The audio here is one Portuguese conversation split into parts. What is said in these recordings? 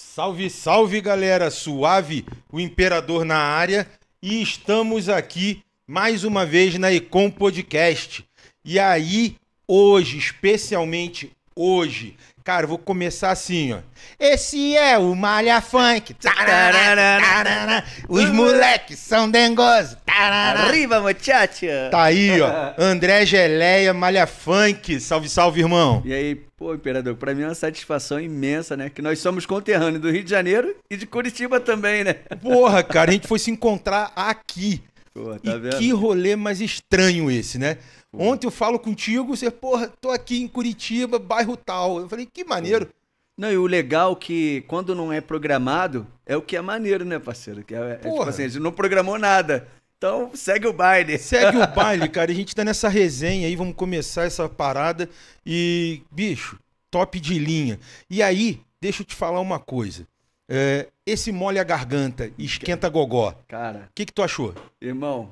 Salve, salve galera, suave, o imperador na área e estamos aqui mais uma vez na Ecom Podcast. E aí, hoje, especialmente hoje, cara, eu vou começar assim, ó. Esse é o Malha Funk. Tararara, Os moleques são dengosos. Arriba, muchacho! Tá aí, ó. André Geleia, Malha Funk. Salve, salve, irmão. E aí, pô, Imperador, pra mim é uma satisfação imensa, né? Que nós somos conterrâneos do Rio de Janeiro e de Curitiba também, né? Porra, cara, a gente foi se encontrar aqui. Pô, tá e vendo? que rolê mais estranho esse, né? Ontem eu falo contigo, você, porra, tô aqui em Curitiba, bairro tal. Eu falei, que maneiro. Não, e o legal que quando não é programado, é o que é maneiro, né, parceiro? Que é, é tipo assim, a gente não programou nada. Então, segue o baile. Segue o baile, cara. A gente tá nessa resenha aí, vamos começar essa parada. E, bicho, top de linha. E aí, deixa eu te falar uma coisa. É, esse molha a garganta, esquenta gogó. Cara, O que, que tu achou? irmão,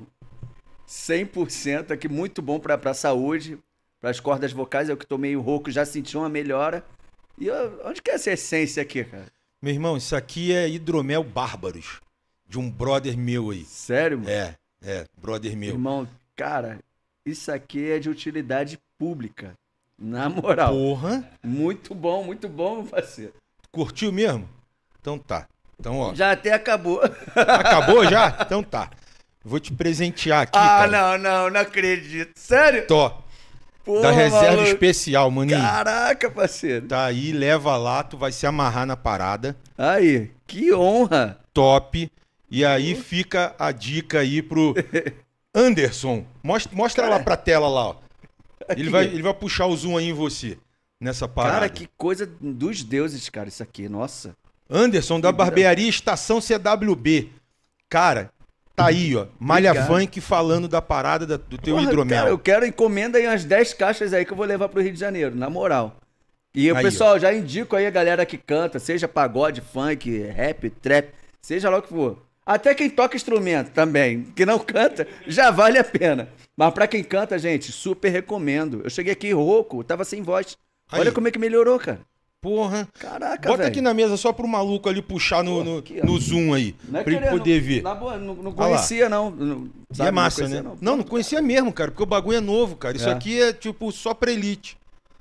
100% aqui, muito bom pra, pra saúde, pras cordas vocais. Eu que tô meio rouco, já senti uma melhora. E ó, onde que é essa essência aqui, cara? Meu irmão, isso aqui é hidromel bárbaros. De um brother meu aí. Sério, mano? É, é, brother meu. Irmão, cara, isso aqui é de utilidade pública. Na moral. Porra. Muito bom, muito bom, meu parceiro. Curtiu mesmo? Então tá. Então, ó. Já até acabou. Acabou já? Então tá. Vou te presentear aqui, ah, cara. não, não, não acredito. Sério? Tô. Pô, da reserva maluco. especial, maninho. Caraca, parceiro. Tá aí, leva lá, tu vai se amarrar na parada. Aí, que honra. Top. E aí fica a dica aí pro Anderson. Mostra, mostra lá pra tela lá, ó. Ele vai, ele vai puxar o zoom aí em você. Nessa parada. Cara, que coisa dos deuses, cara, isso aqui. Nossa. Anderson, da barbearia Estação CWB. Cara, tá aí, ó. Malha Obrigado. Funk falando da parada da- do teu Porra, hidromel. Cara, eu quero encomenda aí umas 10 caixas aí que eu vou levar pro Rio de Janeiro, na moral. E o pessoal, já indico aí a galera que canta, seja pagode, funk, rap, trap, seja lá o que for. Até quem toca instrumento também, que não canta, já vale a pena. Mas pra quem canta, gente, super recomendo. Eu cheguei aqui rouco, tava sem voz. Aí. Olha como é que melhorou, cara. Porra. Caraca, Bota velho. aqui na mesa só pro maluco ali puxar no, no, aqui, no zoom aí. Não é pra ele poder ver. Na boa, não, não conhecia, não. não E sabe, é massa, não né? Não, não conhecia mesmo, cara, porque o bagulho é novo, cara. Isso É. aqui é, tipo, só pra elite.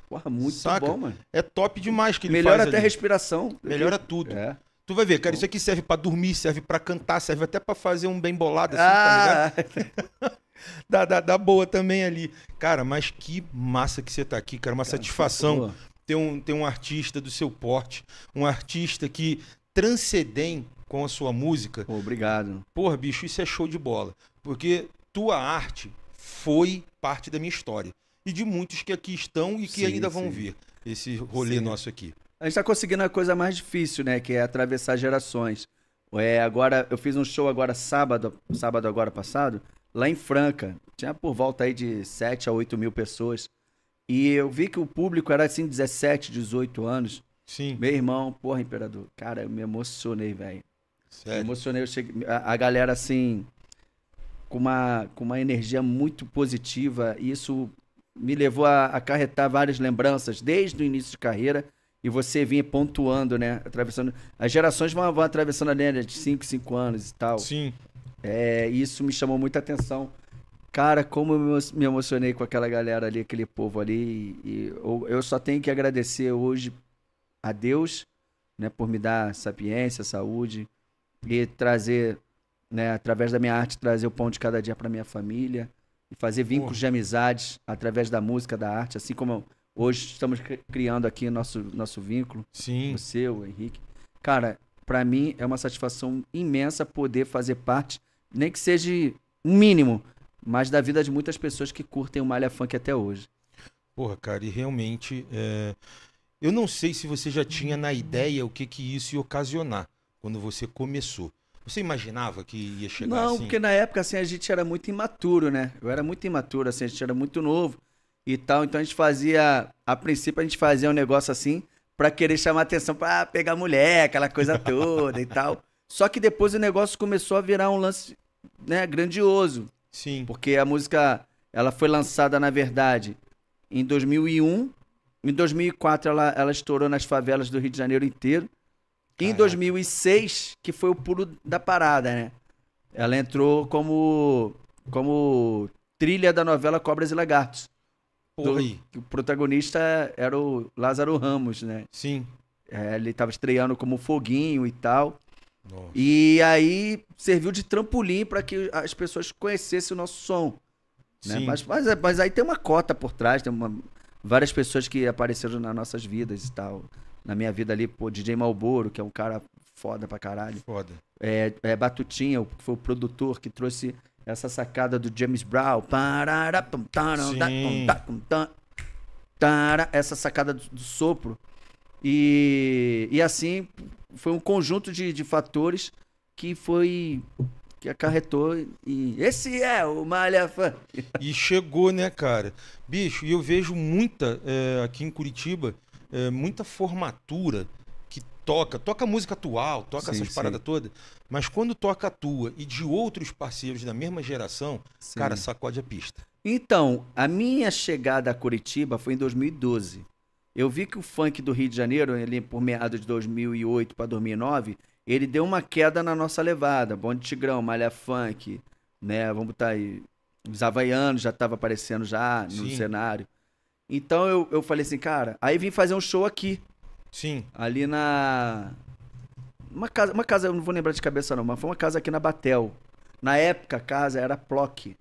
Porra, muito Saca? bom, mano. É top demais que ele Melhora até a ali. respiração. Melhora tudo. É. Tu vai ver, cara, isso aqui serve pra dormir, serve pra cantar, serve até pra fazer um bem bolado assim, tá ligado? Ah, Dá, dá, dá boa também ali. Cara, mas que massa que você tá aqui, cara. Uma satisfação boa. Ter um, ter um artista do seu porte, um artista que transcendem com a sua música. Pô, obrigado. Porra, bicho, isso é show de bola. Porque tua arte foi parte da minha história. E de muitos que aqui estão e que Sim, ainda vão sim. ver esse rolê Sim. nosso aqui. A gente tá conseguindo a coisa mais difícil, né? Que é atravessar gerações. É, agora, eu fiz um show agora sábado, sábado agora passado, lá em Franca. Tinha por volta aí de 7 a 8 mil pessoas. E eu vi que o público era assim, 17, 18 anos. Sim, Meu irmão, porra, imperador. Cara, eu me emocionei, velho. Me sério. emocionei. Eu cheguei, a, a galera, assim, com uma, com uma energia muito positiva. E isso me levou a acarretar várias lembranças desde o início de carreira. E você vinha pontuando, né? Atravessando. As gerações vão, vão atravessando a linha de 5, 5 anos e tal. Sim. É, isso me chamou muita atenção. Cara, como eu me emo- me emocionei com aquela galera ali, aquele povo ali. E eu, só tenho que agradecer hoje a Deus, né, por me dar sapiência, saúde e trazer, né, através da minha arte, trazer o pão de cada dia para minha família e fazer vínculos Porra. de amizades através da música, da arte, assim como hoje estamos cri- criando aqui nosso nosso vínculo Sim. o seu, o Henrique. Cara, pra mim é uma satisfação imensa poder fazer parte, nem que seja um mínimo, mas da vida de muitas pessoas que curtem o Malha Funk até hoje. Porra, cara, e realmente. é, Eu não sei se você já tinha na ideia o que, que isso ia ocasionar quando você começou. Você imaginava que ia chegar Não, assim? porque na época assim a gente era muito imaturo, né? Eu era muito imaturo, assim, a gente era muito novo e tal, então a gente fazia, a princípio a gente fazia um negócio assim pra querer chamar atenção pra pegar mulher, aquela coisa toda e tal. Só que depois o negócio começou a virar um lance, né, grandioso. Sim. Porque a música, ela foi lançada, na verdade, em 2001. Em 2004, ela, ela estourou nas favelas do Rio de Janeiro inteiro. Em 2006, que foi o pulo da parada, né? Ela entrou como, como trilha da novela Cobras e Lagartos. Aí. O protagonista era o Lázaro Ramos, né? Sim. É, ele estava estreando como Foguinho e tal. Nossa. E aí serviu de trampolim para que as pessoas conhecessem o nosso som. Né? Mas, mas, mas aí tem uma cota por trás, tem uma- várias pessoas que apareceram nas nossas vidas e tal. Na minha vida ali, pô, DJ Malboro, que é um cara foda pra caralho. Foda. É, é Batutinha, que foi o produtor que trouxe essa sacada do James Brown. Sim. essa sacada do, do sopro. E, e assim, foi um conjunto de, de fatores que foi. que acarretou. E esse é o Malha Fã. E chegou, né, cara? Bicho, e eu vejo muita, é, aqui em Curitiba, é, muita formatura que toca, toca música atual, toca Sim, essas sim. paradas todas, mas quando toca a tua e de outros parceiros da mesma geração, cara, sacode a pista. Então, a minha chegada a Curitiba foi em 2012. Eu vi que o funk do Rio de Janeiro, ali por meados de 2008 para 2009, ele deu uma queda na nossa levada. Bonde Tigrão, Malha Funk, né? Vamos botar aí. Os Havaianos já estavam aparecendo já no Sim. cenário. Então eu, eu falei assim, cara, aí vim fazer um show aqui, Sim, ali na. Uma casa, uma casa, eu não vou lembrar de cabeça não, mas foi uma casa aqui na Batel. Na época a casa era Plock.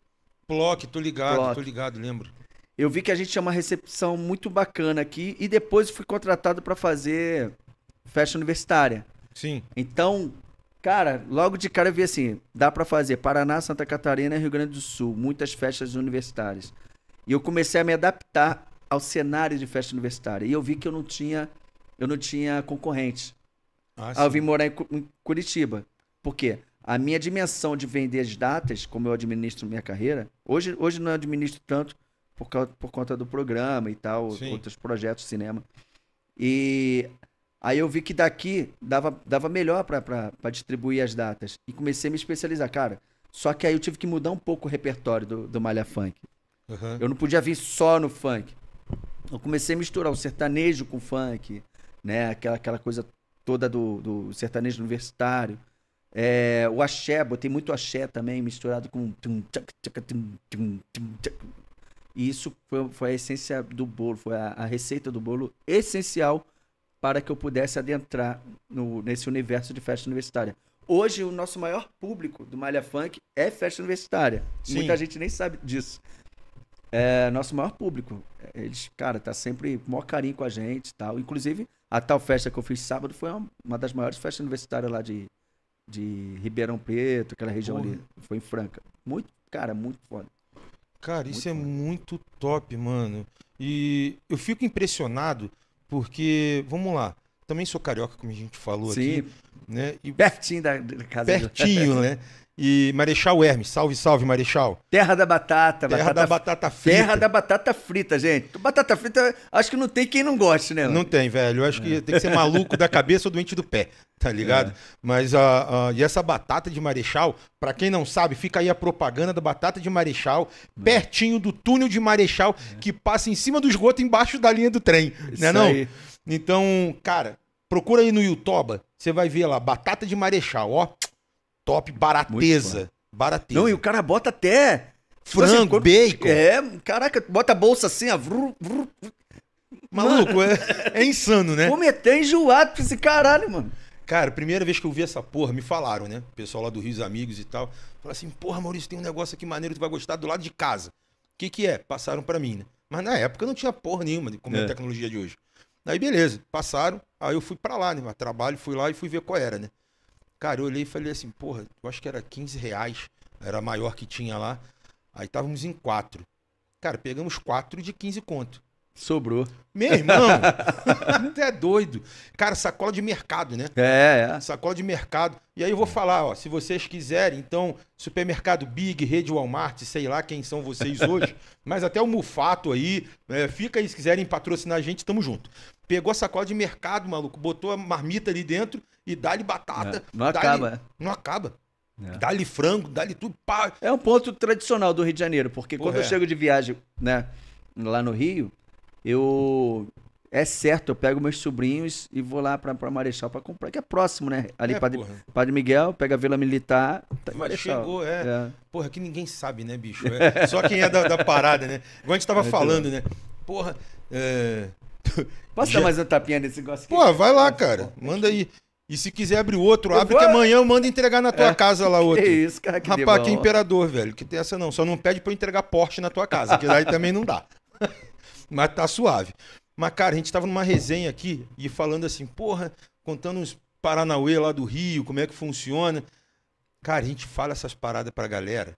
Plock, tô ligado, Plock. tô ligado, lembro. Eu vi que a gente tinha uma recepção muito bacana aqui e depois fui contratado para fazer festa universitária. Sim, Então, cara, logo de cara eu vi assim, dá para fazer Paraná, Santa Catarina Rio Grande do Sul, muitas festas universitárias. E eu comecei a me adaptar ao cenário de festa universitária. E eu vi que eu não tinha eu não tinha concorrente. ah, Aí eu vim morar em Curitiba. Por quê? A minha dimensão de vender as datas, como eu administro minha carreira, hoje, hoje não administro tanto por, causa, por conta do programa e tal, Sim. outros projetos de cinema. E aí eu vi que daqui dava, dava melhor para distribuir as datas. E comecei a me especializar, cara. Só que aí eu tive que mudar um pouco o repertório do, do Malha Funk. Aham. Eu não podia vir só no funk. Eu comecei a misturar o sertanejo com o funk, né? Aquela, aquela coisa toda do, do sertanejo universitário. É, o axé, botei muito axé também, misturado com. E isso foi, foi a essência do bolo, foi a, a receita do bolo essencial para que eu pudesse adentrar no- nesse universo de festa universitária. Hoje, o nosso maior público do Malha Funk é festa universitária. Sim. Muita gente nem sabe disso. É nosso maior público. Eles, cara, tá sempre com o maior carinho com a gente e tal. Inclusive, a tal festa que eu fiz sábado foi uma, uma das maiores festas universitárias lá de, de Ribeirão Preto, aquela região Porra. ali. Foi em Franca. Muito, cara, muito foda. Cara, isso Muito é foda. muito top, mano. E eu fico impressionado porque, vamos lá, também sou carioca, como a gente falou Sim, aqui, né? E pertinho da, da casa pertinho, né? E Marechal Hermes, salve, salve, Marechal. Terra da batata, Terra batata da batata frita. Terra da batata frita, gente. Batata frita, acho que não tem quem não goste, né? Não tem, velho. Eu acho que tem que ser maluco da cabeça ou doente do pé, tá ligado? Mas a, e essa batata de Marechal, pra quem não sabe, fica aí a propaganda da batata de Marechal, pertinho do túnel de Marechal, que passa em cima do esgoto, embaixo da linha do trem, Isso né não? aí. Então, cara, procura aí no YouTube, você vai ver lá, batata de Marechal, ó, top, barateza, barateza. Não, e o cara bota até. tipo assim, Frango, quando- bacon. É, caraca, bota a bolsa assim, ó. Vru, vru, Maluco, é, é insano, né? Come até enjoado pra esse caralho, mano. Cara, primeira vez que eu vi essa porra, me falaram, né? O pessoal lá do Rio, os amigos e tal. Falaram assim, porra, Maurício, tem um negócio aqui maneiro, tu vai gostar do lado de casa. O que que é? Passaram pra mim, né? Mas na época não tinha porra nenhuma, de como é a É. tecnologia de hoje. Aí beleza, passaram, aí eu fui pra lá, né? Trabalho, fui lá e fui ver qual era, né? Cara, eu olhei e falei assim, porra, eu acho que era 15 reais, era a maior que tinha lá. Aí estávamos em quatro. Cara, pegamos quatro de 15 conto. Sobrou. Meu irmão, até doido. Cara, sacola de mercado, né? É, é. Sacola de mercado. E aí eu vou falar, ó, se vocês quiserem, então, supermercado Big, Rede Walmart, sei lá quem são vocês hoje, mas até o Mufato aí, é, fica aí se quiserem patrocinar a gente, tamo junto. Pegou a sacola de mercado, maluco, botou a marmita ali dentro e dá-lhe batata. É, Não dá-lhe- acaba. Não acaba. É. Dá-lhe frango, dá-lhe tudo. Pá. É um ponto tradicional do Rio de Janeiro, porque quando Porra, eu é. chego de viagem, né, lá no Rio, eu é certo, eu pego meus sobrinhos e vou lá pra, pra Marechal pra comprar, que é próximo, né? Ali, É, Padre, porra. Padre Miguel, pega a Vila Militar, tá Mas Marechal. chegou, é. É. Porra, que ninguém sabe, né, bicho? É só quem é da, da parada, né? Igual a gente tava Muito falando, né? Porra, é... Posso Já- dar mais uma tapinha nesse negócio aqui? Pô, vai lá, cara. Manda aí. E se quiser abrir outro, Eu abre vou- que amanhã eu mando entregar na tua É. casa lá outro. Que isso, cara, que Rapaz, que imperador, velho. Que tem essa não. Só não pede pra eu entregar Porsche na tua casa, que daí também não dá. Mas tá suave. Mas, cara, a gente tava numa resenha aqui e falando assim, porra, contando uns Paranauê lá do Rio, como é que funciona. Cara, a gente fala essas paradas pra galera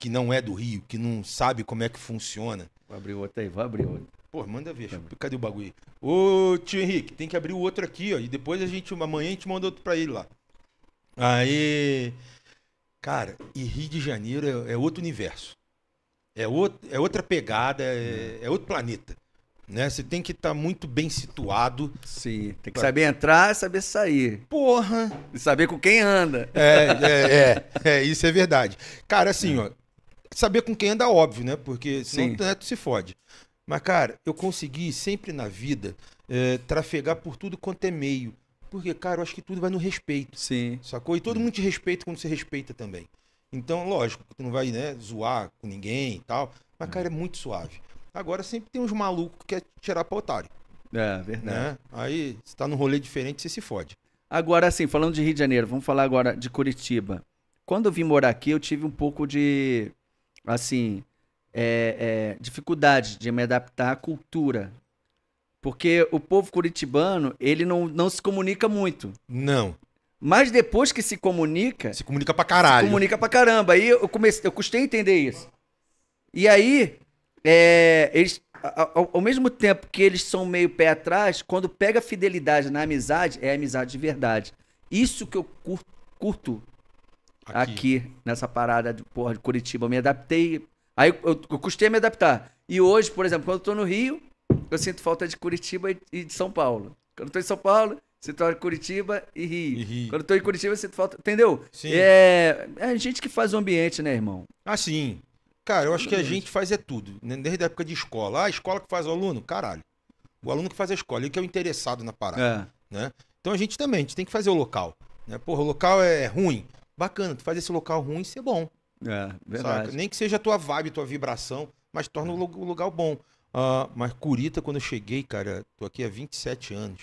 que não é do Rio, que não sabe como é que funciona. Vou abrir outro aí, vou abrir outro. Pô, manda ver. Cadê o bagulho? Ô, tio Henrique, tem que abrir o outro aqui, ó. E depois a gente, amanhã a gente manda outro pra ele lá. Aí. Cara, e Rio de Janeiro é, é outro universo. É, outro, é outra pegada, é, é outro planeta. Né? Você tem que estar muito bem situado. Sim, tem que saber entrar e saber sair. Porra! E saber com quem anda. É, é, é, é, isso é verdade. Cara, assim, ó, saber com quem anda, óbvio, né? Porque senão Sim. tu, né, tu se fode. Mas, cara, eu consegui sempre na vida é, trafegar por tudo quanto é meio. Porque, cara, eu acho que tudo vai no respeito, Sim. sacou? E todo mundo te respeita quando você respeita também. Então, lógico, tu não vai, né, zoar com ninguém e tal. Mas, cara, é muito suave. Agora sempre tem uns malucos que quer tirar pra otário, É, verdade. né? Aí, se tá num rolê diferente, você se fode. Agora, assim, falando de Rio de Janeiro, vamos falar agora de Curitiba. Quando eu vim morar aqui, eu tive um pouco de, assim, é, é, dificuldade de me adaptar à cultura. Porque o povo curitibano, ele não, não se comunica muito. Não. Mas depois que se comunica, Se comunica pra caralho. comunica pra caramba. Aí eu comecei, eu custei a entender isso. E aí, é, eles, ao, ao mesmo tempo que eles são meio pé atrás, quando pega fidelidade na amizade, é amizade de verdade. Isso que eu cur- curto aqui, nessa parada de, porra, de Curitiba. Eu me adaptei. Aí eu, eu custei a me adaptar. E hoje, por exemplo, quando eu tô no Rio, eu sinto falta de Curitiba e, de São Paulo. Quando eu tô em São Paulo, sinto falta de Curitiba e Rio. E Rio. Quando eu tô em Curitiba, eu sinto falta. Entendeu? Sim. É, é a gente que faz o ambiente, né, irmão? Ah, sim. Cara, eu acho que a gente faz é tudo, né? desde a época de escola. Ah, a escola que faz o aluno? Caralho. O aluno que faz a escola, ele que é o interessado na parada, É. né? Então a gente também, a gente tem que fazer o local, né? Porra, o local é ruim. Bacana, tu faz esse local ruim ser bom, É, saca? verdade. Nem que seja a tua vibe, tua vibração, mas torna o lu- o lugar bom. Ah, mas Curita, quando eu cheguei, cara, tô aqui há 27 anos.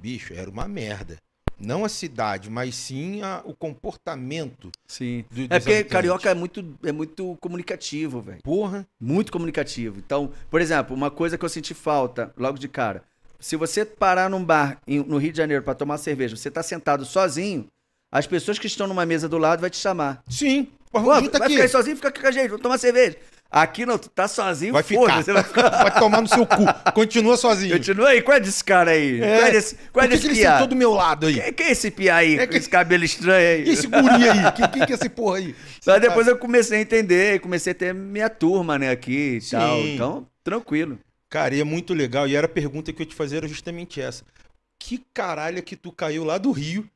Bicho, era uma merda. Não a cidade, mas sim a- o comportamento. Sim. do- É porque habitantes. carioca é muito, é muito comunicativo, velho. Porra. Muito comunicativo. Então, por exemplo, uma coisa que eu senti falta logo de cara. Se você parar num bar em- no Rio de Janeiro pra tomar cerveja, você tá sentado sozinho, as pessoas que estão numa mesa do lado vai te chamar. Sim. Porra, Pô, vai aqui. ficar aí sozinho, fica aqui com a gente, vamos tomar cerveja. Aqui não, tu tá sozinho, Vai ficar. foda-se, vai ficar. Vai tomar no seu cu. Continua sozinho. Continua aí, qual é desse cara aí? Qual é desse, qual é Por que, desse que ele piá? sentou do meu lado aí? Quem, quem é esse piá aí, É que- esse cabelo estranho aí? E esse guri aí? Quem, quem que é esse porra aí? Mas depois eu comecei a entender, comecei a ter minha turma, né, aqui e Sim. tal. Então, tranquilo. Cara, e é muito legal. E era a pergunta que eu te fazer era justamente essa. Que caralho é que tu caiu lá do Rio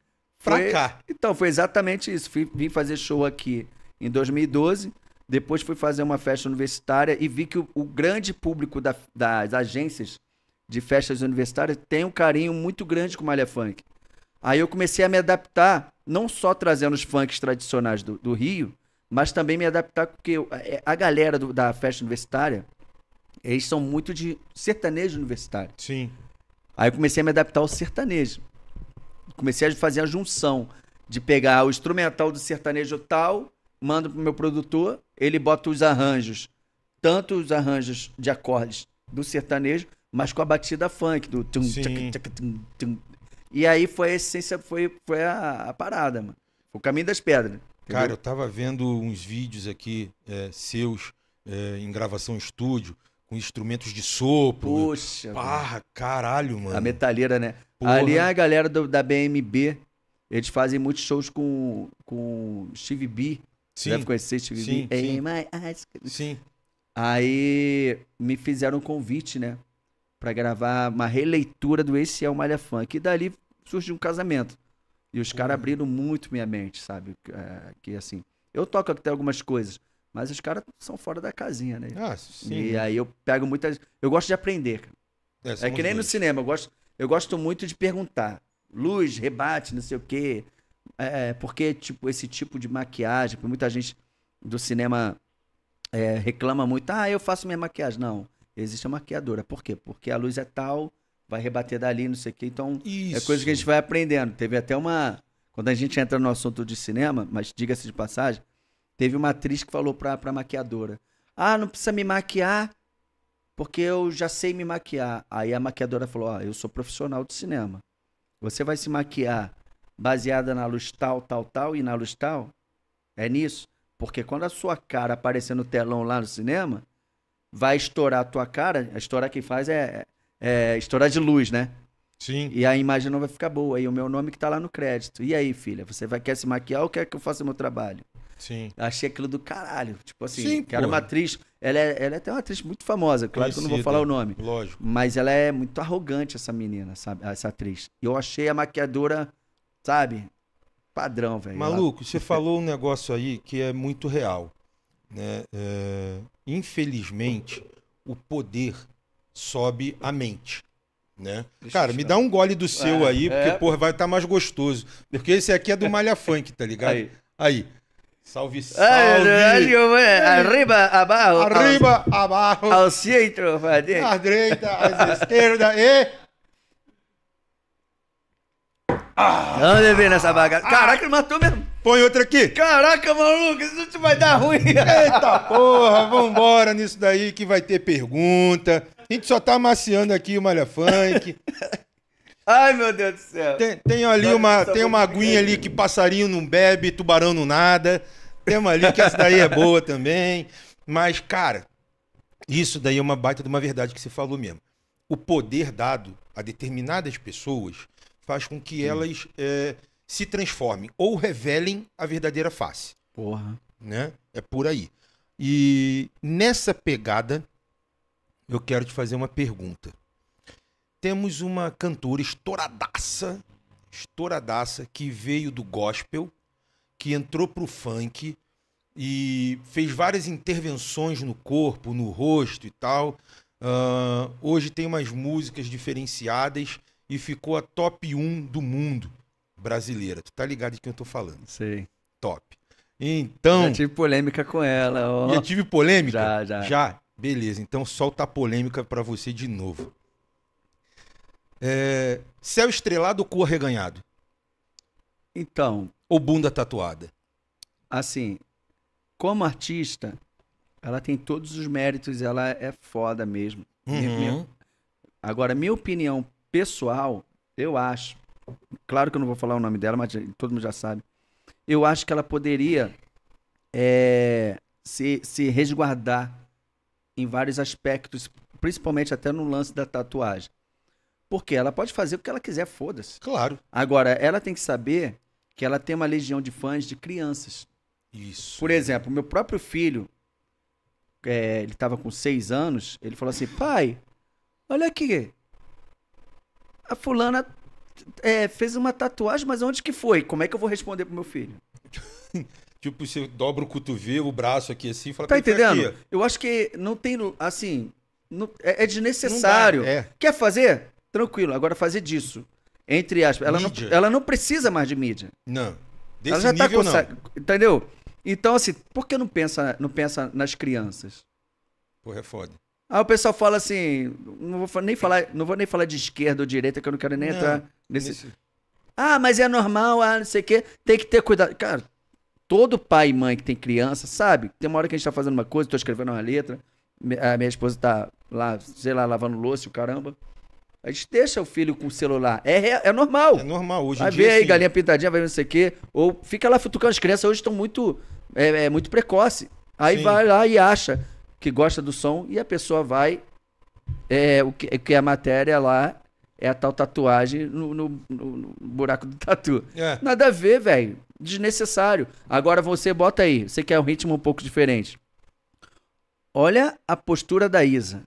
pra Foi- cá? Então, foi exatamente isso. Fui- vim fazer show aqui em 2012. Depois fui fazer uma festa universitária e vi que o, o grande público da- das agências de festas universitárias tem um carinho muito grande com Malha Funk. Aí eu comecei a me adaptar, não só trazendo os funks tradicionais do, do Rio, mas também me adaptar porque é, a galera do- da festa universitária, eles são muito de sertanejo universitário. Sim. Aí eu comecei a me adaptar ao sertanejo. Comecei a fazer a junção de pegar o instrumental do sertanejo tal, mando pro meu produtor, ele bota os arranjos, tanto os arranjos de acordes do sertanejo, mas com a batida funk, do tum, tchac, tchac, tum, tum. E aí foi a essência, foi, foi a, a parada, mano. Foi o caminho das pedras. Cara, entendeu? eu tava vendo uns vídeos aqui é, seus é, em gravação em estúdio, com instrumentos de sopro. Poxa, Parra, caralho, mano. a metalheira, né? Porra. Ali é a galera do- da BMB, eles fazem muitos shows com, com Steve B. Sim, deve conhecer Steve sim, B. sim. My eyes. sim. Aí me fizeram um convite, né? Pra gravar uma releitura do Esse é o Malha Funk. E dali surgiu um casamento. E os caras abriram muito minha mente, sabe? É, que assim, eu toco até algumas coisas, mas os caras são fora da casinha, né? Ah, sim. E aí eu pego muitas. Eu gosto de aprender, cara. É, somos que nem no dois. cinema. Eu gosto, eu gosto muito de perguntar. Luz, rebate, não sei o quê. É, porque, tipo, esse tipo de maquiagem, muita gente do cinema é, reclama muito, ah, eu faço minha maquiagem. Não, existe a maquiadora. Por quê? Porque a luz é tal, vai rebater dali, não sei o quê. Então, Isso. é coisa que a gente vai aprendendo. Teve até uma. Quando a gente entra no assunto de cinema, mas diga-se de passagem, teve uma atriz que falou pra, pra maquiadora: Ah, não precisa me maquiar, porque eu já sei me maquiar. Aí a maquiadora falou: Ó, eu sou profissional de cinema. Você vai se maquiar baseada na luz tal, tal, tal e na luz tal? É nisso? Porque quando a sua cara aparecer no telão lá no cinema, vai estourar a tua cara. A estourar quem faz é, é estourar de luz, né? Sim. E a imagem não vai ficar boa. E o meu nome que tá lá no crédito. E aí, filha, você vai quer se maquiar ou quer que eu faça meu trabalho? Sim. Achei aquilo do caralho. Tipo assim, Sim, que era uma atriz. Ela é, ela é até uma atriz muito famosa, claro que eu não vou Conhecida. falar o nome. Lógico. Mas ela é muito arrogante, essa menina, sabe? Essa atriz. E eu achei a maquiadora, sabe? Padrão, velho. Maluco, você falou um negócio aí que é muito real. Né? É, Infelizmente, o poder sobe a mente. Né? Cara, me dá um gole do seu É, aí, porque, é. porra, vai estar mais gostoso. Porque esse aqui é do Malha Funk, tá ligado? Aí. Aí. Salve, Ai, salve! ai, Arriba, abaixo. Arriba, abaixo, Ao, centro, à direita, à esquerda e. Vamos ver nessa bagaça. Caraca, ele matou mesmo. Põe outra aqui! Caraca, maluco, isso não vai dar ruim. Eita porra, vambora nisso daí que vai ter pergunta. A gente só tá amaciando aqui o Malha Funk. Ai, meu Deus do céu. Tem, tem ali uma, tem uma pegar aguinha ali que passarinho não bebe, tubarão não nada. Tem uma ali que essa daí é boa também. Mas, cara, isso daí é uma baita de uma verdade que você falou mesmo. O poder dado a determinadas pessoas faz com que elas eh, se transformem ou revelem a verdadeira face Porra. né? É por aí. E nessa pegada, eu quero te fazer uma pergunta. Temos uma cantora estouradaça, estouradaça, que veio do gospel, que entrou pro funk e fez várias intervenções no corpo, no rosto e tal. Ah, hoje tem umas músicas diferenciadas e ficou a top 1 do mundo brasileira. Tu tá ligado de quem eu tô falando? Sei. Top. Então, Já tive polêmica com ela, ó. já tive polêmica? Já, já. Já? Beleza, então solta a polêmica pra você de novo. É, céu estrelado ou cor arreganhado? Então, Ou bunda tatuada? assim, como artista, ela tem todos os méritos, ela é foda mesmo. Uhum. Agora, minha opinião pessoal, eu acho, claro que eu não vou falar o nome dela, mas todo mundo já sabe. Eu acho que ela poderia é, se, se resguardar em vários aspectos, principalmente até no lance da tatuagem. Porque ela pode fazer o que ela quiser, foda-se. Claro. Agora, ela tem que saber que ela tem uma legião de fãs de crianças. Isso. Por exemplo, meu próprio filho, é, ele estava com seis anos, ele falou assim, pai, olha aqui, a fulana é, fez uma tatuagem, mas onde que foi? Como é que eu vou responder pro meu filho? Tipo, você dobra o cotovelo, o braço aqui assim e fala Tá "Tem que ser entendendo? aqui, ó." Eu acho que não tem, assim, não- é, é desnecessário. Dá, é. Quer fazer? Tranquilo, agora fazer disso. Entre aspas, ela não, ela não precisa mais de mídia. Não. Desse ela já tá nível, com não. Entendeu? Então, assim, por que não pensa, não pensa nas crianças? Porra, é foda. Aí o pessoal fala assim, não vou nem falar, não vou nem falar de esquerda ou direita, que eu não quero nem Não, entrar nesse. Nesse- Ah, mas é normal, ah, não sei o quê. Tem que ter cuidado. Cara, todo pai e mãe que tem criança sabe. Tem uma hora que a gente tá fazendo uma coisa, tô escrevendo uma letra, a minha esposa tá lá, sei lá, lavando louça, o caramba. A gente deixa o filho com o celular. É, é normal. É normal. Hoje em Vai ver aí, assim, galinha pintadinha, vai ver não sei o quê. Ou fica lá futucando as crianças, hoje estão muito, é, é, muito precoce. Aí Sim. vai lá e acha que gosta do som e a pessoa vai. É, o, que, o que é a matéria lá é a tal tatuagem no, no- no- buraco do tatu. É. Nada a ver, velho. Desnecessário. Agora você bota aí, você quer um ritmo um pouco diferente. Olha a postura da Isa.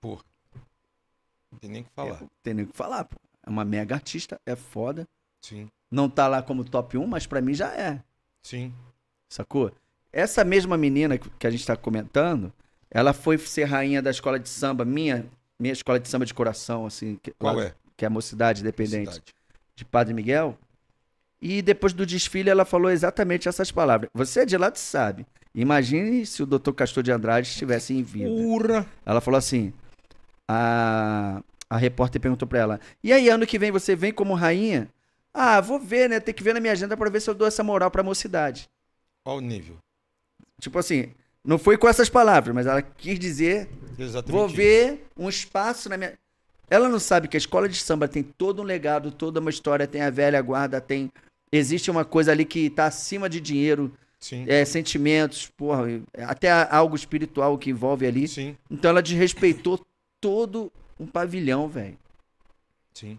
Porra. Não tem nem o que falar. Tem nem o que falar, pô. É uma mega artista, é foda. Sim. Não tá lá como top 1, mas pra mim já é. Sim. Sacou? Essa mesma menina que a gente tá comentando, ela foi ser rainha da escola de samba minha minha escola de samba de coração, assim, que, Qual lá- é? que é a Mocidade Independente, Cidade. de Padre Miguel. E depois do desfile ela falou exatamente essas palavras. Você é de lá, tu sabe. Imagine se o Dr. Castor de Andrade estivesse em vida. Urra! Ela falou assim: a, a repórter perguntou pra ela: E aí, ano que vem você vem como rainha? Ah, vou ver, né? Tem que ver na minha agenda pra ver se eu dou essa moral pra mocidade. Olha o nível. Tipo assim, não foi com essas palavras, mas ela quis dizer: Exatamente. Vou ver um espaço na minha. Ela não sabe que a escola de samba tem todo um legado, toda uma história, tem a velha guarda, tem. Existe uma coisa ali que tá acima de dinheiro, Sim. é, sentimentos, porra, até algo espiritual que envolve ali. Sim, Então ela desrespeitou todo um pavilhão, velho. sim.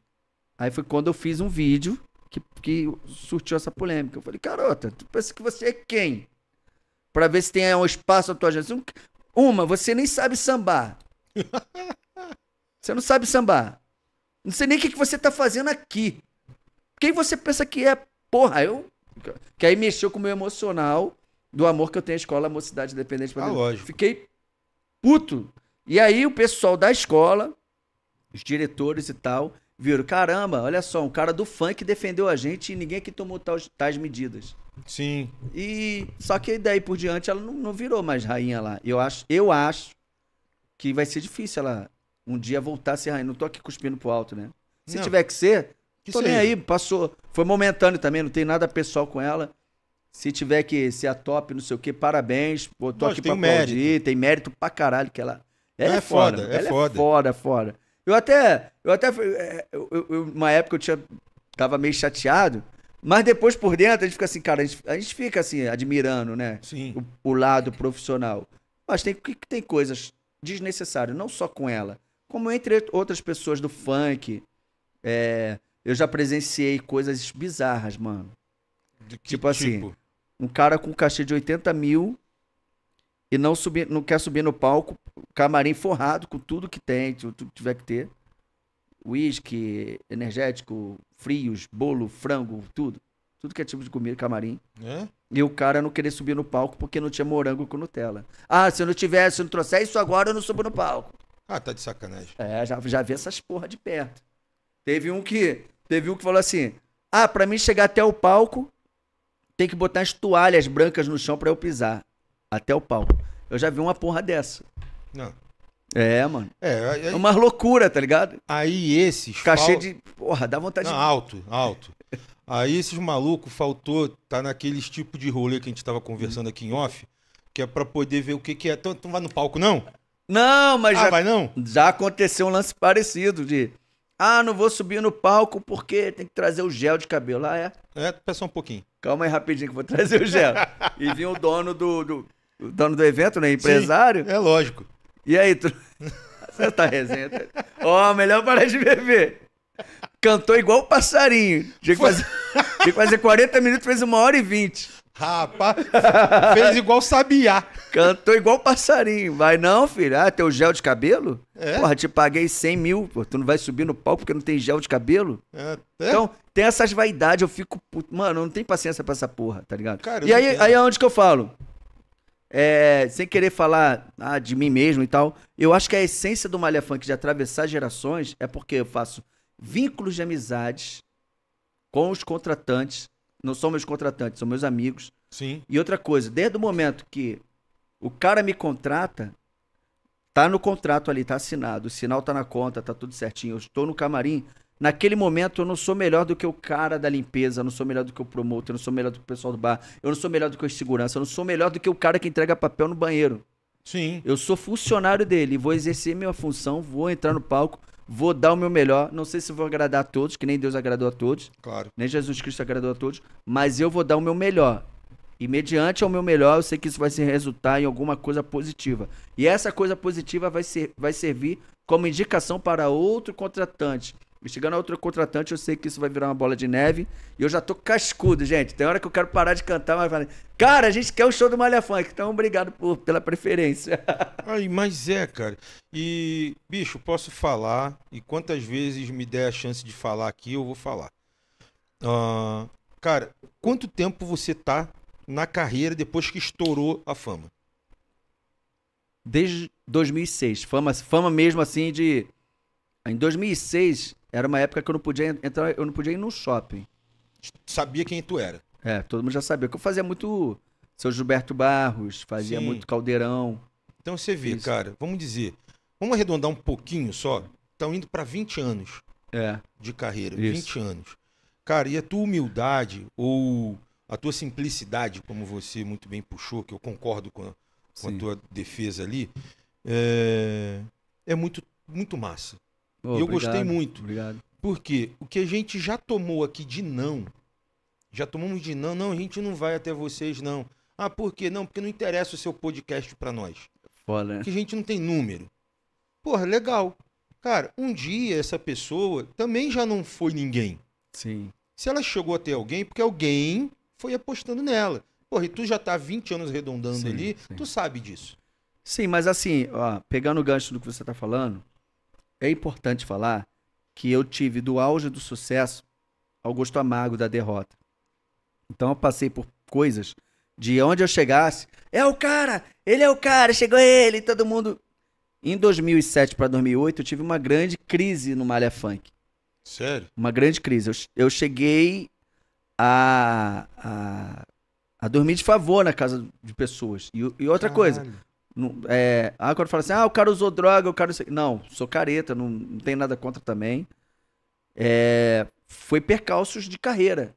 Aí foi quando eu fiz um vídeo que, que surtiu essa polêmica. Eu falei, garota, tu pensa que você é quem? Pra ver se tem um espaço na tua não- Uma, você nem sabe sambar. Você não sabe sambar. Não sei nem o que, que você tá fazendo aqui. Quem você pensa que é? Porra, eu. Que aí mexeu com o meu emocional do amor que eu tenho à escola Mocidade Independente. Ah, lógico. Fiquei puto. E aí o pessoal da escola, os diretores e tal, viram: caramba, olha só, um cara do funk defendeu a gente e ninguém aqui tomou tais, tais medidas. Sim. E só que daí por diante ela não, não virou mais rainha lá. Eu acho, eu acho que vai ser difícil ela um dia voltar a ser rainha. Não tô aqui cuspindo pro alto, né? Se Não. tiver que ser, Que tô seja. nem aí, passou. Foi momentâneo também, não tem nada pessoal com ela. Se tiver que ser a top, não sei o que, parabéns. Pô, tô aqui pra aplaudir, mérito. tem mérito pra caralho que ela. Ela É é, foda, foda, é ela foda. é foda, foda. Eu até, eu até, é, eu, eu- uma época eu tinha, tava meio chateado, mas depois por dentro a gente fica assim, cara, a gente, a gente fica assim, admirando, né? Sim. o, o lado profissional. Mas tem, tem coisas desnecessárias, não só com ela, como entre outras pessoas do funk. É, eu já presenciei coisas bizarras, mano. Tipo assim, Um cara com cachê de 80 mil e não, subir, não quer subir no palco, camarim forrado com tudo que tem, tudo que tiver que ter. Whisky, energético, frios, bolo, frango, tudo. Tudo que é tipo de comida, camarim. É? E o cara não querer subir no palco porque não tinha morango com Nutella. Ah, se eu não tiver, se eu não trouxer isso agora, eu não subo no palco. Ah, tá de sacanagem. É, já, já vi essas porra de perto. Teve um que. Teve um que falou assim: Ah, pra mim chegar até o palco, tem que botar as toalhas brancas no chão pra eu pisar. Até o palco. Eu já vi uma porra dessa. Não. É, mano. É, aí, É uma loucura, tá ligado? aí esses. Cachê fal- de. Porra, dá vontade Não, de. alto, alto. Aí esses malucos faltou, tá naqueles tipo de rolê que a gente tava conversando aqui em off, que é pra poder ver o que que é. Então, então vai no palco, não? Não, mas Ah, já, vai não? já aconteceu um lance parecido de. Ah, não vou subir no palco porque tem que trazer o gel de cabelo. Ah, é? É, peça um pouquinho. Calma aí rapidinho que eu vou trazer o gel. e vinha o dono do, do- o dono do evento, né? Empresário. É lógico. E aí, tu. Você tá resenha. tá? Ó, melhor parar de beber. Cantou igual o passarinho. Tinha que, fazer, tinha que fazer 40 minutos, fez uma hora e 20. Rapaz, fez igual sabiá. Cantou igual o passarinho. Vai não, filho. Ah, teu gel de cabelo? É? Porra, te paguei 100 mil. Pô, tu não vai subir no palco porque não tem gel de cabelo? É, é? Então, tem essas vaidades, eu fico. puto. Mano, eu não tenho paciência pra essa porra, tá ligado? Cara, e aí, aí é onde que eu falo? É, sem querer falar ah, de mim mesmo e tal, eu acho que a essência do Malha Funk de atravessar gerações é porque eu faço vínculos de amizades com os contratantes. Não são meus contratantes, são meus amigos. Sim. E outra coisa, desde o momento que o cara me contrata, tá no contrato ali, tá assinado, o sinal tá na conta, tá tudo certinho, eu estou no camarim. Naquele momento eu não sou melhor do que o cara da limpeza, eu não sou melhor do que o promotor, eu não sou melhor do que o pessoal do bar, eu não sou melhor do que o segurança, eu não sou melhor do que o cara que entrega papel no banheiro. Sim. Eu sou funcionário dele, vou exercer minha função, vou entrar no palco, vou dar o meu melhor. Não sei se vou agradar a todos, que nem Deus agradou a todos, Claro. nem Jesus Cristo agradou a todos, mas eu vou dar o meu melhor. E mediante ao meu melhor, eu sei que isso vai se resultar em alguma coisa positiva. E essa coisa positiva vai, ser, vai servir como indicação para outro contratante. Chegando a outro contratante, eu sei que isso vai virar uma bola de neve. E eu já tô cascudo, gente. Tem hora que eu quero parar de cantar, mas falei, cara, a gente quer o show do Malha Funk, então obrigado por, pela preferência. Ai, mas é, cara. E, bicho, posso falar, e quantas vezes me der a chance de falar aqui, eu vou falar. Ah, cara, quanto tempo você tá na carreira depois que estourou a fama? Desde 2006. Fama, fama mesmo assim de. Em 2006 era uma época que eu não podia entrar, eu não podia ir no shopping. Sabia quem tu era. É, todo mundo já sabia. Que eu fazia muito seu Gilberto Barros, fazia Sim. muito Caldeirão. Então você vê, Isso. cara, vamos dizer, vamos arredondar um pouquinho só. Estão indo para 20 anos É. de carreira, Isso. 20 anos. Cara, e a tua humildade ou a tua simplicidade, como você muito bem puxou, que eu concordo com a, com a tua defesa ali, é, é muito, muito massa. Ô, eu gostei obrigado, muito. Obrigado. Porque o que a gente já tomou aqui de não, já tomamos de não, não, a gente não vai até vocês, não. Ah, por quê? Não, porque não interessa o seu podcast para nós. Foda, né? Porque a gente não tem número. Porra, legal. Cara, um dia essa pessoa também já não foi ninguém. Sim. Se ela chegou até alguém, porque alguém foi apostando nela. Porra, e tu já tá 20 anos arredondando Sim, ali, sim. tu sabe disso. Sim, mas assim, ó, pegando o gancho do que você tá falando, é importante falar que eu tive do auge do sucesso ao gosto amargo da derrota. Então eu passei por coisas de onde eu chegasse, é o cara, ele é o cara, chegou ele, todo mundo. Em 2007 para 2008 eu tive uma grande crise no Malha Funk. Sério? Uma grande crise. Eu, eu cheguei a, a, a dormir de favor na casa de pessoas. E, e outra coisa, Caralho. não- é, ah, quando fala assim, ah, o cara usou droga, o cara. não sou careta, não, não tenho nada contra também. É, foi percalços de carreira.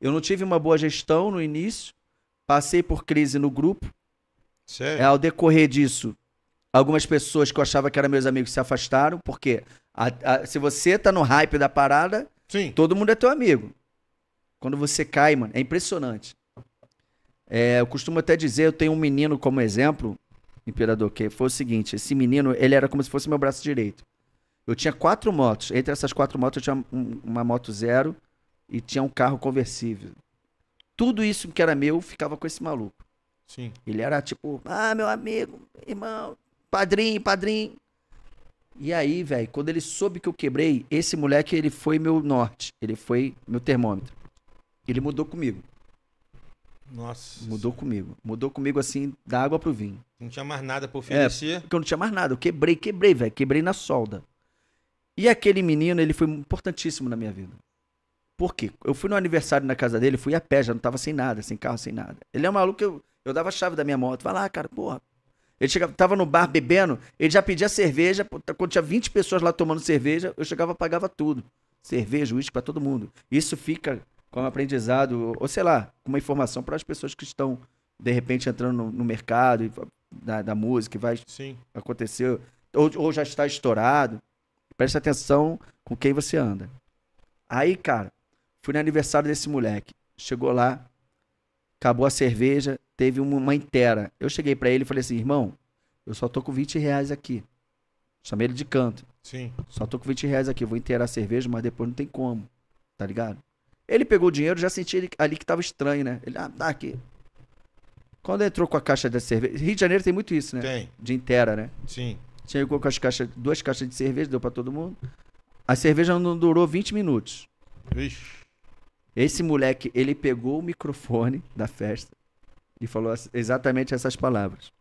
Eu não tive uma boa gestão no início, passei por crise no grupo. Sério? É, ao decorrer disso, algumas pessoas que eu achava que eram meus amigos se afastaram, porque a- a- se você tá no hype da parada, Sim. todo mundo é teu amigo. Quando você cai, mano, é impressionante. É, eu costumo até dizer, eu tenho um menino como exemplo, Imperador, que foi o seguinte, esse menino, ele era como se fosse meu braço direito. Eu tinha quatro motos, entre essas quatro motos eu tinha um- uma moto zero e tinha um carro conversível. Tudo isso que era meu ficava com esse maluco. Sim. Ele era tipo, ah, meu amigo, irmão, padrinho, padrinho. E aí, velho, quando ele soube que eu quebrei, esse moleque, ele foi meu norte. Ele foi meu termômetro. Ele mudou comigo. Nossa. Mudou comigo. Mudou comigo, assim, da água pro vinho. Não tinha mais nada pra oferecer. Porque eu não tinha mais nada. Eu quebrei, quebrei, velho. Quebrei na solda. E aquele menino, ele foi importantíssimo na minha vida. Por quê? Eu fui no aniversário na casa dele, fui a pé, já não tava sem nada, sem carro, sem nada. Ele é um maluco que eu, eu dava a chave da minha moto. Vai lá, cara, porra. Ele chegava, tava no bar bebendo, ele já pedia cerveja. pô, Quando tinha 20 pessoas lá tomando cerveja, eu chegava e pagava tudo. Cerveja, uísque pra todo mundo. Isso fica como aprendizado, ou sei lá, uma informação para as pessoas que estão, de repente, entrando no, no mercado e- da, da música e vai Sim. aconteceu, ou, ou já está estourado, preste atenção com quem você anda. Aí, cara, fui no aniversário desse moleque. Chegou lá, acabou a cerveja, teve uma, inteira. Eu cheguei pra ele e falei assim, irmão, eu só tô com 20 reais aqui. Chamei ele de canto. Sim. Só tô com 20 reais aqui, vou inteirar a cerveja, mas depois não tem como. Tá ligado? Ele pegou o dinheiro, já senti ali que tava estranho, né? Ele, ah, tá aqui. Quando entrou com a caixa de cerveja. Rio de Janeiro tem muito isso, né? Tem. De inteira, né? Sim. Chegou com as caixas, duas caixas de cerveja, deu pra todo mundo. A cerveja não durou 20 minutos. Vixe. Esse moleque, ele pegou o microfone da festa e falou exatamente essas palavras.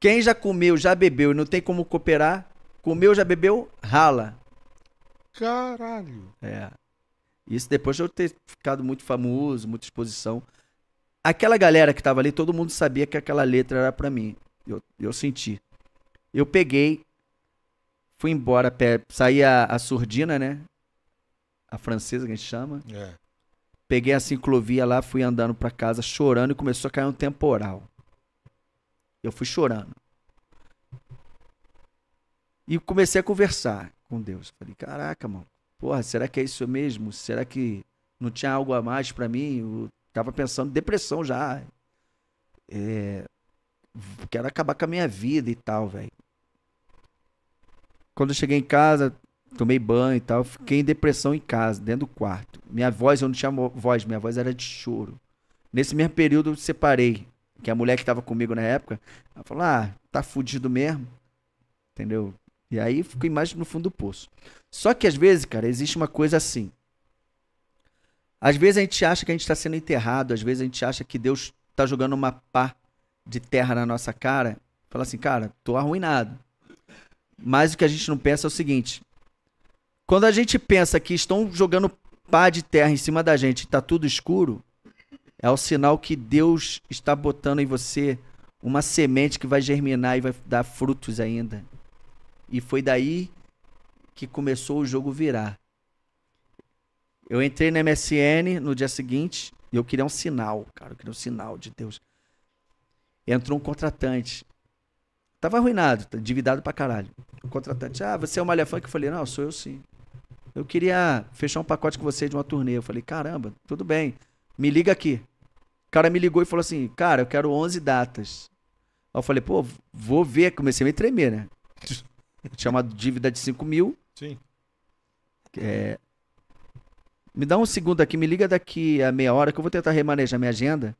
Quem já comeu, já bebeu e não tem como cooperar, comeu, já bebeu, rala. Caralho. É. Isso depois de eu ter ficado muito famoso, muita exposição. Aquela galera que tava ali, todo mundo sabia que aquela letra era pra mim. Eu, eu senti. Eu peguei, fui embora, pé, saí a, a surdina, né? A francesa que a gente chama. É. Peguei a ciclovia lá, fui andando pra casa, chorando e começou a cair um temporal. Eu fui chorando. E comecei a conversar com Deus. Falei, caraca, mano. Porra, será que é isso mesmo? Será que não tinha algo a mais pra mim? Tava pensando depressão já. É, quero acabar com a minha vida e tal, velho. Quando eu cheguei em casa, tomei banho e tal, fiquei em depressão em casa, dentro do quarto. Minha voz, eu não tinha voz, minha voz era de choro. Nesse mesmo período eu separei, que a mulher que tava comigo na época, ela falou: "Ah, tá fudido mesmo". Entendeu? E aí fiquei mais no fundo do poço. Só que às vezes, cara, existe uma coisa assim. Às vezes a gente acha que a gente está sendo enterrado, às vezes a gente acha que Deus tá jogando uma pá de terra na nossa cara, fala assim, cara, tô arruinado. Mas o que a gente não pensa é o seguinte: quando a gente pensa que estão jogando pá de terra em cima da gente e tá tudo escuro, é o sinal que Deus está botando em você uma semente que vai germinar e vai dar frutos ainda. E foi daí que começou o jogo virar. Eu entrei na MSN no dia seguinte e eu queria um sinal, cara, eu queria um sinal de Deus. Entrou um contratante. Tava arruinado, tá endividado pra caralho. O contratante, ah, você é o Malha Funk? Eu falei, não, sou eu sim. Eu queria fechar um pacote com você de uma turnê. Eu falei, caramba, tudo bem. Me liga aqui. O cara me ligou e falou assim, cara, eu quero 11 datas. Aí eu falei, pô, vou ver. Comecei a me tremer, né? Tinha uma dívida de 5 mil. Sim. É... Me dá um segundo aqui, me liga daqui a meia hora que eu vou tentar remanejar minha agenda.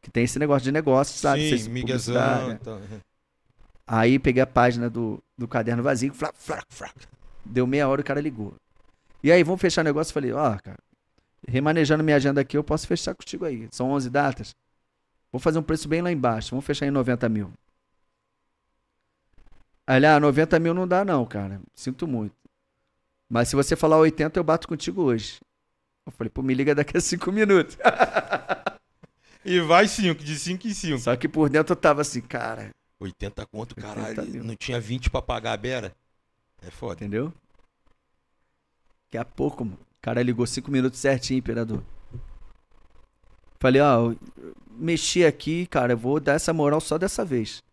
Que tem esse negócio de negócio, sabe? Sim, né? então, Aí peguei a página do, do caderno vazio, frac, frac, frac. Deu meia hora o cara ligou. E aí, vamos fechar negócio? Eu Falei, ó, cara, remanejando minha agenda aqui, eu posso fechar contigo aí. São 11 datas. Vou fazer um preço bem lá embaixo. Vamos fechar em 90 mil. Aí ele, ah, 90 mil não dá não, cara. Sinto muito. Mas se você falar 80, eu bato contigo hoje. Eu falei, pô, me liga daqui a 5 minutos. E vai 5, de 5 em 5. Só que por dentro eu tava assim, cara, 80 conto, 80 caralho. mil. Não tinha 20 pra pagar a beira? É foda. Entendeu? Daqui a pouco, mano, o cara ligou cinco minutos certinho, imperador. Falei, ó, eu mexi aqui, cara, eu vou dar essa moral só dessa vez.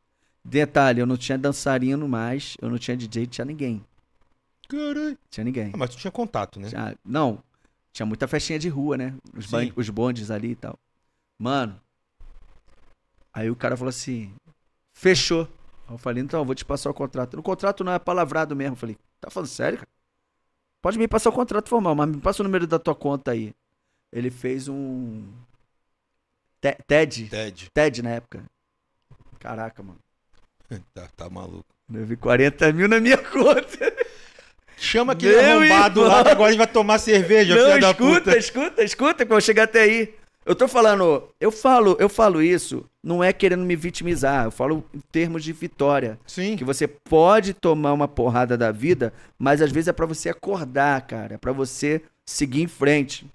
Detalhe, eu não tinha dançarino mais, eu não tinha DJ, não tinha ninguém. Caralho. Tinha ninguém. Ah, mas tu tinha contato, né? Tinha- não, tinha muita festinha de rua, né? Os, ban- os bondes ali e tal. Mano, aí o cara falou assim, fechou. Aí Eu falei, então, eu vou te passar o contrato. No contrato não é palavrado mesmo. Eu falei, tá falando sério, cara? Pode me passar o contrato formal, mas me passa o número da tua conta aí. Ele fez um. Te- TED. Ted. TED na época. Caraca, mano. Tá, tá maluco. Eu vi 40 mil na minha conta. Chama aquele Meu arrombado irmão. lá que agora a gente vai tomar cerveja, Não, filha da escuta, puta. escuta, escuta, que eu vou chegar até aí. Eu tô falando, eu falo, eu falo isso, não é querendo me vitimizar, eu falo em termos de vitória. Sim. Que você pode tomar uma porrada da vida, mas às vezes é pra você acordar, cara. É pra você seguir em frente.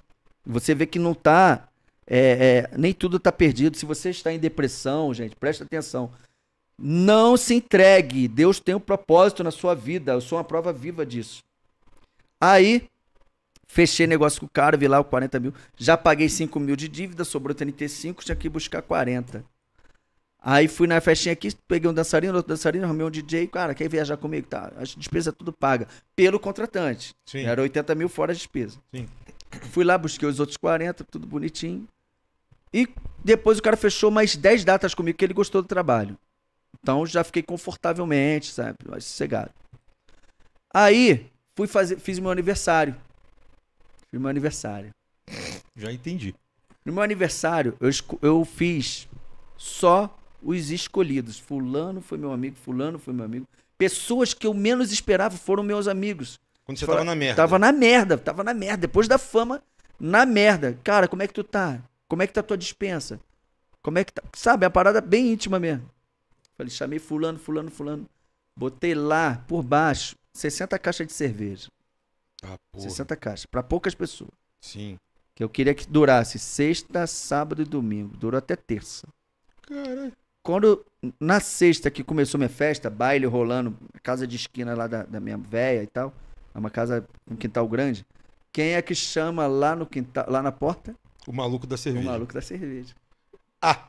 Você vê que não tá. é, é, nem tudo tá perdido. Se você está em depressão, gente, presta atenção. Não se entregue. Deus tem um propósito na sua vida. Eu sou uma prova viva disso. Aí, fechei negócio com o cara, vi lá o 40 mil. Já paguei 5 mil de dívida, sobrou 35, tinha que buscar 40. Aí fui na festinha aqui, peguei um dançarino, outro dançarino, arrumei um DJ, cara, quer viajar comigo? Tá, as despesas tudo paga. Pelo contratante. Sim. Era 80 mil fora a despesa. Sim. Fui lá, busquei os outros 40, tudo bonitinho. E depois o cara fechou mais 10 datas comigo, que ele gostou do trabalho. Então já fiquei confortavelmente, sabe? Mais sossegado. Aí, fui fazer, fiz meu aniversário. Fiz meu aniversário. Já entendi. No meu aniversário, eu, eu fiz só os escolhidos. Fulano foi meu amigo, fulano foi meu amigo. Pessoas que eu menos esperava foram meus amigos. Quando você Fala- tava na merda. Tava na merda, tava na merda. Depois da fama, na merda. Cara, como é que tu tá? Como é que tá a tua dispensa? Como é que tá? Sabe, é uma parada bem íntima mesmo. Falei, chamei fulano, fulano, fulano. Botei lá, por baixo, 60 caixas de cerveja. Ah, porra. 60 caixas, pra poucas pessoas. Sim. Que eu queria que durasse sexta, sábado e domingo. Durou até terça. Caralho. Quando, na sexta que começou minha festa, baile rolando, casa de esquina lá da, da minha véia e tal, é uma casa com quintal grande. Quem é que chama lá no quintal, lá na porta? O maluco da O cerveja. maluco da cerveja. Ah!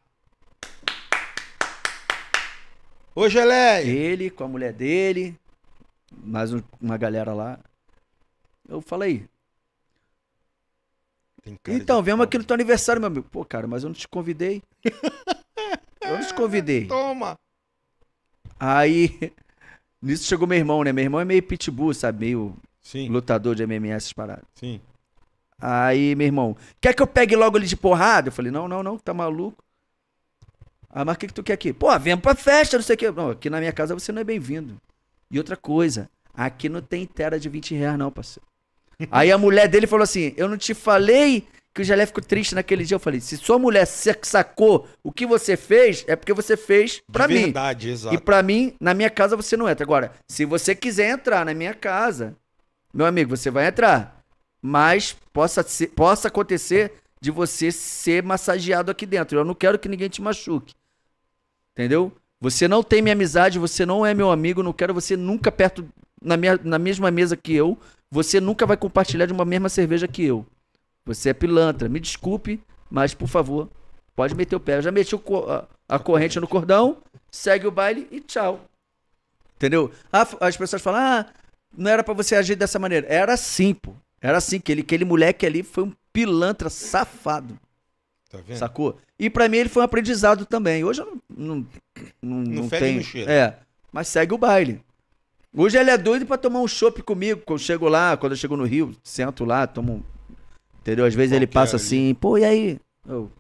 Ô, Geleia! Ele com a mulher dele, mais um- uma galera lá. Eu falei, então, viemos pau. aqui no teu aniversário, meu amigo. Pô, cara, mas eu não te convidei. eu não te convidei. Toma! Aí, nisso chegou meu irmão, né? Meu irmão é meio pitbull, sabe? Meio Sim, lutador de MMA, essas paradas. sim. Aí, meu irmão, quer que eu pegue logo ele de porrada? Eu falei, não, não, não, tá maluco. Ah, mas o que, que tu quer aqui? Pô, vem pra festa, não sei o quê. Não, aqui na minha casa você não é bem-vindo. E outra coisa, aqui não tem tera de 20 reais, não, parceiro. Aí a mulher dele falou assim: Eu não te falei que o Gelé ficou triste naquele dia. Eu falei, se sua mulher sacou o que você fez, é porque você fez pra De mim. verdade, exato. E pra mim, na minha casa você não entra. Agora, se você quiser entrar na minha casa, meu amigo, você vai entrar. Mas possa, ser- possa acontecer de você ser massageado aqui dentro. Eu não quero que ninguém te machuque. Entendeu? Você não tem minha amizade, você não é meu amigo, não quero você nunca perto na, minha, na mesma mesa que eu. Você nunca vai compartilhar de uma mesma cerveja que eu. Você é pilantra. Me desculpe, mas por favor, pode meter o pé. Eu já meti a, a corrente no cordão, segue o baile e tchau. Entendeu? Ah, as pessoas falam, ah, não era pra você agir dessa maneira. Era assim, pô. Era assim, aquele, aquele moleque ali foi um pilantra safado, Tá vendo? sacou? E pra mim ele foi um aprendizado também. Hoje eu não, não, não, Não não tenho. cheiro. É, mas segue o baile. Hoje ele é doido pra tomar um chopp comigo. Quando eu chego lá, quando eu chego no Rio, sento lá, tomo um. Entendeu? Às vezes ele Qualquer passa ali. assim, pô, e aí? Eu,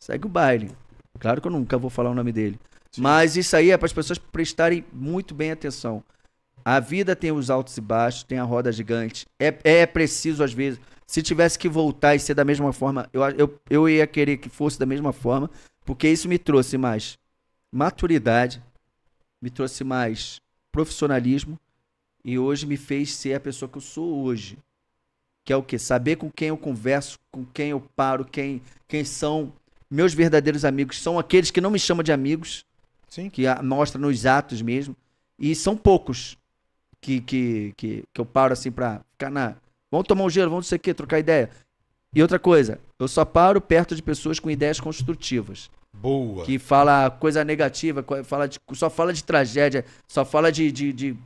segue o baile. Claro que eu nunca vou falar o nome dele. Mas isso aí é para as pessoas prestarem muito bem atenção. A vida tem os altos e baixos, tem a roda gigante. É, é preciso, às vezes. Se tivesse que voltar e ser da mesma forma, eu, eu, eu ia querer que fosse da mesma forma, porque isso me trouxe mais maturidade, me trouxe mais profissionalismo e hoje me fez ser a pessoa que eu sou hoje. Que é o quê? Saber com quem eu converso, com quem eu paro, quem, quem são meus verdadeiros amigos. São aqueles que não me chamam de amigos, Sim. que a- mostra nos atos mesmo. E são poucos que, que, que, que eu paro assim pra ficar na. Vamos tomar um gelo, vamos não sei o quê, trocar ideia. E outra coisa, eu só paro perto de pessoas com ideias construtivas. Boa. Que fala coisa negativa, fala de, só fala de tragédia, só fala de. de, de-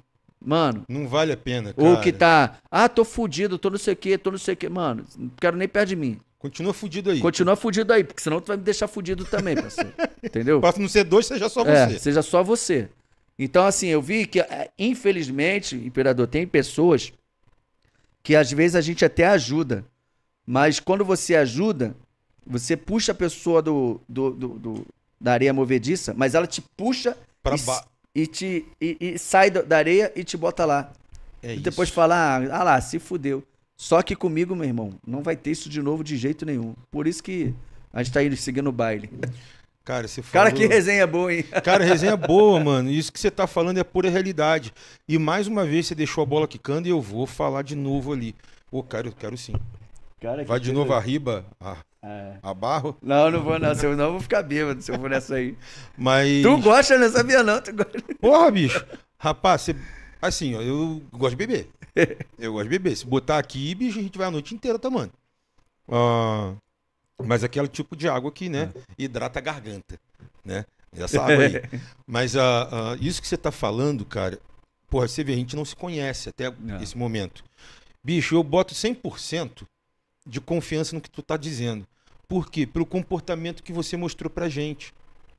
mano, Não vale a pena, cara. ou que tá. Ah, tô fudido, tô não sei o quê, tô não sei o quê. Mano, não quero nem perto de mim. Continua fudido aí. Continua fudido aí, porque senão tu vai me deixar fudido também, parceiro. Entendeu? Pra não ser dois, seja só É, você. seja só você. Então, assim, eu vi que, é, infelizmente, Imperador, tem pessoas que às vezes a gente até ajuda, mas quando você ajuda, você puxa a pessoa do, do, do- do- da areia movediça, mas ela te puxa Pra e, ba... e te, e, e sai da da areia e te bota lá. É e depois isso. fala, ah, ah lá, se fudeu. Só que comigo, meu irmão, não vai ter isso de novo de jeito nenhum. Por isso que a gente tá indo seguindo o baile. Cara, você falou... Cara, que resenha boa, hein? Cara, resenha boa, mano. Isso que você tá falando é pura realidade. E mais uma vez você deixou a bola quicando e eu vou falar de novo ali. Ô, cara, eu quero sim. Cara, Vai que de coisa- novo a riba, a, É. a barro. Não, não vou não. Se eu não, eu vou ficar bêbado se eu for nessa aí. Mas. Tu gosta, não sabia não. Tu gosta. Porra, bicho. Rapaz, você. Assim, ó, eu gosto de beber. Eu gosto de beber. Se botar aqui, bicho, a gente vai a noite inteira tomando. Ah, mas aquele tipo de água que, né? Hidrata a garganta. Né? Essa água aí. Mas ah, ah, isso que você tá falando, cara. Porra, você vê, a gente não se conhece até Não. esse momento. Bicho, eu boto 100% de confiança no que tu tá dizendo. Por quê? Pelo comportamento que você mostrou pra gente.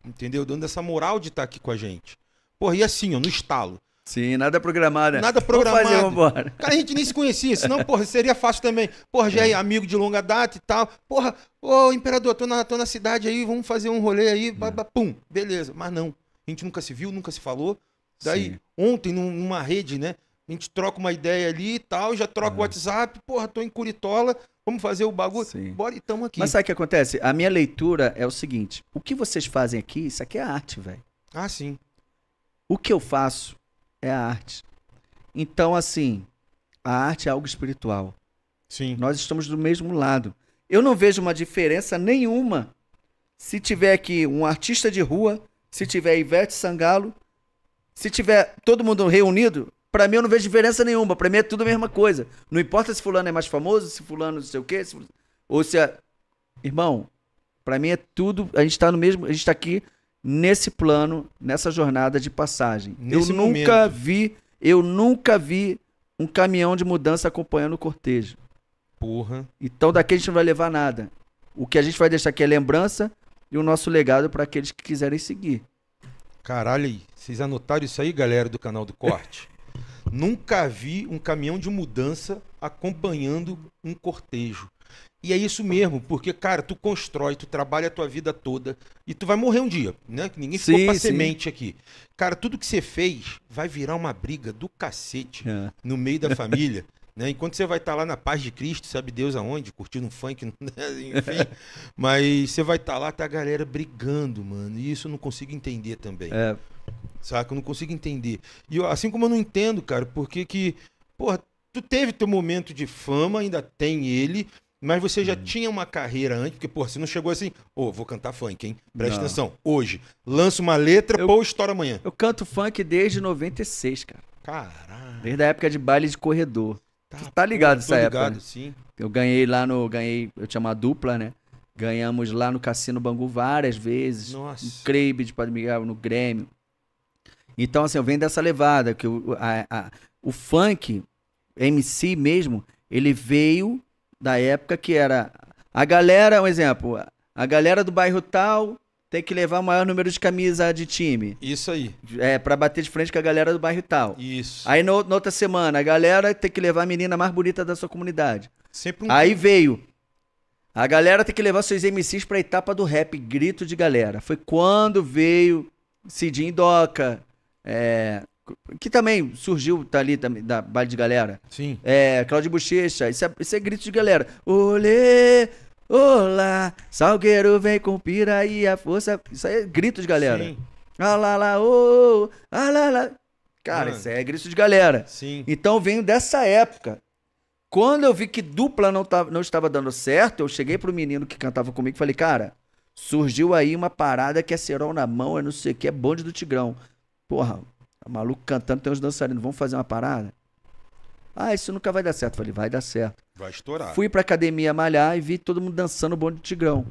Entendeu? Dando essa moral de estar aqui com a gente. Porra, e assim, ó, no estalo. Sim, nada programado. né? Nada Vamos fazer, programado. vambora. Cara, a gente nem se conhecia, senão, porra, seria fácil também. Porra, já é amigo de longa data e tal. Porra, ô, imperador, tô na, tô na cidade aí, vamos fazer um rolê aí, pá, pá, pum, beleza. Mas não, a gente nunca se viu, nunca se falou. Daí, Sim. ontem, num- numa rede, né, a gente troca uma ideia ali e tal, já troca o WhatsApp, porra, tô em Curitola, vamos fazer o bagulho. Sim. Bora e tamo aqui. Mas sabe o que acontece? A minha leitura é o seguinte: o que vocês fazem aqui, isso aqui é arte, velho. Ah, sim. O que eu faço é a arte. Então, assim, a arte é algo espiritual. Sim. Nós estamos do mesmo lado. Eu não vejo uma diferença nenhuma se tiver aqui um artista de rua, se tiver Ivete Sangalo, se tiver todo mundo reunido, pra mim eu não vejo diferença nenhuma. Pra mim é tudo a mesma coisa. Não importa se fulano é mais famoso, se fulano não sei o quê, se ou se é... Irmão, pra mim é tudo, a gente tá no mesmo, a gente tá aqui nesse plano, nessa jornada de passagem. Nesse eu nunca momento. vi, eu nunca vi um caminhão de mudança acompanhando o cortejo. Porra. Então daqui a gente não vai levar nada. O que a gente vai deixar aqui é lembrança e o nosso legado para aqueles que quiserem seguir. Caralho vocês anotaram isso aí, galera do canal do Corte? Nunca vi um caminhão de mudança acompanhando um cortejo. E é isso mesmo, porque, cara, tu constrói, tu trabalha a tua vida toda e tu vai morrer um dia, né? Que ninguém ficou Sim, pra sim. semente aqui. Cara, tudo que você fez vai virar uma briga do cacete no meio da família Né? Enquanto você vai estar lá na paz de Cristo, sabe Deus aonde, curtindo um funk, né? enfim. mas você vai estar lá, tá a galera brigando, mano. E isso eu não consigo entender também. É, Saca? Eu não consigo entender. E eu- assim como eu não entendo, cara, porque que. Porra, tu teve teu momento de fama, ainda tem ele, mas você já tinha uma carreira antes, porque, porra, você não chegou assim, ô, vou cantar funk, hein? Presta Não. atenção. Hoje, lança uma letra, Eu- pô, estoura amanhã. eu canto funk desde 96, cara. Caralho. Desde a época de baile de corredor. Tu tá ligado pô, essa época, ligado, né? sim. Eu ganhei lá no. Ganhei. Eu tinha uma dupla, né? Ganhamos lá no Cassino Bangu várias vezes. Nossa. No Crebe de Padre Miguel, no Grêmio. Então, assim, eu venho dessa levada, que o, a- a- o funk, MC mesmo, ele veio da época que era. A galera, um exemplo, a galera do bairro tal tem que levar o maior número de camisa de time. Isso aí. É, pra bater de frente com a galera do bairro tal. Isso. Aí no, na outra semana, a galera tem que levar a menina mais bonita da sua comunidade. Sempre um. Aí veio. A galera tem que levar seus MCs pra etapa do rap, grito de galera. Foi quando veio Cidinho Doca, é, que também surgiu tá ali da baile de galera. Sim. É, Claudio Bochecha, isso é, isso é grito de galera. Olê, olá, Salgueiro vem com piraí, a força. Isso aí é grito de galera. Sim. Ah lá lá, ô, ah lá lá. Cara, Mano. isso aí é grito de galera. Sim. Então venho dessa época. Quando eu vi que dupla não, tava, não estava dando certo, eu cheguei pro menino que cantava comigo e falei, cara, surgiu aí uma parada que é cerol na mão, é não sei o que, é bonde do Tigrão. Porra, o maluco cantando, tem uns dançarinos, vamos fazer uma parada? Ah, isso nunca vai dar certo. Falei, vai dar certo. Vai estourar. Fui pra academia malhar e vi todo mundo dançando o bonde do Tigrão.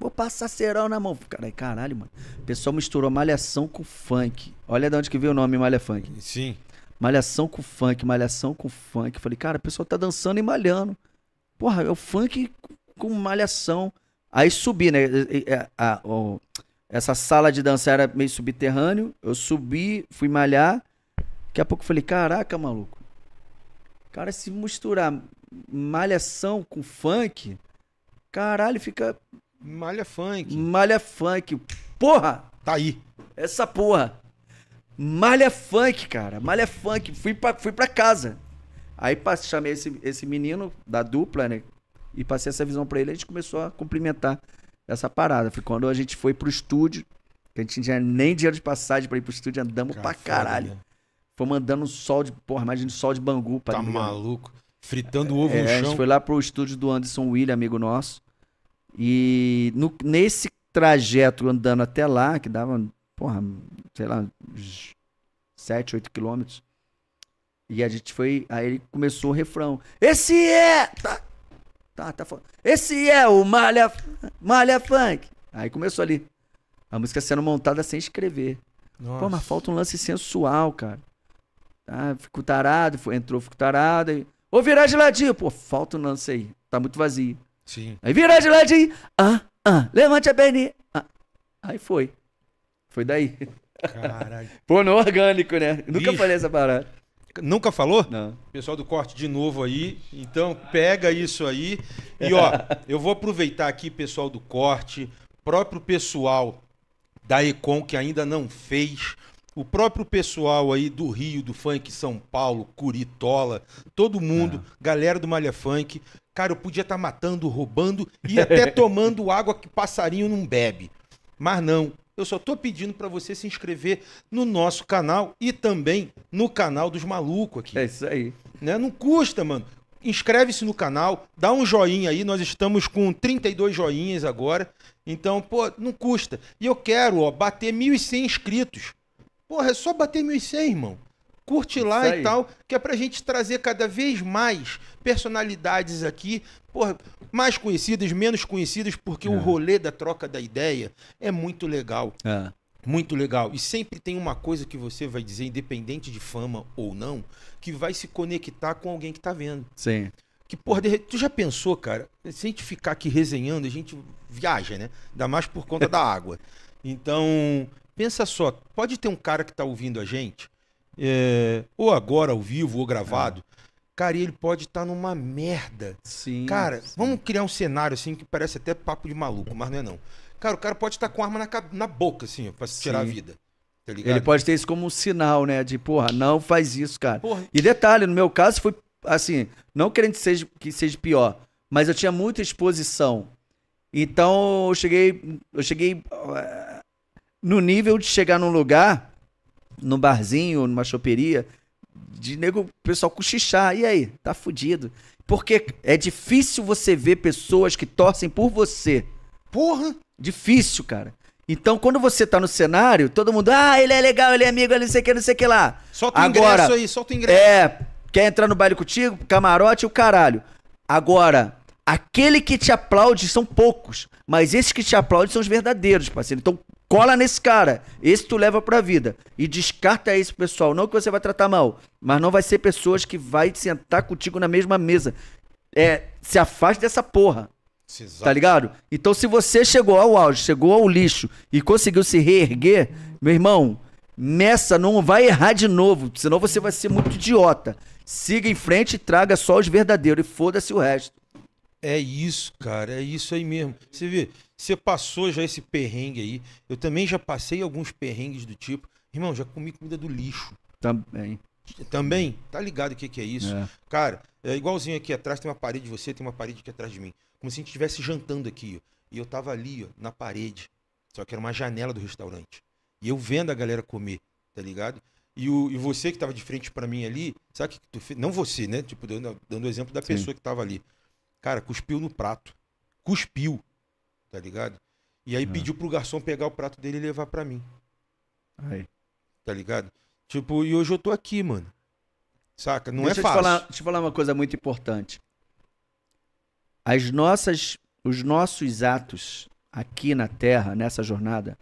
Vou passar cerol na mão. Cara, caralho, mano. O pessoal misturou malhação com funk. Olha de onde que veio o nome malha funk. Sim. Malhação com funk, malhação com funk. Falei, cara, o pessoal tá dançando e malhando. Porra, é o funk com malhação. Aí subi, né? A- essa sala de dança era meio subterrâneo. Eu subi, fui malhar. Daqui a pouco eu falei, caraca, maluco. Cara, se misturar malhação com funk, caralho, fica Malha funk. malha funk. Porra! Tá aí. Essa porra. Malha funk, cara. Malha funk. Fui pra, fui pra casa. Aí chamei esse, esse menino da dupla, né? E passei essa visão pra ele. A gente começou a cumprimentar essa parada. Foi quando a gente foi pro estúdio. Que a gente não tinha nem dinheiro de passagem pra ir pro estúdio. Andamos Cara, pra foda, caralho. né? Fomos andando no sol de. Porra, imagina o sol de Bangu. Tá Padre Miguel. maluco. Fritando ovo É, no a gente chão. foi lá pro estúdio do Anderson William, amigo nosso. E no- nesse trajeto andando até lá, que dava, porra, sei lá, uns 7, 8 quilômetros. E a gente foi. Aí ele começou o refrão. Esse é. Tá, tá, tá falando. Esse é o Malha, Malha Funk. Aí começou ali. A música sendo montada sem escrever. Nossa. Pô, mas falta um lance sensual, cara. Ah, fico tarado, foi- entrou, fico tarado. Aí, Ô, virar de ladinho. Pô, falta um lance aí. Tá muito vazio. Sim. Aí virar de ladinho. Ah, ah, levante a perninha. Ah. Aí foi. Foi daí. Caralho. Pô, no orgânico, né? Nunca falei essa parada. Nunca falou? Não. Pessoal do corte de novo aí. Então, pega isso aí. E ó, eu vou aproveitar aqui, pessoal do corte, próprio pessoal da Econ que ainda não fez, o próprio pessoal aí do Rio, do Funk São Paulo, Curitola, todo mundo, galera do Malha Funk. Cara, eu podia estar matando, roubando e até tomando água que passarinho não bebe. Mas não. Eu só tô pedindo para você se inscrever no nosso canal e também no canal dos malucos aqui É isso aí. né? Não custa, mano. Inscreve-se no canal, dá um joinha aí, nós estamos com 32 joinhas agora. Então, pô, não custa. E eu quero, ó, bater 1.100 inscritos. Porra, é só bater 1.100, irmão. Curte lá e tal, que é pra gente trazer cada vez mais personalidades aqui, porra, mais conhecidas, menos conhecidas, porque o É. rolê da troca da ideia é muito legal. Ah, Muito legal. E sempre tem uma coisa que você vai dizer, independente de fama ou não, que vai se conectar com alguém que tá vendo. sim. Que, porra, de tu já pensou, cara? Se a gente ficar aqui resenhando, a gente viaja, né? Ainda mais por conta da água. Então, pensa só, pode ter um cara que tá ouvindo a gente, é, ou agora ao vivo, ou gravado, cara, e ele pode estar numa merda. Sim. Cara, sim. vamos criar um cenário assim que parece até papo de maluco, mas não é não. Cara, o cara pode estar com arma na, na boca, assim, pra se tirar a Sim. vida. Tá? Ele pode ter isso como um sinal, né? De, porra, não faz isso, cara. Porra, E detalhe, no meu caso, foi assim, não querendo que seja, que seja pior, mas eu tinha muita exposição. Então eu cheguei, eu cheguei uh, no nível de chegar num lugar, num barzinho, numa choperia, de nego, pessoal cochichar. E aí, tá fudido. Porque é difícil você ver pessoas que torcem por você. Porra! Difícil, cara. Então, quando você tá no cenário, todo mundo, ah, ele é legal, ele é amigo, ele não sei o que, não sei o que lá. Solta o Agora, ingresso aí, solta o ingresso. É, quer entrar no baile contigo, camarote e o caralho. Agora, aquele que te aplaude são poucos, mas esses que te aplaudem são os verdadeiros, parceiro. Então, cola nesse cara. Esse tu leva pra vida. E descarta esse pessoal. Não que você vai tratar mal, mas não vai ser pessoas que vai sentar contigo na mesma mesa. É, se afaste dessa porra. Exato. Tá ligado? Então, se você chegou ao auge, chegou ao lixo e conseguiu se reerguer, meu irmão, nessa não vai errar de novo, senão você vai ser muito idiota. Siga em frente e traga só os verdadeiros e foda-se o resto. É isso, cara, é isso aí mesmo. Você vê, você passou já esse perrengue aí. Eu também já passei alguns perrengues do tipo. Irmão, já comi comida do lixo. Também. Também? Tá ligado o que, que é isso? É. Cara, é igualzinho aqui atrás, tem uma parede de você, tem uma parede aqui atrás de mim. Como se a gente estivesse jantando aqui, ó. E eu tava ali, ó, na parede. Só que era uma janela do restaurante. E eu vendo a galera comer, tá ligado? E, o, e você que tava de frente para mim ali, sabe o que tu fez? Não você, né? Tipo, dando, dando exemplo da Sim. pessoa que tava ali. Cara, cuspiu no prato. Cuspiu, tá ligado? E aí ah. pediu pro garçom pegar o prato dele e levar para mim. Aí. Tá ligado? Tipo, e hoje eu tô aqui, mano. Saca? Não deixa é fácil. Falar, deixa eu falar uma coisa muito importante. As nossas, os nossos atos aqui na Terra, nessa jornada,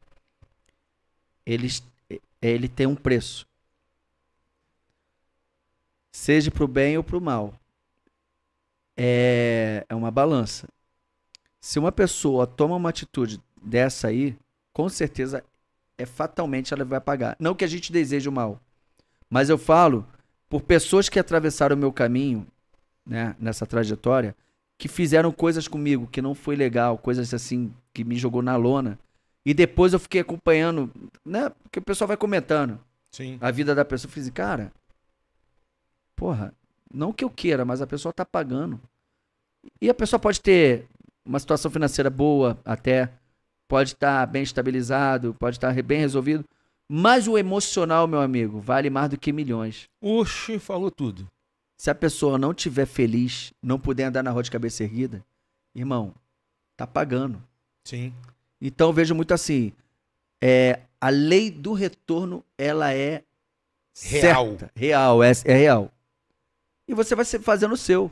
eles, ele tem um preço. Seja pro bem ou pro mal. É, é uma balança. Se uma pessoa toma uma atitude dessa aí, com certeza é fatalmente ela vai pagar. Não que a gente deseje o mal, mas eu falo por pessoas que atravessaram o meu caminho, né, nessa trajetória, que fizeram coisas comigo que não foi legal, coisas assim que me jogou na lona. E depois eu fiquei acompanhando, né? Porque o pessoal vai comentando Sim. a vida da pessoa. Eu fiz, assim, cara, porra, não que eu queira, mas a pessoa tá pagando. E a pessoa pode ter uma situação financeira boa até, pode estar tá bem estabilizado, pode estar tá bem resolvido. Mas o emocional, meu amigo, vale mais do que milhões. Oxe, falou tudo. Se a pessoa não tiver feliz, não puder andar na rua de cabeça erguida, irmão, tá pagando. Sim. Então vejo muito assim, é, a lei do retorno ela é real, certa, real, é, é real. E você vai fazendo o seu.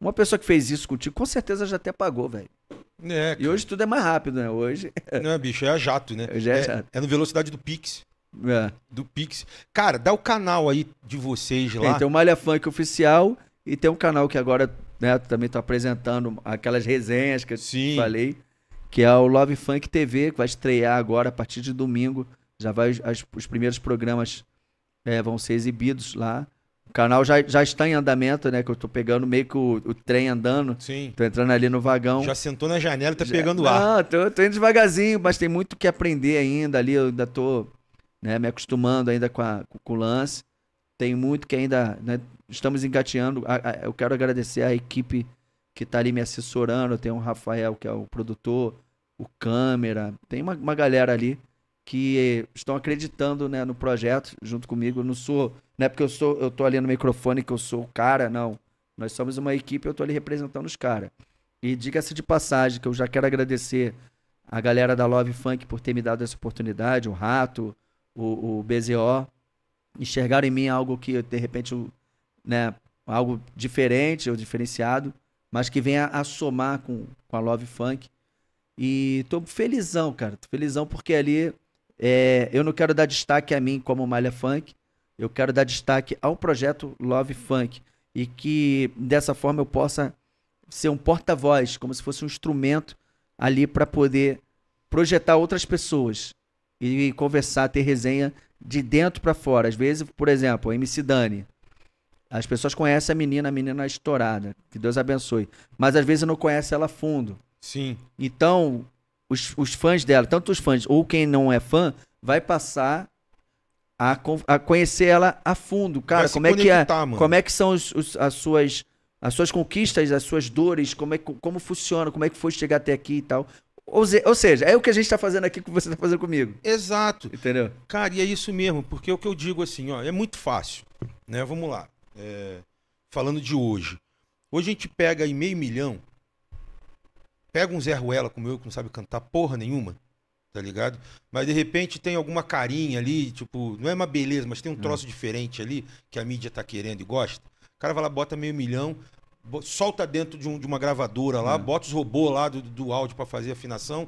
Uma pessoa que fez isso contigo, com certeza já até pagou, velho. É, e hoje tudo é mais rápido, né? Hoje. Não, é, bicho, é jato, né? Hoje é, é, jato. é no velocidade do Pix. É. Do Pix. Cara, dá o canal aí de vocês lá. Tem, tem o Malha Funk Oficial e tem um canal que agora né, também tô apresentando aquelas resenhas que eu Sim. falei, que é o Love Funk TV, que vai estrear agora a partir de domingo. Já vai as, os primeiros programas é, vão ser exibidos lá. O canal já, já está em andamento, né? Que eu tô pegando meio que o, o trem andando. Sim. Tô entrando ali no vagão. Já sentou na janela e tá já, pegando não, ar. Não, tô, tô indo devagarzinho, mas tem muito que aprender ainda ali. Eu ainda tô né, me acostumando ainda com, a, com o lance. Tem muito que ainda né, estamos engateando. Eu quero agradecer a equipe que está ali me assessorando. Tem o Rafael, que é o produtor, o câmera. Tem uma, uma galera ali que estão acreditando né, no projeto junto comigo. Eu não sou, não é porque eu sou, eu tô ali no microfone que eu sou o cara, não. Nós somos uma equipe, eu tô ali representando os caras. E diga-se de passagem que eu já quero agradecer a galera da Love Funk por ter me dado essa oportunidade, o Rato, o, o BZO, enxergaram em mim algo que, de repente, né, algo diferente ou diferenciado, mas que venha a somar com, com a Love Funk. E tô felizão, cara. Tô felizão porque ali é, eu não quero dar destaque a mim como Malha Funk, eu quero dar destaque ao projeto Love Funk. E que dessa forma eu possa ser um porta-voz, como se fosse um instrumento ali para poder projetar outras pessoas e conversar, ter resenha de dentro para fora. Às vezes, por exemplo, a MC Dani. As pessoas conhecem a menina, a menina estourada. Que Deus abençoe. Mas às vezes não conhece ela a fundo. Sim. Então, os, os fãs dela, tanto os fãs ou quem não é fã, vai passar a, a conhecer ela a fundo. Cara, como é que é, mano. como é que são os- os- as suas as suas conquistas, as suas dores, como é como funciona, como é que foi chegar até aqui e tal. Ou, ou seja, é o que a gente tá fazendo aqui que você tá fazendo comigo. Exato. Entendeu? Cara, e é isso mesmo, porque é o que eu digo assim, ó, é muito fácil, né? Vamos lá. É, falando de hoje. Hoje a gente pega aí meio milhão, pega um Zé Ruela como eu, que não sabe cantar porra nenhuma, tá ligado? Mas de repente tem alguma carinha ali, tipo, não é uma beleza, mas tem um troço diferente ali que a mídia tá querendo e gosta. O cara vai lá, bota meio milhão, solta dentro de, um- de uma gravadora lá, É. bota os robôs lá do, do áudio pra fazer afinação,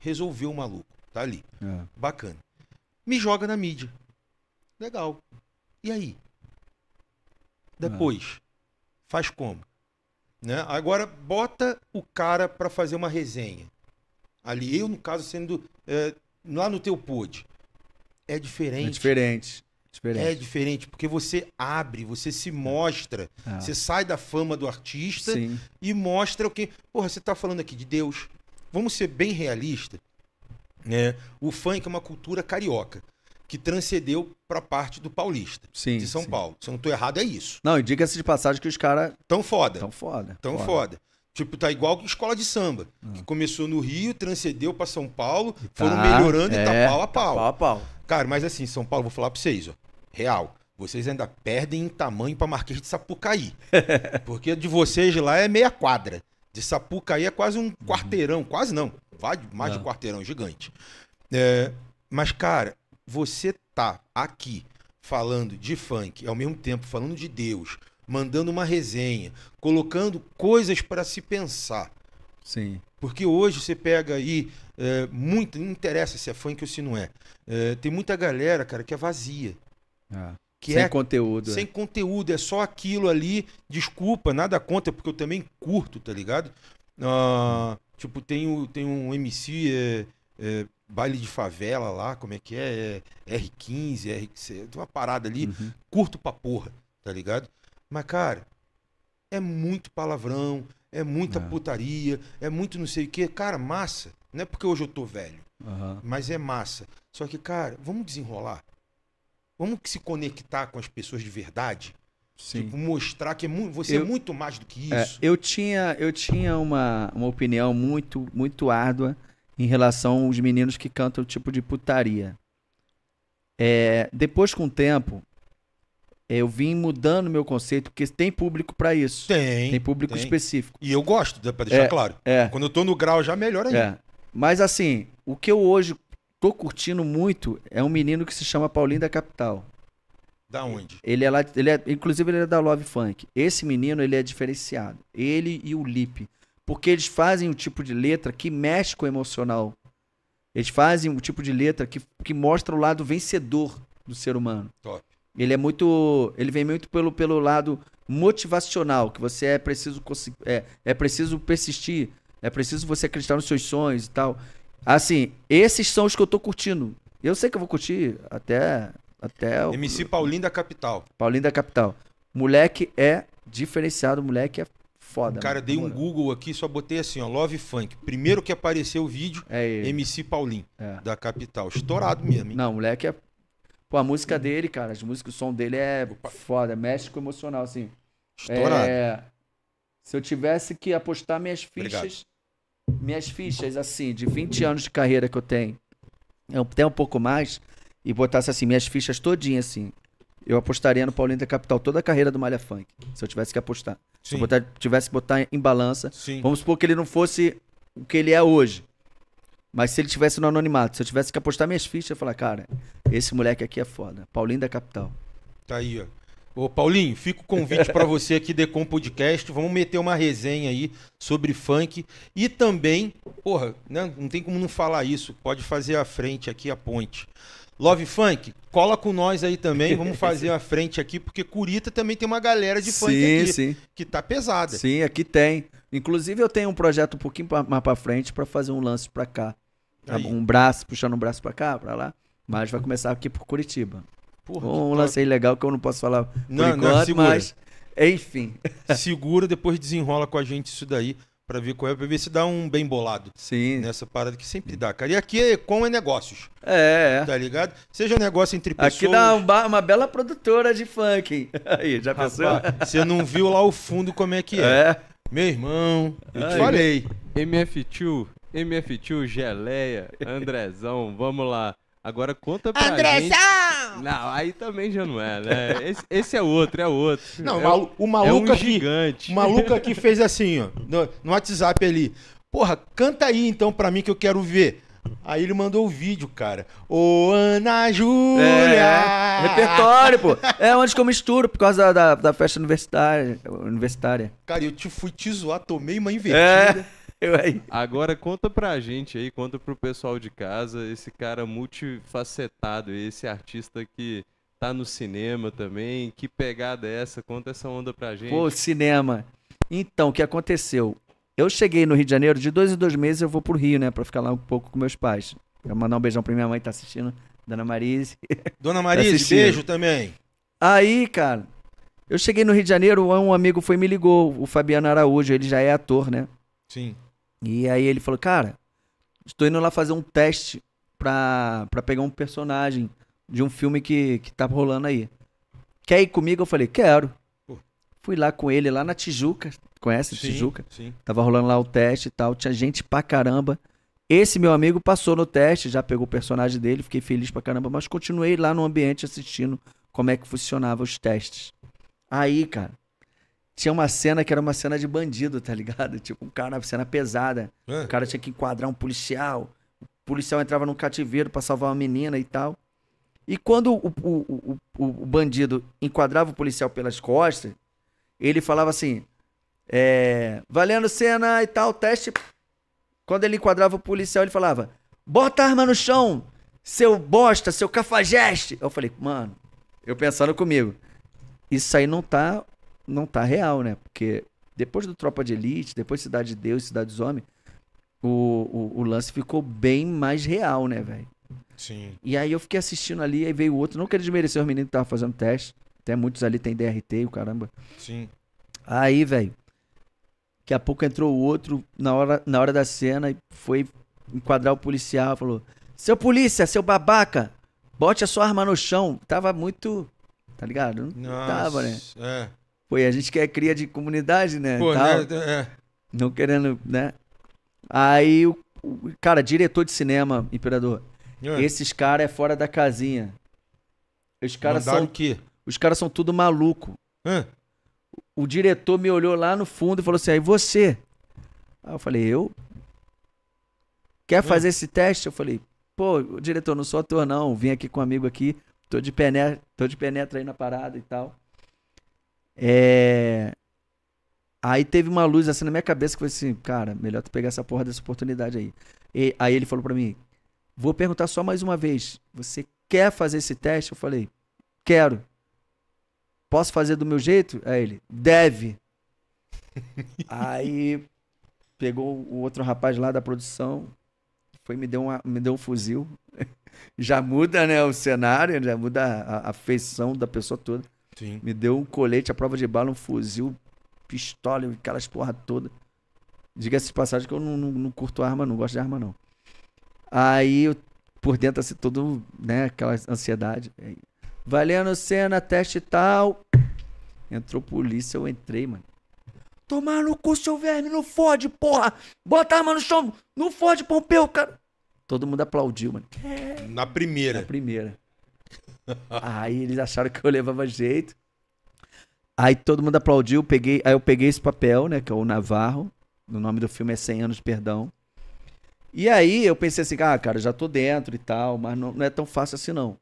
resolveu o maluco, tá ali. Bacana. Me joga na mídia. Legal. E aí? Depois, faz como? Né? Agora, bota o cara pra fazer uma resenha. Ali, eu, no caso, sendo é, lá no teu pod. É É diferente. diferente. É Diferente. diferente, porque você abre, você se mostra, Ah, você sai da fama do artista Sim. e mostra o que. Porra, você tá falando aqui de Deus. Vamos ser bem realista. Né? O funk é uma cultura carioca que transcendeu para parte do paulista, Sim. de São sim. Paulo. Se eu não tô errado, é isso. Não, e diga-se de passagem que os caras Tão foda. tão foda. Tão foda. Tipo, tá igual que escola de samba. Que começou no Rio, transcendeu para São Paulo, foram Tá, melhorando e tá é, pau a pau. Pau a pau. Cara, mas assim, São Paulo, vou falar pra vocês, ó. Real. Vocês ainda perdem em tamanho pra Marquês de Sapucaí. Porque de vocês lá é meia quadra. De Sapucaí é quase um quarteirão. Quase não. Mais de Não. quarteirão, gigante. É, mas, cara, você tá aqui falando de funk, ao mesmo tempo falando de Deus, mandando uma resenha, colocando coisas para se pensar. Sim. Porque hoje você pega aí, é, muito, não interessa se é funk ou se não é. É, tem muita galera, cara, que é vazia. É. Que Sem é conteúdo. sem conteúdo, é só aquilo ali. Desculpa, nada contra, porque eu também curto, tá ligado? Ah, tipo, tem, o, tem um MC, é, é, baile de favela lá, como é que é? é R15, RC, tem uma parada ali. Uhum. Curto pra porra, tá ligado? Mas, cara, é muito palavrão, é muita É. putaria, é muito não sei o quê. Cara, massa. Não é porque hoje eu tô velho, Aham. mas é massa. Só que, cara, vamos desenrolar. Vamos se conectar com as pessoas de verdade. Sim. Tipo, mostrar que é você é Eu- muito mais do que É, isso. eu tinha, eu tinha uma, uma opinião muito, muito árdua em relação aos meninos que cantam tipo de putaria. É, depois, com o tempo, eu vim mudando meu conceito, porque tem público para isso. Tem. Tem público tem. específico. E eu gosto, pra deixar É. claro. É, Quando eu tô no grau já melhor ainda. é. Mas assim, o que eu hoje tô curtindo muito é um menino que se chama Paulinho da Capital. Da onde? Ele é lá, ele é, inclusive ele é da Love Funk. Esse menino, ele é diferenciado. Ele e o Lipe. Porque eles fazem um tipo de letra que mexe com o emocional. Eles fazem um tipo de letra que, que mostra o lado vencedor do ser humano. Top. Ele é muito, ele vem muito pelo, pelo lado motivacional, que você é preciso é, é preciso persistir, é preciso você acreditar nos seus sonhos e tal. Assim, esses são os que eu tô curtindo. Eu sei que eu vou curtir até até o- MC Paulinho da Capital. Paulinho da Capital. Moleque é diferenciado, moleque é foda. Cara, mano. dei um. Google aqui, só botei assim, ó, Love Funk. Primeiro que apareceu o vídeo, É ele. MC Paulinho, É. da Capital. Estourado mesmo, hein? Não, moleque é. Pô, a música dele, cara, as músicas, o som dele é Opa. foda, mexe com o emocional, assim. Estourado. É, se eu tivesse que apostar minhas Obrigado. fichas, minhas fichas, assim, de 20 anos de carreira que eu tenho, até um pouco mais, e botasse assim, minhas fichas todinhas, assim, eu apostaria no Paulinho da Capital, toda a carreira do Malha Funk, se eu tivesse que apostar. Se Sim, eu botar- tivesse que botar em balança, sim. vamos supor que ele não fosse o que ele é hoje. Mas se ele tivesse no anonimato, se eu tivesse que apostar minhas fichas, eu ia falar, cara, esse moleque aqui é foda. Paulinho da Capital. Tá aí, ó. Ô, Paulinho, fica o convite pra você aqui, Decom Podcast. Vamos meter uma resenha aí sobre funk. E também, porra, né, não tem como não falar isso. Pode fazer a frente aqui, a ponte. Love Funk, cola com nós aí também. Vamos fazer a frente aqui, porque Curita também tem uma galera de funk sim, aqui sim. que tá pesada. Sim, aqui tem. Inclusive eu tenho um projeto um pouquinho mais pra frente pra fazer um lance pra cá. Aí. Um braço, puxando um braço pra cá, pra lá. Mas vai começar aqui por Curitiba. Porra, Um top. lance aí legal que eu não posso falar por Não, não, enquanto, segura. mas enfim. Segura, depois desenrola com a gente isso daí. Pra ver qual é, pra ver se dá um bem bolado Sim. nessa parada que sempre dá, cara. E aqui é com é negócios, É, é. tá ligado? Seja negócio entre pessoas. Aqui dá um ba- uma bela produtora de funk. Aí, já pensou? Rapaz, você não viu lá o fundo como é que é. É. Meu irmão, eu te Ai, falei. MF2, MF2, Geleia, Andrezão, vamos lá. Agora conta pra gente. Não, aí também já não é, né? Esse, esse é outro, é outro. Não, é, o o é maluco um aqui. gigante. O maluco aqui fez assim, ó, no, no WhatsApp ali. Porra, canta aí então pra mim que eu quero ver. Aí ele mandou o vídeo, cara. Ô, Ana Júlia! É, repertório, pô. É onde que eu misturo por causa da, da, da festa universitária. universitária. Cara, eu te fui te zoar, tomei uma É. Eu aí. Agora conta pra gente aí, conta pro pessoal de casa, esse cara multifacetado, esse artista que tá no cinema também, que pegada é essa? Conta essa onda pra gente. Pô, cinema. Então, o que aconteceu? Eu cheguei no Rio de Janeiro, de dois em dois meses eu vou pro Rio, né? Pra ficar lá um pouco com meus pais. Quero mandar um beijão pra minha mãe que tá assistindo, Dona Marise. Dona Maria, assistindo. beijo também. Aí, cara, eu cheguei no Rio de Janeiro, um amigo foi e me ligou, o Fabiano Araújo, ele já é ator, né? Sim. E aí ele falou, cara, estou indo lá fazer um teste pra, pra pegar um personagem de um filme que, que tá rolando aí. Quer ir comigo? Eu falei, quero. Pô. Fui lá com ele, lá na Tijuca. Conhece Sim, Tijuca? Sim. Tava rolando lá o teste e tal, tinha gente pra caramba. Esse meu amigo passou no teste, já pegou o personagem dele, fiquei feliz pra caramba, mas continuei lá no ambiente assistindo como é que funcionava os testes. Aí, cara, tinha uma cena que era uma cena de bandido, tá ligado? Tipo, um cara, uma cena pesada. Hã? O cara tinha que enquadrar um policial. O policial entrava num cativeiro pra salvar uma menina e tal. E quando o, o, o, o, o bandido enquadrava o policial pelas costas, ele falava assim: é, valendo cena e tal, teste. Quando ele enquadrava o policial, ele falava: bota a arma no chão, seu bosta, seu cafajeste. Eu falei, mano, eu pensando comigo, isso aí não tá, não tá real, né? Porque depois do Tropa de Elite, depois Cidade de Deus, Cidade dos Homens, o, o, o lance ficou bem mais real, né, velho? Sim. E aí eu fiquei assistindo ali, aí veio outro. Não queria desmerecer os meninos que estavam fazendo teste. Até muitos ali tem DRT, o caramba. Sim. Aí, velho. Daqui a pouco entrou o outro na hora, na hora da cena e foi enquadrar o policial. Falou: Seu polícia, seu babaca, bote a sua arma no chão. Tava muito. Tá ligado? Não Nossa. tava, né? É. Pô, e a gente que é cria de comunidade, né? Pô, tal, né? É. Não querendo, né? Aí, o, o- cara, diretor de cinema, Imperador. É. Esses caras é fora da casinha. Os caras são, o quê? os caras são tudo maluco. Hã? O diretor me olhou lá no fundo e falou assim: "Aí você?" Aí eu falei: "Eu Quer fazer esse teste?" Eu falei: "Pô, diretor, não sou ator não, vim aqui com um amigo aqui, tô de penetra, tô de penetra aí na parada e tal." É Aí teve uma luz assim na minha cabeça que foi assim, cara, melhor tu pegar essa porra dessa oportunidade aí. E aí ele falou pra mim: Vou perguntar só mais uma vez. Você quer fazer esse teste? Eu falei, quero. Posso fazer do meu jeito? Aí ele, deve. Aí pegou o outro rapaz lá da produção, foi me deu, uma, me deu um fuzil. Já muda, né, o cenário, já muda a, a feição da pessoa toda. Sim. Me deu um colete à prova de bala, um fuzil, pistola, aquelas porra toda. Diga-se de passagem que eu não, não, não curto arma, não gosto de arma, não. Aí, eu, por dentro, assim, todo, né, aquela ansiedade. Valendo cena, teste e tal. Entrou polícia, eu entrei, mano. Tomar no cu, seu verme, não fode, porra! Bota a arma no chão, não fode, Pompeu, cara! Todo mundo aplaudiu, mano. Na Na primeira. primeira. Aí eles acharam que eu levava jeito. Aí todo mundo aplaudiu, peguei, aí eu peguei esse papel, né, que é o Navarro. O nome do filme é 100 anos de perdão. E aí eu pensei assim, ah, cara, já tô dentro e tal, mas não, não é tão fácil assim não.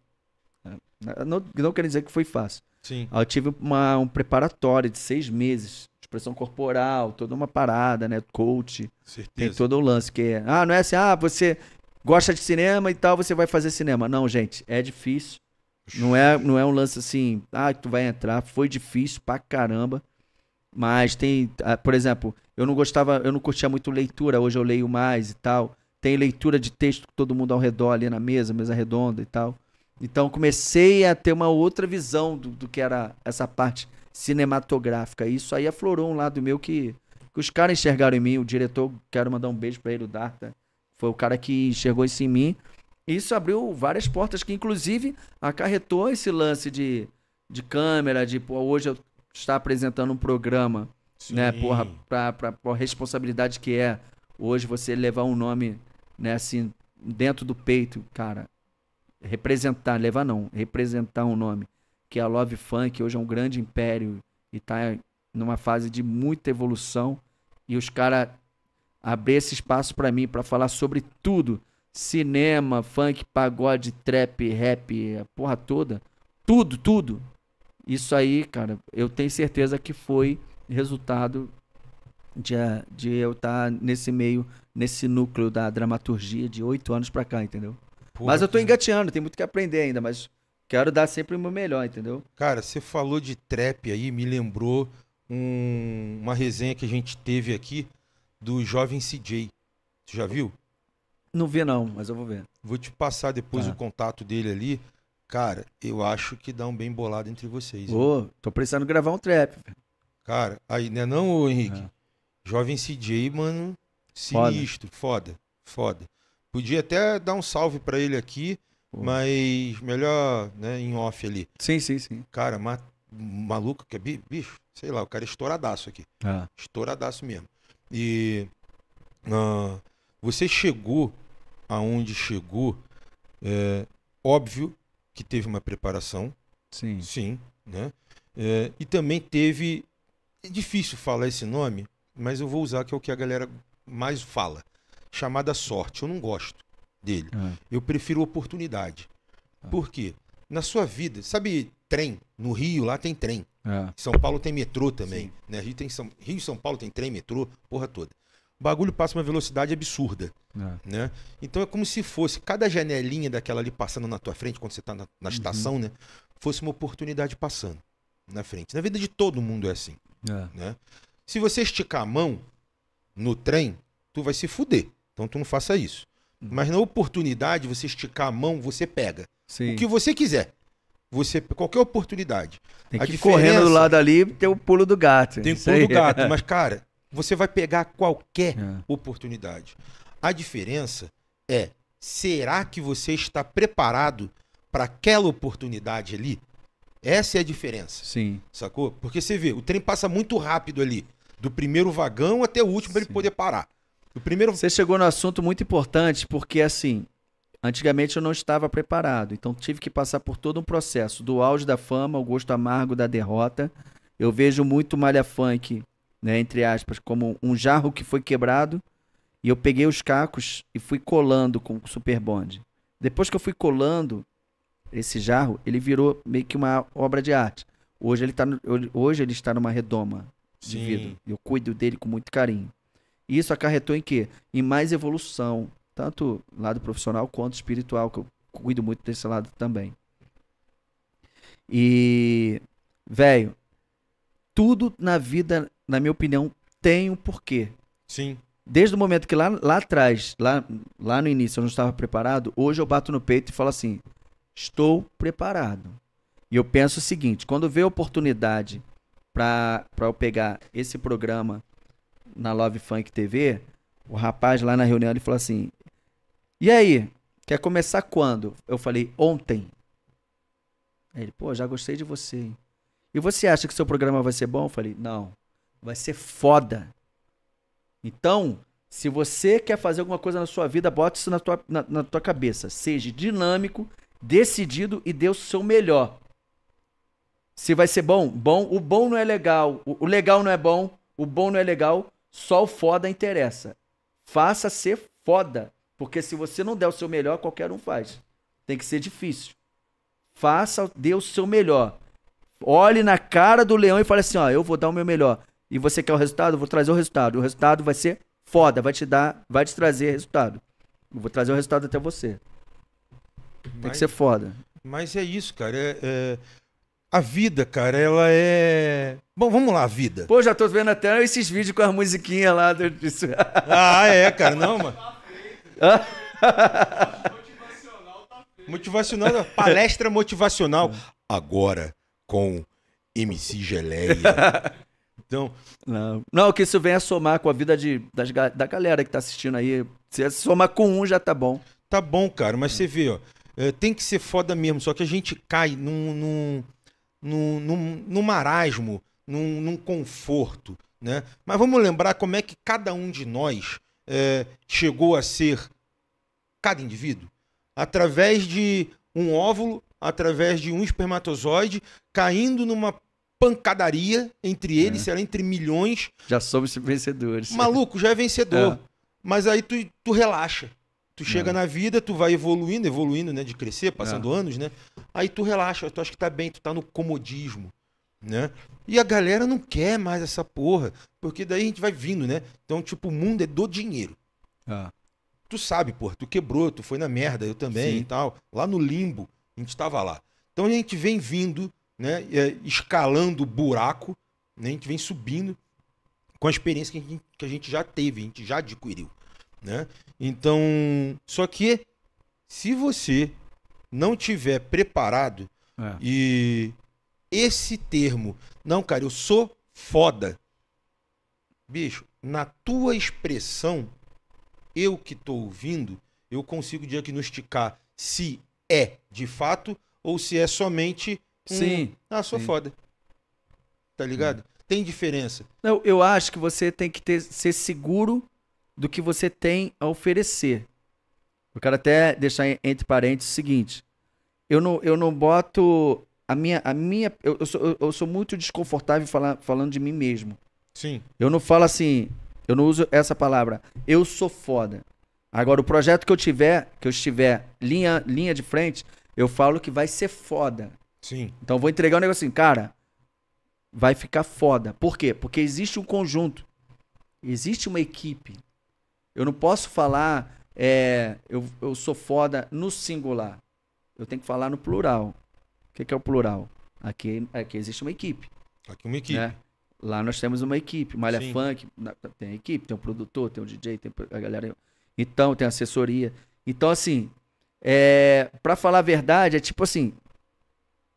É, Não, não quer dizer que foi fácil. Sim. Aí eu tive uma, um preparatório de seis meses, expressão corporal, toda uma parada, né, coach. Tem Certeza. todo o lance que é. Ah, não é assim, ah, você gosta de cinema e tal, você vai fazer cinema. Não, gente, é difícil. Não é, não é um lance assim, ah, tu vai entrar. Foi difícil pra caramba. Mas tem, ah, por exemplo, eu não gostava, eu não curtia muito leitura, hoje eu leio mais e tal. Tem leitura de texto com todo mundo ao redor ali na mesa, mesa redonda e tal. Então comecei a ter uma outra visão do, do que era essa parte cinematográfica. Isso aí aflorou um lado meu que que os caras enxergaram em mim. O diretor, quero mandar um beijo pra ele, o Darta. Foi o cara que enxergou isso em mim. Isso abriu várias portas que, inclusive, acarretou esse lance de, de câmera, de, pô, hoje eu estar apresentando um programa, né, Sim. porra, pra, pra, pra responsabilidade que é hoje você levar um nome, né, assim, dentro do peito, cara, representar, levar não, representar um nome, que é a Love Funk, hoje é um grande império e tá numa fase de muita evolução, e os caras abrir esse espaço pra mim pra falar sobre tudo, cinema, funk, pagode, trap, rap, a porra toda, tudo, tudo. Isso aí, cara, eu tenho certeza que foi resultado de, eh, de eu estar nesse meio, nesse núcleo da dramaturgia de oito anos pra cá, entendeu? Porra, mas eu tô engateando, tem muito que aprender ainda, mas quero dar sempre o meu melhor, entendeu? Cara, você falou de trap aí, me lembrou um- uma resenha que a gente teve aqui do jovem CJ. Tu já viu? Não vi não, mas eu vou ver. Vou te passar depois Tá. o contato dele ali. Cara, eu acho que dá um bem bolado entre vocês. Ô, tô precisando gravar um trap. Cara, aí, né não, ô Henrique? É. Jovem CJ, mano, Foda. sinistro, foda, foda. Podia até dar um salve pra ele aqui, Pô. mas melhor, né, em off ali. Sim, sim, sim. Cara, ma maluco que é bi- bicho, sei lá, o cara é estouradaço aqui. Ah, Estouradaço mesmo. E ah, você chegou aonde chegou, é, óbvio que teve uma preparação, sim. sim, né? É, e também teve. É difícil falar esse nome, mas eu vou usar que é o que a galera mais fala. Chamada sorte. Eu não gosto dele. Ah, Eu prefiro oportunidade. Ah. Por quê? Na sua vida, sabe trem? No Rio lá tem trem. ah, São Paulo tem metrô também. Né? Rio, tem São... Rio e São Paulo tem trem, metrô, porra toda. O bagulho passa uma velocidade absurda. ah. Né? Então é como se fosse cada janelinha daquela ali passando na tua frente, quando você está na, na estação, né? Fosse uma oportunidade passando na frente. Na vida de todo mundo é assim. ah. Né? Se você esticar a mão no trem, tu vai se fuder. Então tu não faça isso. Mas na oportunidade, você esticar a mão, você pega. Sim. O que você quiser. Você, qualquer oportunidade. Tem que ir diferença- correndo do lado ali ter o pulo do gato. Tem Isso pulo do gato, mas cara, você vai pegar qualquer É. oportunidade. A diferença é, será que você está preparado para aquela oportunidade ali? Essa é a diferença, Sim. sacou? Porque você vê, o trem passa muito rápido ali, do primeiro vagão até o último para ele poder parar. O primeiro Você chegou no assunto muito importante, porque assim, antigamente eu não estava preparado, então tive que passar por todo um processo, do auge da fama, o gosto amargo da derrota. Eu vejo muito malha funk, né, entre aspas, como um jarro que foi quebrado, e eu peguei os cacos e fui colando com o Super Bond. Depois que eu fui colando esse jarro, ele virou meio que uma obra de arte. Hoje ele, tá no- hoje ele está numa redoma de Sim. vidro. Eu cuido dele com muito carinho. E isso acarretou em quê? Em mais evolução, tanto lado profissional quanto espiritual, que eu cuido muito desse lado também. E, velho, tudo na vida, na minha opinião, tem um porquê. Sim, Desde o momento que lá, lá atrás, lá, lá no início eu não estava preparado, hoje eu bato no peito e falo assim: estou preparado. E eu penso o seguinte: quando vê a oportunidade para eu pegar esse programa na Love Funk TV, o rapaz lá na reunião ele falou assim: e aí, quer começar quando? Eu falei: ontem. Aí ele, pô, já gostei de você. hein? E você acha que seu programa vai ser bom? Eu falei: não, vai ser foda. Então, se você quer fazer alguma coisa na sua vida, bote isso na tua, na, na tua cabeça. Seja dinâmico, decidido e dê o seu melhor. Se vai ser bom, bom. O bom não é legal. O, o legal não é bom. O bom não é legal. Só o foda interessa. Faça ser foda. Porque se você não der o seu melhor, qualquer um faz. Tem que ser difícil. Faça, dê o seu melhor. Olhe na cara do leão e fale assim: ó, eu vou dar o meu melhor. E você quer o resultado? Eu vou trazer o resultado. O resultado vai ser foda, vai te dar, vai te trazer resultado. Eu vou trazer o resultado até você. Tem mas, que ser foda. mas é isso, cara. é- é- A vida, cara, ela é. Bom, vamos lá, a vida. Pô, já tô vendo até esses vídeos com as musiquinhas lá do, disso. Ah, é, cara, não, mano. Motivacional, palestra motivacional. Agora com MC Geleia. Então, Não, não, que isso venha somar com a vida de, das da galera que tá assistindo aí. Se somar com um já tá bom. tá bom, cara, mas você vê, ó, é, tem que ser foda mesmo, só que a gente cai num, num, num, num, num marasmo, num, num conforto, né? Mas vamos lembrar como é que cada um de nós é, chegou a ser cada indivíduo através de um óvulo, através de um espermatozoide caindo numa pancadaria entre eles, É. sei lá, entre milhões. Já somos vencedores. Maluco, já é vencedor. É. Mas aí tu, tu relaxa. Tu chega É. na vida, tu vai evoluindo, evoluindo, né? De crescer, passando anos, né? Aí tu relaxa, tu acha que tá bem, tu tá no comodismo, né? E a galera não quer mais essa porra, porque daí a gente vai vindo, né? Então, tipo, o mundo é do dinheiro. Ah, Tu sabe, porra, tu quebrou, tu foi na merda, eu também Sim. e tal. Lá no limbo, a gente tava lá. Então a gente vem vindo, né? é, escalando o buraco, né? A gente vem subindo com a experiência que a gente, que a gente já teve, a gente já adquiriu, né? Então, só que se você não tiver preparado é. e esse termo, não, cara, eu sou foda. Bicho, na tua expressão, eu que tô ouvindo, eu consigo diagnosticar se é de fato ou se é somente um, Sim. ah, sou sim. foda. Tá ligado? Tem diferença. Eu, eu acho que você tem que ter, ser seguro do que você tem a oferecer. Eu quero até deixar entre parênteses o seguinte. Eu não, eu não boto a minha. A minha eu, eu sou, eu sou muito desconfortável falar, falando de mim mesmo. Sim. Eu não falo assim. Eu não uso essa palavra. Eu sou foda. Agora, o projeto que eu tiver, que eu estiver linha, linha de frente, eu falo que vai ser foda. Sim. Então eu vou entregar um negócio assim, cara, vai ficar foda. Por quê? Porque existe um conjunto. Existe uma equipe. Eu não posso falar, é, eu, eu sou foda no singular. Eu tenho que falar no plural. O que, que é o plural? Aqui, aqui existe uma equipe. Aqui uma equipe. né? Lá nós temos uma equipe. Malha Sim. Funk, tem a equipe, tem um produtor, tem um DJ, tem a galera. Então, tem assessoria. Então, assim, é, para falar a verdade, é tipo assim: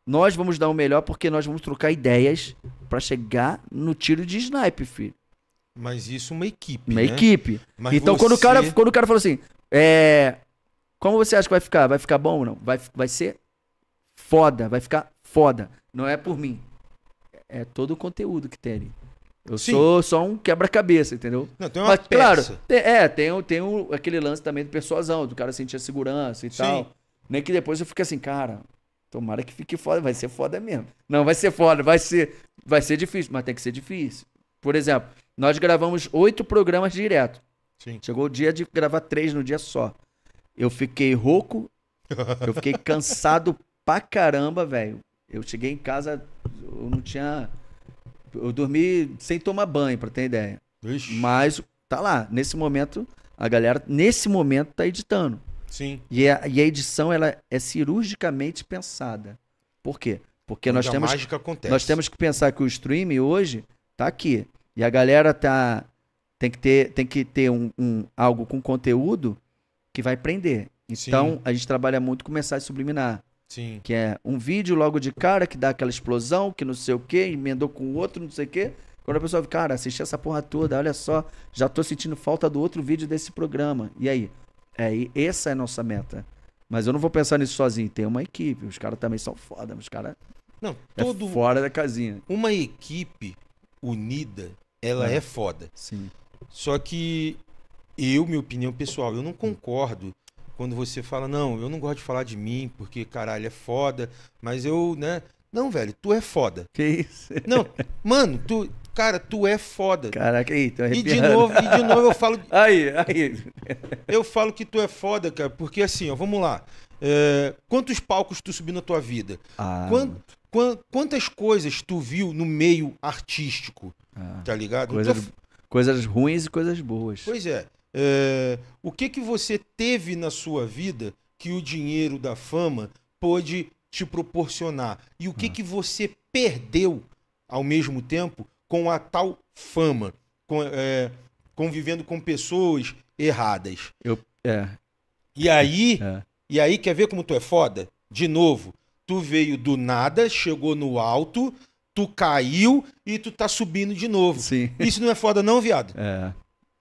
nós vamos dar o melhor porque nós vamos trocar ideias pra chegar no tiro de snipe, filho. Mas isso uma equipe. Uma né? equipe. Mas então, quando, o você- cara, quando o cara falou assim: é, como você acha que vai ficar? Vai ficar bom ou não? Vai, vai ser foda, vai ficar foda. Não é por mim. É todo o conteúdo que tem ali. Eu Sim. sou só um quebra-cabeça, entendeu? Não, tem uma Mas, peça. claro, tem- é, tem, tem o- aquele lance também do persuasão, do cara sentir a segurança e Sim. tal. Nem que depois eu fique assim, cara, tomara que fique foda, vai ser foda mesmo. Não, vai ser foda, vai ser, vai ser difícil, mas tem que ser difícil. Por exemplo, nós gravamos oito programas direto. Sim. Chegou o dia de gravar três no dia só. Eu fiquei rouco, eu fiquei cansado pra caramba, velho. Eu cheguei em casa, eu não tinha. Eu dormi sem tomar banho, pra ter ideia. Ixi, Mas tá lá, nesse momento, a galera, nesse momento, tá editando. Sim. E a, e a edição, ela é cirurgicamente pensada. Por quê? Porque nós temos, mágica acontece. nós temos que pensar que o stream hoje tá aqui. E a galera tá. Tem que ter, tem que ter um, um- algo com conteúdo que vai prender. Então, Sim. a gente trabalha muito com mensagem subliminar. Sim. Que é um vídeo logo de cara que dá aquela explosão, que não sei o quê, emendou com o outro, não sei o quê. Quando a pessoa, cara, assisti essa porra toda, olha só, já tô sentindo falta do outro vídeo desse programa. E aí? É, e essa é a nossa meta. Mas eu não vou pensar nisso sozinho, tem uma equipe, os caras também são foda, os caras Não, é todo fora da casinha. uma equipe unida, ela É. é foda. Sim. Só que eu, minha opinião pessoal, eu não concordo quando você fala, não, eu não gosto de falar de mim, porque caralho, é foda, mas eu, né? Não, velho, tu é foda. Que isso? Não, mano, tu, cara, tu é foda. Caraca, aí, tô E de arrepiando. novo, e de novo eu falo, Aí, aí. eu falo que tu é foda, cara, porque assim, ó, vamos lá. É, quantos palcos tu subiu na tua vida? Ah, Quan- quan- quantas coisas tu viu no meio artístico, ah. tá ligado? Coisas, coisas ruins e coisas boas. Pois é. É, O que que você teve na sua vida que o dinheiro da fama pôde te proporcionar? E o que Ah. que você perdeu ao mesmo tempo com a tal fama, com, é, convivendo com pessoas erradas? É, E aí, é. e aí quer ver como tu é foda? De novo, tu veio do nada, chegou no alto, tu caiu e tu tá subindo de novo. Sim. Isso não é foda, não, viado? É.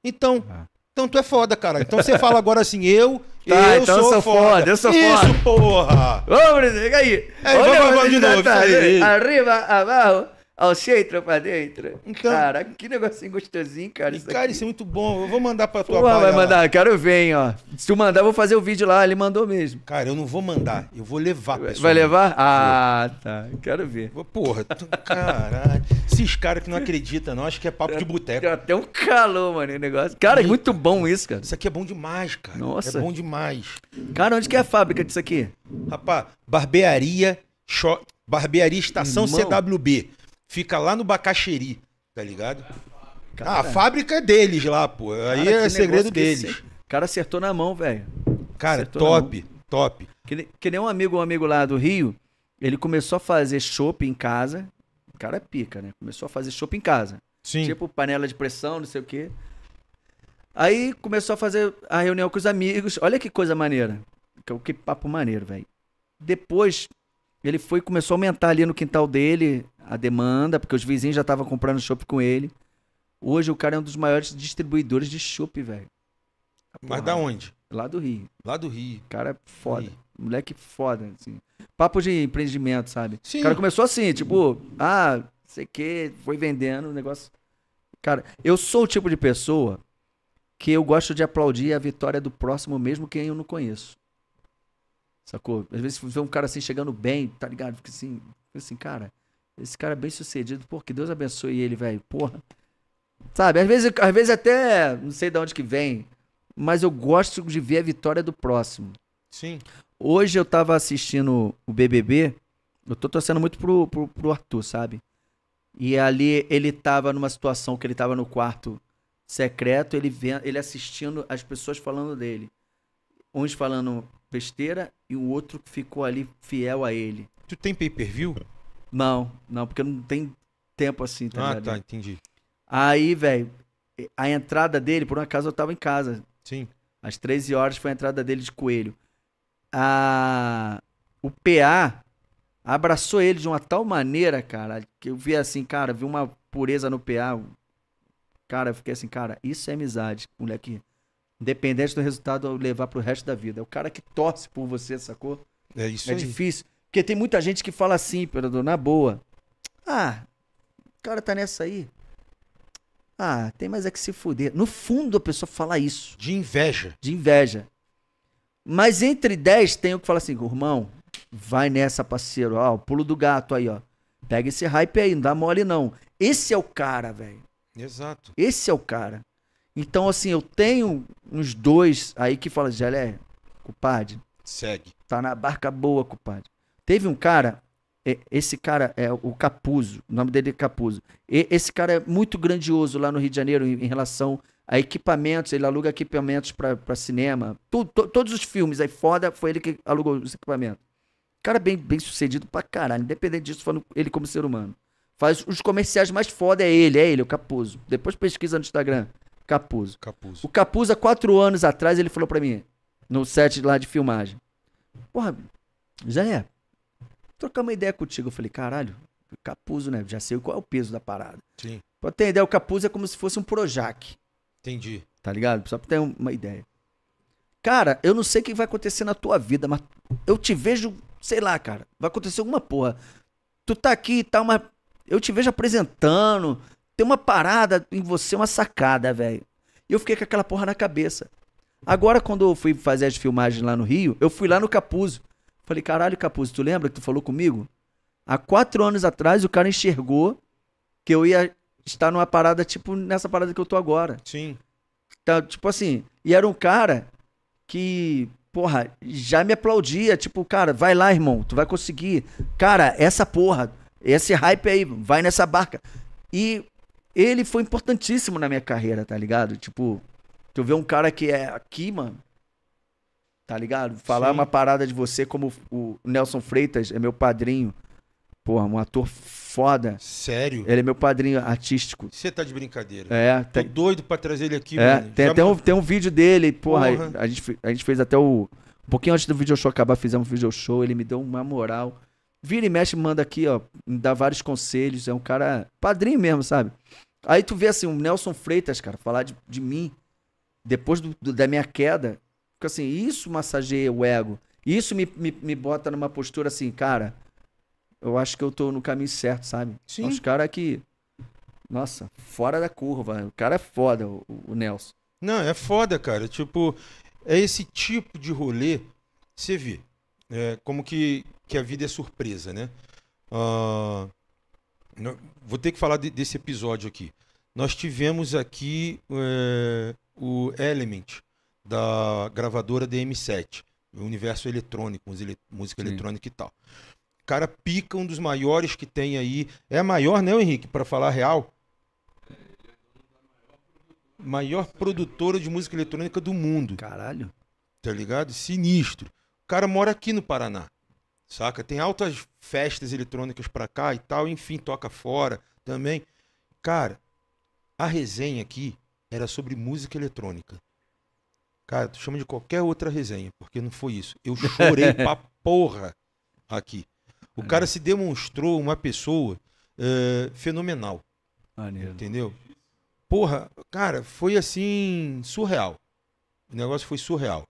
Então, Ah. Então tu é foda, cara. Então você fala agora assim, eu, Tá, eu então sou, sou foda. foda, eu sou Isso, foda. porra! Vamos, aí. É, Olha vamos, vamos de novo, isso aí. Arriba, abaixo, ao centro, pra dentro. Então- cara, que negocinho gostosinho, cara. E, Isso cara, aqui. isso é muito bom. Eu vou mandar pra tua baia vai lá. mandar, quero ver, hein, ó. Se tu mandar, eu vou fazer o vídeo lá, ele mandou mesmo. Cara, eu não vou mandar. Eu vou levar, pessoal. Vai levar? Ah, tá. Quero ver. Porra, tu, caralho. Esses caras que não acreditam, não, acho que é papo de boteco. Deu até um calor, mano, o negócio. Cara, é muito bom isso, cara. Isso aqui é bom demais, cara. Nossa. É bom demais. Cara, onde que é a fábrica disso aqui? Rapaz, barbearia, cho- barbearia Estação Irmão. CWB. Fica lá no Bacaxeri, tá ligado? Cara, ah, a fábrica é deles lá, pô. Aí cara, é segredo deles. esse- O cara acertou na mão, velho. Cara, acertou top, top. Que, ne- que nem um amigo, um amigo lá do Rio, ele começou a fazer chopp em casa. O cara é pica, né? Começou a fazer chopp em casa. Sim. Tipo panela de pressão, não sei o quê. Aí começou a fazer a reunião com os amigos. Olha que coisa maneira. Que, que papo maneiro, velho. Depois, ele foi começou a aumentar ali no quintal dele a demanda, porque os vizinhos já estavam comprando chopp com ele. Hoje o cara é um dos maiores distribuidores de chopp, velho. Mas Porra, da onde? Lá do Rio. Lá do Rio. Cara é foda. Aí. Moleque foda, assim. Papo de empreendimento, sabe? Sim. O cara começou assim, tipo, ah, sei que, foi vendendo o negócio. Cara, eu sou o tipo de pessoa que eu gosto de aplaudir a vitória do próximo, mesmo quem eu não conheço. Sacou? Às vezes você vê um cara assim chegando bem, tá ligado? Fica assim, fica assim, cara, esse cara é bem sucedido, pô, que Deus abençoe ele, velho. Porra. Sabe? Às vezes, às vezes até, não sei de onde que vem, mas eu gosto de ver a vitória do próximo. Sim. Hoje eu tava assistindo o BBB, eu tô torcendo muito pro, pro, pro Arthur, sabe? E ali ele tava numa situação que ele tava no quarto secreto, ele, vendo, ele assistindo as pessoas falando dele. Uns falando besteira e o outro que ficou ali fiel a ele. Tu tem pay-per-view? Não, não, porque não tem tempo assim, tá Ah, ligado? tá, entendi. Aí, velho, a entrada dele, por um acaso eu tava em casa, Sim. às 13 horas foi a entrada dele de coelho. A... O PA abraçou ele de uma tal maneira, cara, que eu vi assim, cara, vi uma pureza no PA. Cara, eu fiquei assim, cara, isso é amizade, moleque. Independente do resultado, levar pro resto da vida. É o cara que torce por você, sacou? É isso é aí. difícil. Porque tem muita gente que fala assim, Imperador, na boa. Ah, o cara tá nessa aí. Ah, tem mais é que se fuder. No fundo a pessoa fala isso De inveja. de inveja. Mas entre 10 tem o que fala assim, irmão, vai nessa, parceiro. Ó, o pulo do gato aí, ó. Pega esse hype aí, não dá mole não. Esse é o cara, velho. Exato. Esse é o cara. Então, assim, eu tenho uns dois aí que falam, Gelé, compadre, Segue. tá na barca boa, compadre. Teve um cara, e- esse cara é o Capuzo, o nome dele é Capuzo. E- Esse cara é muito grandioso lá no Rio de Janeiro em, relação a equipamentos, ele aluga equipamentos pra pra cinema. Tu- to- todos os filmes aí foda, foi ele que alugou os equipamentos. Cara bem, bem sucedido pra caralho, independente disso, falando ele como ser humano. Faz os comerciais mais foda, é ele, é ele, o Capuzo. Depois pesquisa no Instagram, Capuzo. Capuz. O Capuz, há quatro anos atrás, ele falou pra mim, no set lá de filmagem. Porra, Zé, trocar uma ideia contigo. Eu falei, caralho, Capuzo, né? Já sei qual é o peso da parada. Sim. Pra ter ideia, o Capuz é como se fosse um Projac, Entendi. tá ligado? Só pra ter um- uma ideia. Cara, eu não sei o que vai acontecer na tua vida, mas eu te vejo, sei lá, cara, vai acontecer alguma porra. Tu tá aqui e tá uma. Eu te vejo apresentando, tem uma parada em você, uma sacada, velho. E eu fiquei com aquela porra na cabeça. Agora, quando eu fui fazer as filmagens lá no Rio, eu fui lá no Capuzzo. Falei, caralho, Capuzzo, tu lembra que tu falou comigo? Há quatro anos atrás, o cara enxergou que eu ia estar numa parada, tipo, nessa parada que eu tô agora. Sim. Tá, tipo assim, e era um cara que, porra, já me aplaudia, tipo, cara, vai lá, irmão, tu vai conseguir. Cara, essa porra, esse hype aí, vai nessa barca. E ele foi importantíssimo na minha carreira, tá ligado? Tipo, tu vê um cara que é aqui, mano, tá ligado? Falar Sim. uma parada de você como o Nelson Freitas é meu padrinho. Porra, um ator foda. Sério? Ele é meu padrinho artístico. Você tá de brincadeira. É, Tô tem, doido pra trazer ele aqui, é, mano. tem Já até um, tem um vídeo dele, porra, Porra. A, gente, a gente fez até o... Um pouquinho antes do video show acabar, fizemos um video show, ele me deu uma moral. Vira e mexe, manda aqui, ó, me dá vários conselhos. É um cara padrinho mesmo, sabe? Aí tu vê assim, o Nelson Freitas, cara, falar de, de mim depois do- do- da minha queda. Fica assim, isso massageia o ego. Isso me, me, me bota numa postura assim, cara. Eu acho que eu tô no caminho certo, sabe? Sim. Os caras que. Nossa, fora da curva. O cara é foda, o, o Nelson. Não, é foda, cara. Tipo, é esse tipo de rolê. Você vê. É, como que, que a vida é surpresa, né? No- vou ter que falar de- desse episódio aqui. Nós tivemos aqui é, o Element, da gravadora DM7, o universo eletrônico, música Sim. eletrônica e tal. O cara pica um dos maiores que tem aí. É a maior, né, Henrique? Para falar real. Maior produtora de música eletrônica do mundo Caralho. tá ligado? Sinistro. O cara mora aqui no Paraná, saca? Tem altas festas eletrônicas pra cá e tal, enfim, toca fora também. Cara, a resenha aqui era sobre música eletrônica. Cara, tu chama de qualquer outra resenha, porque não foi isso. Eu chorei pra porra aqui. O cara se demonstrou uma pessoa eh, fenomenal. Maneiro. Entendeu? Porra, cara, foi assim, surreal. O negócio foi surreal.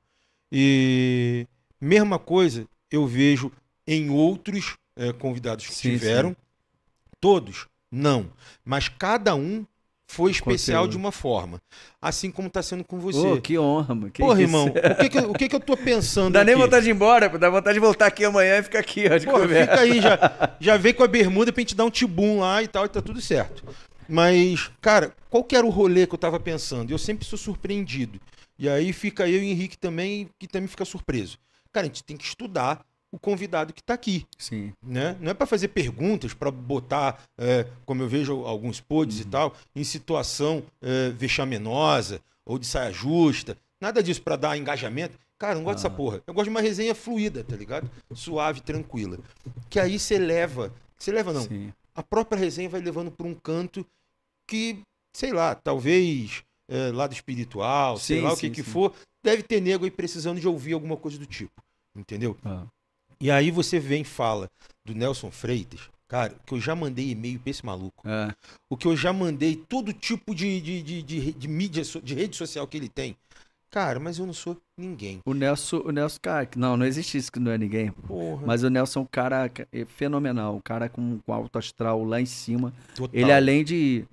E mesma coisa eu vejo em outros eh, convidados que Sim, tiveram. sim. Todos, não. Mas cada um foi especial conteúdo. de uma forma. Assim como tá sendo com você. Ô, que honra, mano. Que Porra, isso? irmão, o que que, eu- o que que eu tô pensando dá nem aqui? vontade de ir embora. Dá vontade de voltar aqui amanhã e ficar aqui, ó, de Pô, conversa. fica aí, já, já vem com a bermuda pra gente dar um tibum lá e tal, e tá tudo certo. Mas, cara, qual que era o rolê que eu tava pensando? Eu sempre sou surpreendido. E aí fica eu e o Henrique também, que também fica surpreso. Cara, a gente tem que estudar o convidado que tá aqui, Sim. né? Não é pra fazer perguntas, pra botar, é, como eu vejo alguns pods e tal, em situação é, vexaminosa ou de saia justa. Nada disso pra dar engajamento. Cara, eu não gosto dessa Ah. porra. Eu gosto de uma resenha fluida, tá ligado? Suave, tranquila. Que aí você leva. Você leva, não. Sim. A própria resenha vai levando por um canto que, sei lá, talvez é, lado espiritual, sei Sim, lá o sim, que que sim. for, deve ter nego aí precisando de ouvir alguma coisa do tipo. Entendeu? Ah. E aí você vem e fala do Nelson Freitas, cara, que eu já mandei e-mail pra esse maluco. É. O que eu já mandei, todo tipo de, de, de, de, de mídia, de rede social que ele tem. Cara, mas eu não sou ninguém. O Nelson, o Nelson, cara, não, não existe isso que não é ninguém. Porra. Mas o Nelson é um cara ca- é fenomenal, um cara com, com alto astral lá em cima. total. Ele além de.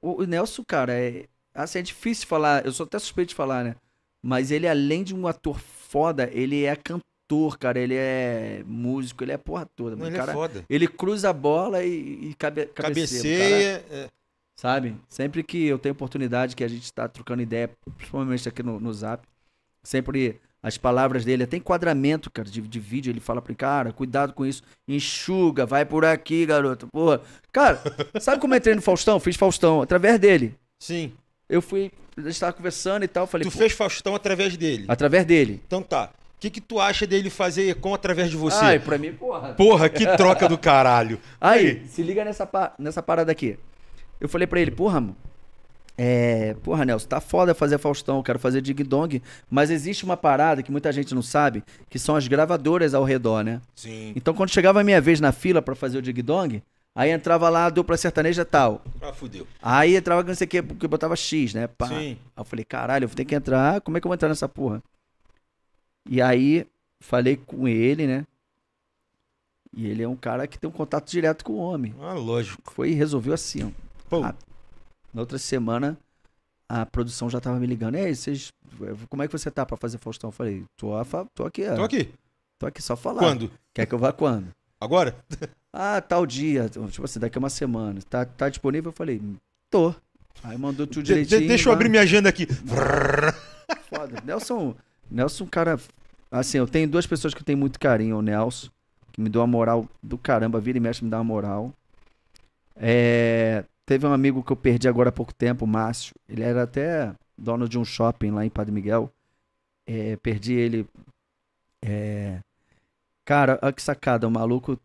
O, o Nelson, cara, é. Assim, é difícil falar, eu sou até suspeito de falar, né? Mas ele, além de um ator foda, ele é cantor, cara. Ele é músico, ele é porra toda. Não, ele cara, é foda. ele cruza a bola e, e cabe, cabeceia. Cabeceia. é, Sabe? Sempre que eu tenho oportunidade, que a gente tá trocando ideia, principalmente aqui no, no Zap, sempre as palavras dele, até enquadramento, cara, de, de vídeo, ele fala pro cara, cuidado com isso, enxuga, vai por aqui, garoto. Porra. Cara, sabe como eu entrei no Faustão? Fiz Faustão, através dele. sim. Eu fui, a gente tava conversando e tal, falei, Tu fez Faustão através dele. através dele. Então tá. O que, que tu acha dele fazer Econ através de você? Ai, pra mim, porra. Porra, que troca do caralho. Aí, se liga nessa, nessa parada aqui. Eu falei pra ele, porra, mano. É. Porra, Nelson, tá foda fazer Faustão, eu quero fazer Dig Dong. Mas existe uma parada que muita gente não sabe, que são as gravadoras ao redor, né? Sim. Então quando chegava a minha vez na fila pra fazer o Dig Dong, aí entrava lá a dupla sertaneja tal. Ah, fudeu. Aí entrava não sei o que, porque botava X, né? Pá. Sim. Aí eu falei, caralho, eu vou ter que entrar. Como é que eu vou entrar nessa porra? E aí, falei com ele, né? E ele é um cara que tem um contato direto com o homem. Ah, lógico. Foi e resolveu assim, ó. Pô, Ah, Na outra semana, a produção já tava me ligando. Ei, vocês. Como é que você tá pra fazer Faustão? Eu falei, tô, a tô aqui, ó. tô aqui. Tô aqui só falar. Quando? Quer que eu vá quando? Agora? Ah, tal dia. Tipo assim, daqui a uma semana. Tá, tá disponível? Eu falei, tô. Aí mandou tudo De- de- direitinho. deixa eu lá. abrir minha agenda aqui. Foda. Nelson, Nelson, cara. Assim, eu tenho duas pessoas que eu tenho muito carinho. O Nelson, que me deu uma moral do caramba, vira e mexe, me dá uma moral. É, teve um amigo que eu perdi agora há pouco tempo, o Márcio. Ele era até dono de um shopping lá em Padre Miguel. É, perdi ele. É, cara, olha que sacada. O maluco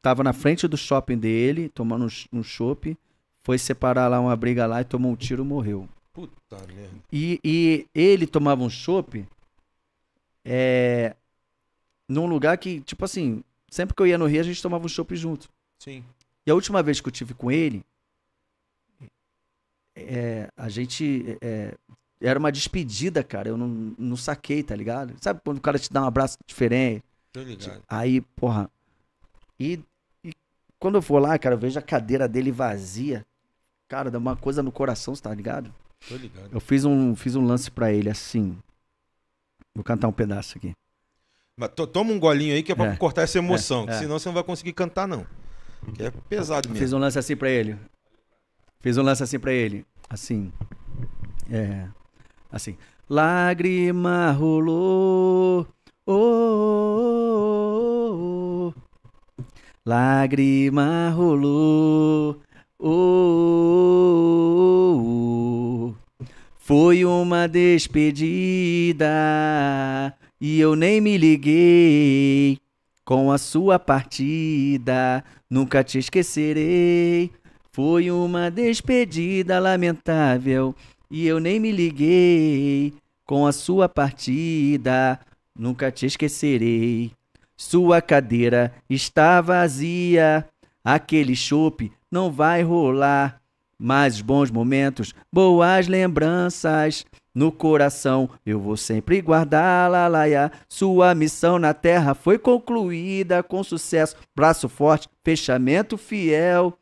tava na frente do shopping dele, tomando um, um chopp. Foi separar lá uma briga lá e tomou um tiro e morreu. Puta merda. E, e ele tomava um chopp é, num lugar que, tipo assim, sempre que eu ia no Rio, a gente tomava um chopp junto. Sim. E a última vez que eu tive com ele, é, a gente. é, era uma despedida, cara. Eu não, não saquei, tá ligado? Sabe quando o cara te dá um abraço diferente? Tô ligado. Aí, porra. E, e quando eu for lá, cara, eu vejo a cadeira dele vazia. Cara, dá uma coisa no coração, tá ligado? Tô ligado. Eu fiz um, fiz um lance pra ele assim. Vou cantar um pedaço aqui. Mas to- toma um golinho aí que é pra É. cortar essa emoção, É, que é. senão você não vai conseguir cantar, não. Que é pesado Fiz mesmo. um lance assim pra ele. Fiz um lance assim pra ele. Assim. É. Assim. Lágrima rolou. Oh, oh, oh, oh. Lágrima rolou. Oh, oh, oh. Foi uma despedida e eu nem me liguei com a sua partida. Nunca te esquecerei. Foi uma despedida lamentável e eu nem me liguei com a sua partida. Nunca te esquecerei. Sua cadeira está vazia. Aquele chope não vai rolar. Mas bons momentos, boas lembranças. No coração eu vou sempre guardar, lalaia. Sua missão na terra foi concluída com sucesso. Braço forte, fechamento fiel.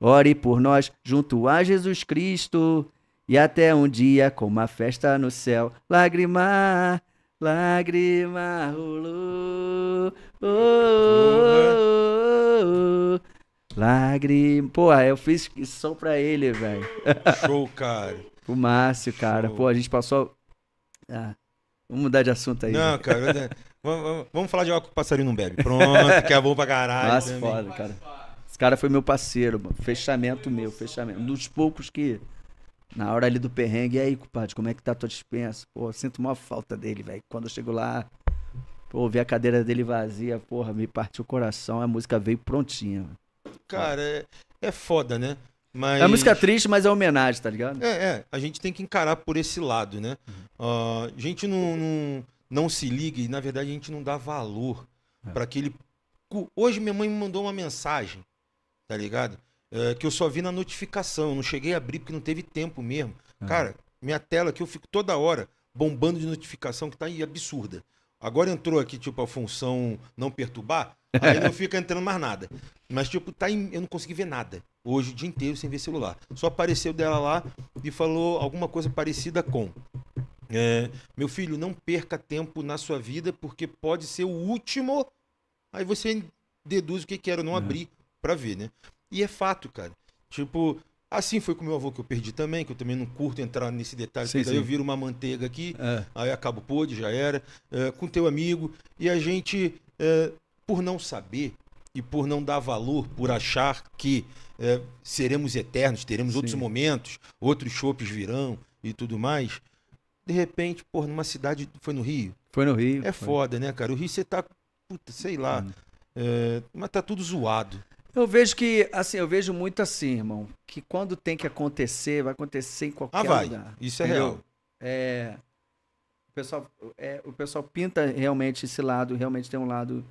Ore por nós junto a Jesus Cristo. E até um dia com uma festa no céu. Lágrima, lágrima rolou. Oh, oh, oh. Lágrima. Pô, eu fiz som pra ele, velho. Show, cara. O Márcio, cara. Show. Pô, a gente passou. Ah, vamos mudar de assunto aí. Não, cara. né? vamos, vamos- vamos falar de algo que o passarinho não bebe. Pronto, que é bom pra caralho. Nossa, também. foda, cara. Esse cara foi meu parceiro, mano. Fechamento meu, fechamento. Um dos poucos que, na hora ali do perrengue, e aí, compadre, como é que tá a tua dispensa? Pô, eu sinto uma falta dele, velho. Quando eu chego lá, pô, vi a cadeira dele vazia, porra, me partiu o coração, a música veio prontinha. mano. Cara, é, é foda, né? Mas... É música triste, mas é homenagem, tá ligado? É, é, a gente tem que encarar por esse lado, né? Ah, a gente não, não, não se liga e, na verdade, a gente não dá valor É. para aquele. Hoje minha mãe me mandou uma mensagem, tá ligado? É, que eu só vi na notificação, eu não cheguei a abrir porque não teve tempo mesmo. Ah. Cara, minha tela que eu fico toda hora bombando de notificação que tá aí absurda. Agora entrou aqui, tipo, a função não perturbar, aí não fica entrando mais nada. Mas, tipo, tá em- eu não consegui ver nada. Hoje, o dia inteiro, sem ver celular. Só apareceu dela lá e falou alguma coisa parecida com. é, meu filho, não perca tempo na sua vida, porque pode ser o último. Aí você deduz o que, que era, eu não É. abrir pra ver, né? E é fato, cara. Tipo, assim foi com meu avô que eu perdi também, que eu também não curto entrar nesse detalhe, Sim, porque daí sim. eu viro uma manteiga aqui, É. aí acabo pôde, já era, é, com teu amigo, e a gente, é, por não saber e por não dar valor, por achar que é, seremos eternos, teremos outros Sim. momentos, outros chopes virão e tudo mais, de repente, pô, numa cidade, foi no Rio, Foi no Rio. é foi. foda, né, cara? O Rio você tá, puta, sei lá, Hum. é, mas tá tudo zoado. Eu vejo que, assim, eu vejo muito assim, irmão, que quando tem que acontecer, vai acontecer em qualquer Ah, vai, lugar. isso é entendeu? real. É, o, pessoal, é, o pessoal pinta realmente esse lado, realmente tem um lado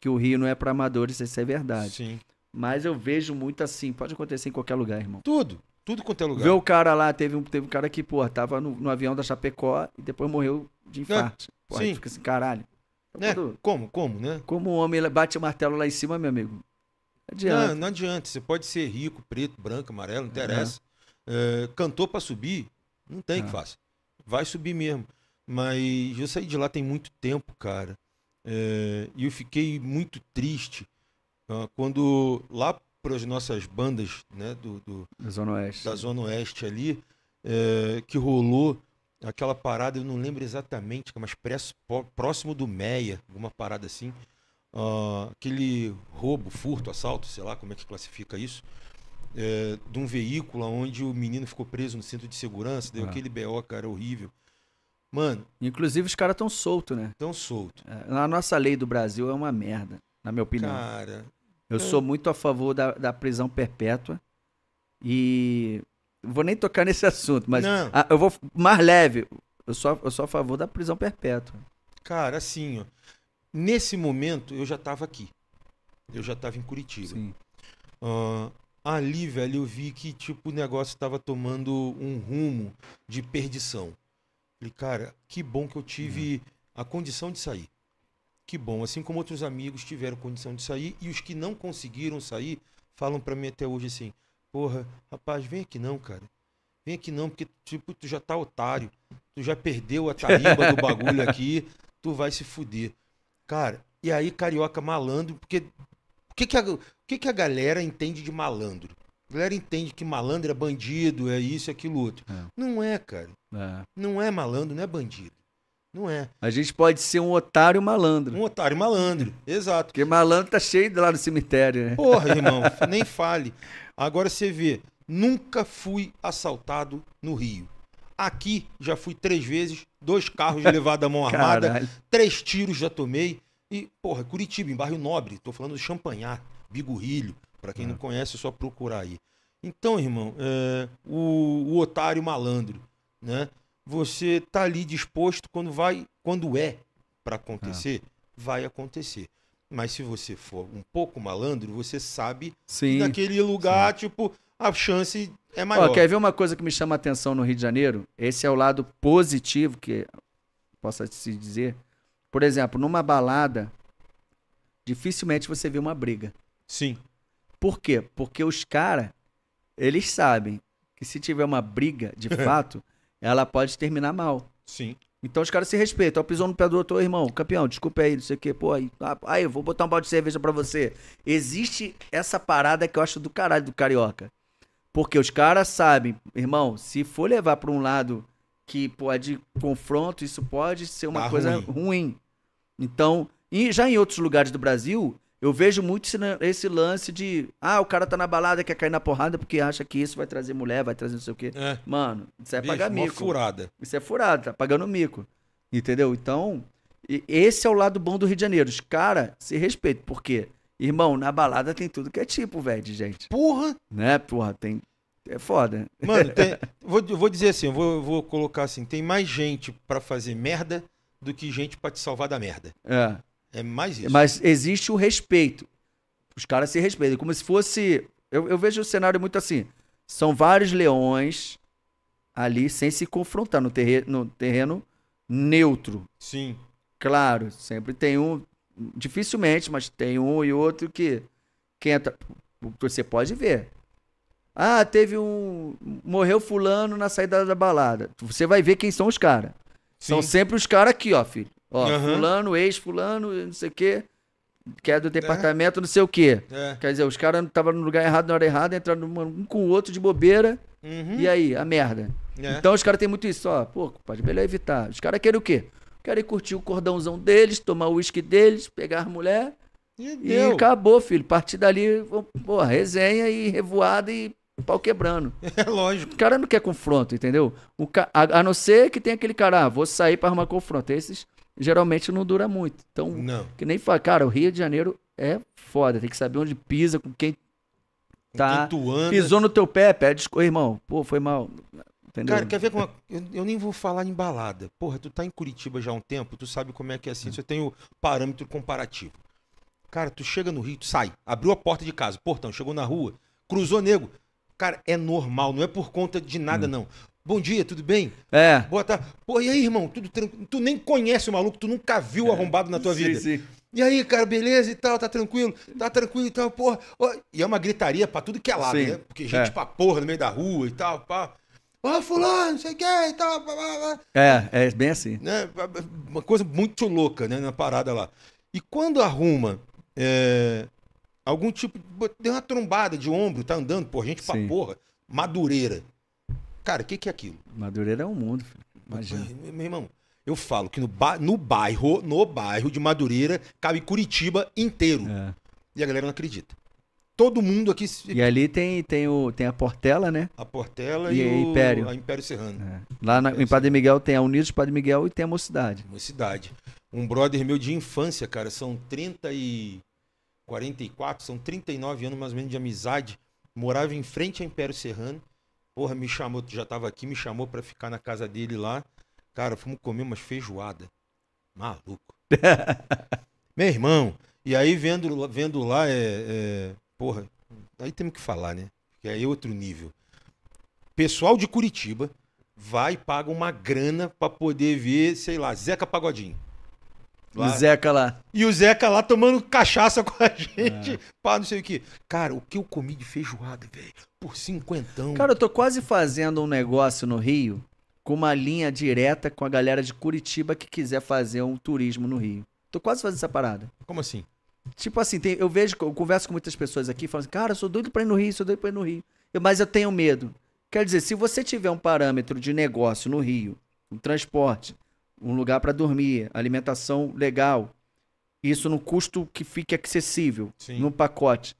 que o Rio não é para amadores, isso é verdade. Sim. Mas eu vejo muito assim, pode acontecer em qualquer lugar, irmão. Tudo, tudo quanto é lugar. Vê o cara lá, teve um, teve um cara que, pô, tava no, no avião da Chapecó e depois morreu de infarto. Pô, aí sim. fica assim, caralho. Né? Quando- Como, como, né? como o homem bate o martelo lá em cima, meu amigo? Não Não, adianta. não adianta. Você pode ser rico, preto, branco, amarelo, não interessa. É, cantor pra subir, não tem que É. faça. Vai subir mesmo. Mas eu saí de lá tem muito tempo, cara. É, e eu fiquei muito triste ah, quando lá para as nossas bandas né, do, do- Da Zona Oeste. da Zona Oeste ali, é, que rolou aquela parada, eu não lembro exatamente, mas próximo do Meia, alguma parada assim. ah, aquele roubo, furto, assalto, sei lá como é que classifica isso, é, de um veículo onde o menino ficou preso no centro de segurança, deu Ah. aquele BO, cara, horrível. Mano, Inclusive, os caras tão soltos, né? tão solto. É, A nossa lei do Brasil é uma merda, na minha opinião. Cara, Eu é. sou muito a favor da, da prisão perpétua. E. Vou nem tocar nesse assunto, mas Não. ah, eu vou mais leve. Eu sou, eu sou a favor da prisão perpétua. Cara, assim, ó. Nesse momento eu já tava aqui. eu já tava em Curitiba. Sim. Ah, ali, velho, eu vi que, tipo, o negócio tava tomando um rumo de perdição. Falei, cara, que bom que eu tive a condição de sair. Que bom, assim como outros amigos tiveram condição de sair e os que não conseguiram sair falam pra mim até hoje assim: "Porra, rapaz, vem aqui não, cara. Vem aqui não, porque tipo, tu já tá otário. Tu já perdeu a tarimba do bagulho aqui, tu vai se fuder". Cara, e aí carioca malandro, porque o que que a, o que que a galera entende de malandro? A galera entende que malandro é bandido, é isso, é aquilo outro. É. Não é, cara. É. Não é malandro, não é bandido. Não é. A gente pode ser um otário malandro. Um otário malandro. Exato. Porque malandro tá cheio lá no cemitério, né? Porra, irmão, nem fale. Agora você vê, nunca fui assaltado no Rio. Aqui já fui três vezes, dois carros de levada à mão armada, Caralho. três tiros já tomei. E, porra, Curitiba, em bairro Nobre, tô falando de Champanhar, Bigorrilho. Pra quem não conhece, é só procurar aí. Então, irmão, é, o, o otário malandro, né? Você tá ali disposto quando vai, quando é pra acontecer, vai acontecer. Mas se você for um pouco malandro, você sabe que Sim. naquele lugar, tipo, a chance é maior. Ó, quer ver uma coisa que me chama a atenção no Rio de Janeiro? Esse é o lado positivo que possa se dizer. Por exemplo, numa balada, dificilmente você vê uma briga. Sim. Por quê? Porque os caras, eles sabem que se tiver uma briga, de fato, ela pode terminar mal. Sim. Então os caras se respeitam. Ó, pisou no pé do outro, "Ô, irmão, campeão, desculpa aí, não sei o quê. Pô, aí, ah, aí, eu vou botar um balde de cerveja pra você. Existe essa parada que eu acho do caralho do carioca. Porque os caras sabem, irmão, se for levar pra um lado que pode confronto, isso pode ser uma Tá coisa ruim. ruim. Então, e já em outros lugares do Brasil, eu vejo muito esse, esse lance de, ah, o cara tá na balada, quer cair na porrada porque acha que isso vai trazer mulher, vai trazer não sei o quê. É. Mano, isso é Bicho, pagar mico. furada. Isso é furado, tá pagando mico. Entendeu? Então, esse é o lado bom do Rio de Janeiro. Os caras se respeitam. Por quê? Irmão, na balada tem tudo que é tipo, velho, de gente. Porra! Né, porra? Tem. É foda. Mano, tem- vou, eu vou dizer assim, vou, eu vou colocar assim, tem mais gente pra fazer merda do que gente pra te salvar da merda. É. É mais isso. Mas existe o respeito. Os caras se respeitam. Como se fosse. Eu, eu vejo o cenário muito assim. São vários leões ali sem se confrontar no, terre no terreno neutro. Sim. Claro, sempre tem um. Dificilmente, mas tem um e outro que. que entra. Você pode ver. Ah, teve um. Morreu fulano na saída da balada. Você vai ver quem são os caras. São sempre os caras aqui, ó, filho. Ó, Aham. fulano, ex-fulano, não sei o quê. Que é do departamento, não sei o quê. É. Quer dizer, os caras estavam no lugar errado na hora errada, entraram um com o outro de bobeira. Uhum. E aí, a merda. É. Então os caras têm muito isso, ó. Pô, pode melhor evitar. Os caras querem o quê? Querem curtir o cordãozão deles, tomar o uísque deles, pegar a mulher E e acabou, filho. Partir dali, pô, resenha e revoada e pau quebrando. É lógico. O cara não quer confronto, entendeu? O ca... a, a não ser que tem aquele cara, ah, vou sair pra arrumar confronto. Esses geralmente não dura muito. Então, Não. que nem fala, cara, o Rio de Janeiro é foda. Tem que saber onde pisa, com quem tá. Quem tu anda. Pisou no teu pé, pede desculpa, irmão. Pô, foi mal. Entendeu? Cara, quer ver como. Eu, eu nem vou falar em balada. Porra, tu tá em Curitiba já há um tempo, tu sabe como é que é assim, você tem o parâmetro comparativo. Cara, tu chega no Rio, tu sai, abriu a porta de casa, portão, chegou na rua, cruzou nego. Cara, é normal, não é por conta de nada, Hum. não. Bom dia, tudo bem? É. Boa tarde. Pô, e aí, irmão? Tudo tranquilo? Tu nem conhece o maluco, tu nunca viu o arrombado na tua Sim, vida. sim. E aí, cara, beleza e tal, tá tranquilo? Tá tranquilo e tal, porra. Ó, E é uma gritaria pra tudo que é lado, Sim, né? Porque gente é. pra porra no meio da rua e tal, pá. Ó, fulano, não sei o que e tal, pá, pá, pá. É, é bem assim. Né? Uma coisa muito louca, né, na parada lá. E quando arruma é, algum tipo, deu uma trombada de ombro, tá andando, pô, gente pra Sim. porra, madureira. Cara, o que que é aquilo? Madureira é um mundo, filho. Imagina. Meu meu irmão, eu falo que no, ba- no bairro, no bairro de Madureira, cabe Curitiba inteiro. É. E a galera não acredita. Todo mundo aqui, E ali tem, tem, o, tem a Portela, né? a Portela e, E a o Império. a Império Serrano. É. Lá na- em Padre Miguel tem a Unidos Padre Miguel e tem a Mocidade. Uma cidade. Um brother meu de infância, cara, são 30 e 44, são 39 anos mais ou menos de amizade. Morava em frente a Império Serrano. Porra, me chamou, já tava aqui, me chamou pra ficar na casa dele lá. Cara, fomos comer umas feijoada. Maluco. Meu irmão, E aí, vendo, vendo lá, é, é- Porra, aí temos que falar, né? Porque aí é outro nível. Pessoal de Curitiba vai e paga uma grana pra poder ver, sei lá, Zeca Pagodinho. O. Zeca lá. E o Zeca lá tomando cachaça com a gente. Pá, não sei o que. Cara, o que eu comi de feijoada, velho? Por cinquentão. Cara, eu tô quase fazendo um negócio no Rio com uma linha direta com a galera de Curitiba que quiser fazer um turismo no Rio. Tô quase fazendo essa parada. Como assim? Tipo assim, tem- eu vejo, eu converso com muitas pessoas aqui, falando assim, cara, eu sou doido pra ir no Rio, sou doido pra ir no Rio. Eu- mas eu tenho medo. Quer dizer, se você tiver um parâmetro de negócio no Rio, um transporte, um lugar pra dormir, alimentação legal, isso num custo que fique acessível, Sim. no pacote,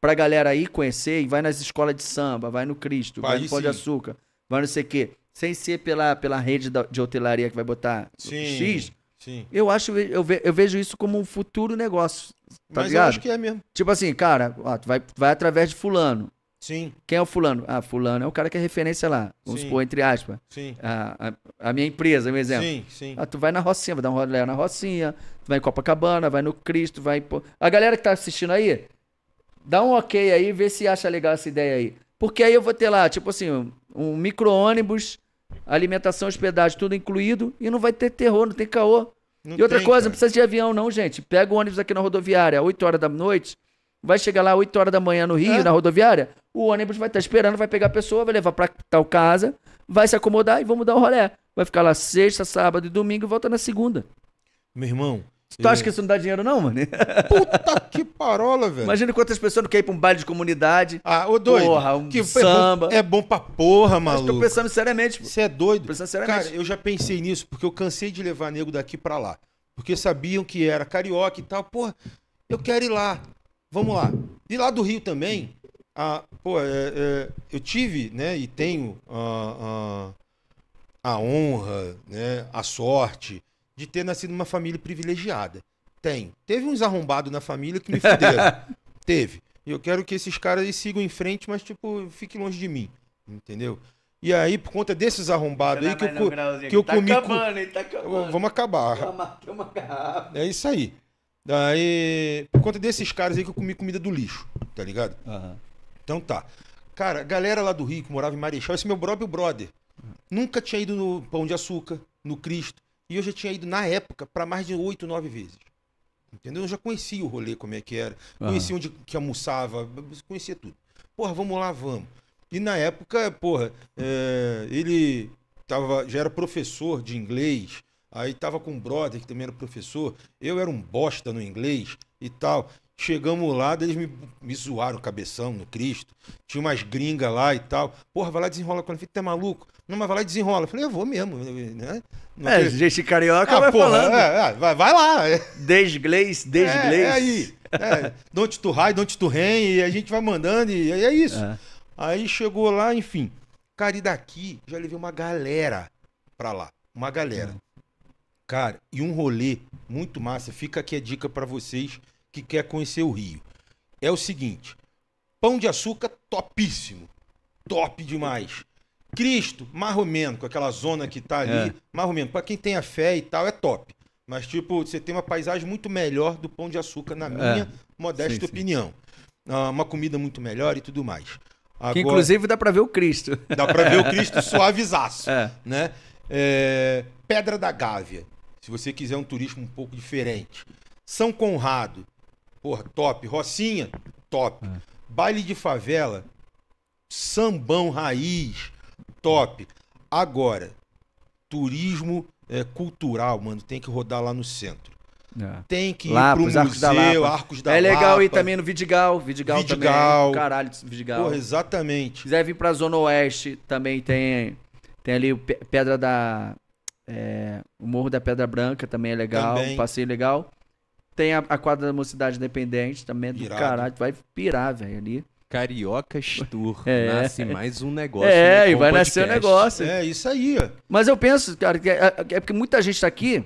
pra galera aí conhecer e vai nas escolas de samba, vai no Cristo, vai Aí no Pão de. Açúcar, vai não sei o quê, sem ser pela, pela rede de hotelaria que vai botar Sim. X, Sim. eu acho, eu, ve- eu vejo isso como um futuro negócio. Tá Mas eu ligado? acho que é mesmo. Tipo assim, cara, ó, vai, vai através de fulano. Sim, Quem é o fulano? Ah, fulano é o cara que é referência lá. Vamos Sim. supor, entre aspas. sim. A, a, a minha empresa, um exemplo. Sim, sim. Ah, tu vai na Rocinha, vai dar um rolê na Rocinha, tu vai em Copacabana, vai no Cristo, vai... em A galera que tá assistindo aí, dá um ok aí, vê se acha legal essa ideia aí. Porque aí eu vou ter lá, tipo assim, um, um micro-ônibus, alimentação, hospedagem, tudo incluído, e não vai ter terror, não tem caô. Não E outra tem, coisa, cara. não precisa de avião, não, gente. Pega o ônibus aqui na rodoviária, 8 horas da noite. Vai chegar lá 8 horas da manhã no Rio, É. na rodoviária. O ônibus vai estar esperando, vai pegar a pessoa, vai levar pra tal casa, vai se acomodar e vamos dar o rolé. Vai ficar lá sexta, sábado e domingo e volta na segunda. Meu irmão. Tu acha eu- que isso não dá dinheiro, não, mano? Puta que parola, velho. Imagina quantas pessoas não querem ir pra um baile de comunidade. Ah, ô doido. Porra, um que samba. É bom, é bom pra porra, Mas tô maluco. pensando seriamente. pô. Você é doido? Pensando seriamente. Cara, eu já pensei nisso, porque eu cansei de levar nego daqui pra lá. Porque sabiam que era carioca e tal. Porra, eu quero ir lá. Vamos lá. E lá do Rio também. Ah, pô, é, é, eu tive, né, e tenho a, a, a honra, né, a sorte de ter nascido numa família privilegiada. Tenho. Teve uns arrombados na família que me fuderam. Teve. E eu quero que esses caras sigam em frente, mas, tipo, fiquem longe de mim. Entendeu? E aí, por conta desses arrombados aí, que eu, co- que eu comi. com- tá Vamos acabar. É isso aí. Daí, por conta desses caras aí que eu comi comida do lixo, tá ligado? Então tá. Cara, galera lá do Rio que morava em Marechal, esse meu próprio brother, nunca tinha ido no Pão de Açúcar, no Cristo, e eu já tinha ido na época pra mais de oito, nove vezes. Entendeu? Eu já conhecia o rolê, como é que era, conhecia onde que almoçava, conhecia tudo. Porra, vamos lá, vamos. E na época, porra, é, ele tava, já era professor de inglês, aí tava com um brother que também era professor, eu era um bosta no inglês e tal. Chegamos lá, eles me, me zoaram o cabeção no Cristo. Tinha umas gringas lá e tal. Porra, vai lá e desenrola com ele. Tu é maluco? Não, mas vai lá e desenrola. Eu falei, eu vou mesmo, né? Não É, gente carioca Ah, vai porra, falando. é, é, vai, vai lá. Desglês, desglês. é, é aí. É, don't to high, don't to rain, e a gente vai mandando, e é isso. É. Aí chegou lá, enfim. Cara, e daqui já levei uma galera pra lá. Uma galera. Cara, e um rolê muito massa. Fica aqui a dica pra vocês que quer conhecer o Rio. É o seguinte: pão de açúcar topíssimo. Top demais. Cristo, menos, com aquela zona que tá ali, É. menos. Pra quem tem a fé e tal, é top. Mas, tipo, você tem uma paisagem muito melhor do pão de açúcar, na minha modesta Sim, sim. opinião. Ah, uma comida muito melhor e tudo mais. Que Agora, inclusive dá pra ver o Cristo. dá pra ver o Cristo suavizaço É. né? É, Pedra da Gávea, se você quiser um turismo um pouco diferente. São Conrado, porra, top. Rocinha, top. Baile de favela, sambão raiz, top. Agora, turismo é, cultural, mano, tem que rodar lá no centro. Tem que ir Lapa, pro os Arcos da Lapa. Arcos da é legal ir Lapa. também no Vidigal. Vidigal, Vidigal. também. Caralho, Vidigal. Porra, Se exatamente. quiser vir pra Zona Oeste, também tem, tem ali Pedra da. É, o Morro da Pedra Branca também é legal. Também. Um passeio legal. Tem a, a quadra da Mocidade Independente também é do Irado. caralho. Vai pirar, velho, ali. Carioca Tour. É. Nasce mais um negócio. é, no e vai Com nascer Podcast. negócio. É isso aí, ó. Mas eu penso, cara, que é, é porque muita gente tá aqui,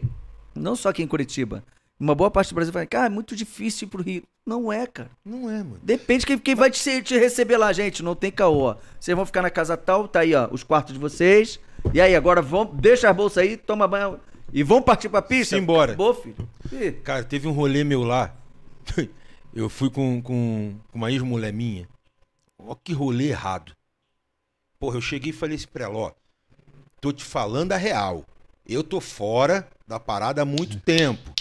não só aqui em Curitiba. Uma boa parte do Brasil fala, cara, é muito difícil ir pro Rio. Não é, cara. Não é, mano. Depende de quem, quem vai te, te receber lá, gente. Não tem caô. Vocês vão ficar na casa tal, tá aí, ó, os quartos de vocês. E aí, agora vão, deixa a bolsa aí, toma banho e vão partir pra pista. Simbora. Acabou, filho. Ih, Cara, teve um rolê meu lá. Eu fui com, com, com uma ex-mulher minha. Ó, que rolê errado. Porra, eu cheguei e falei assim pra ela, ó. Tô te falando a real. Eu tô fora da parada há muito tempo.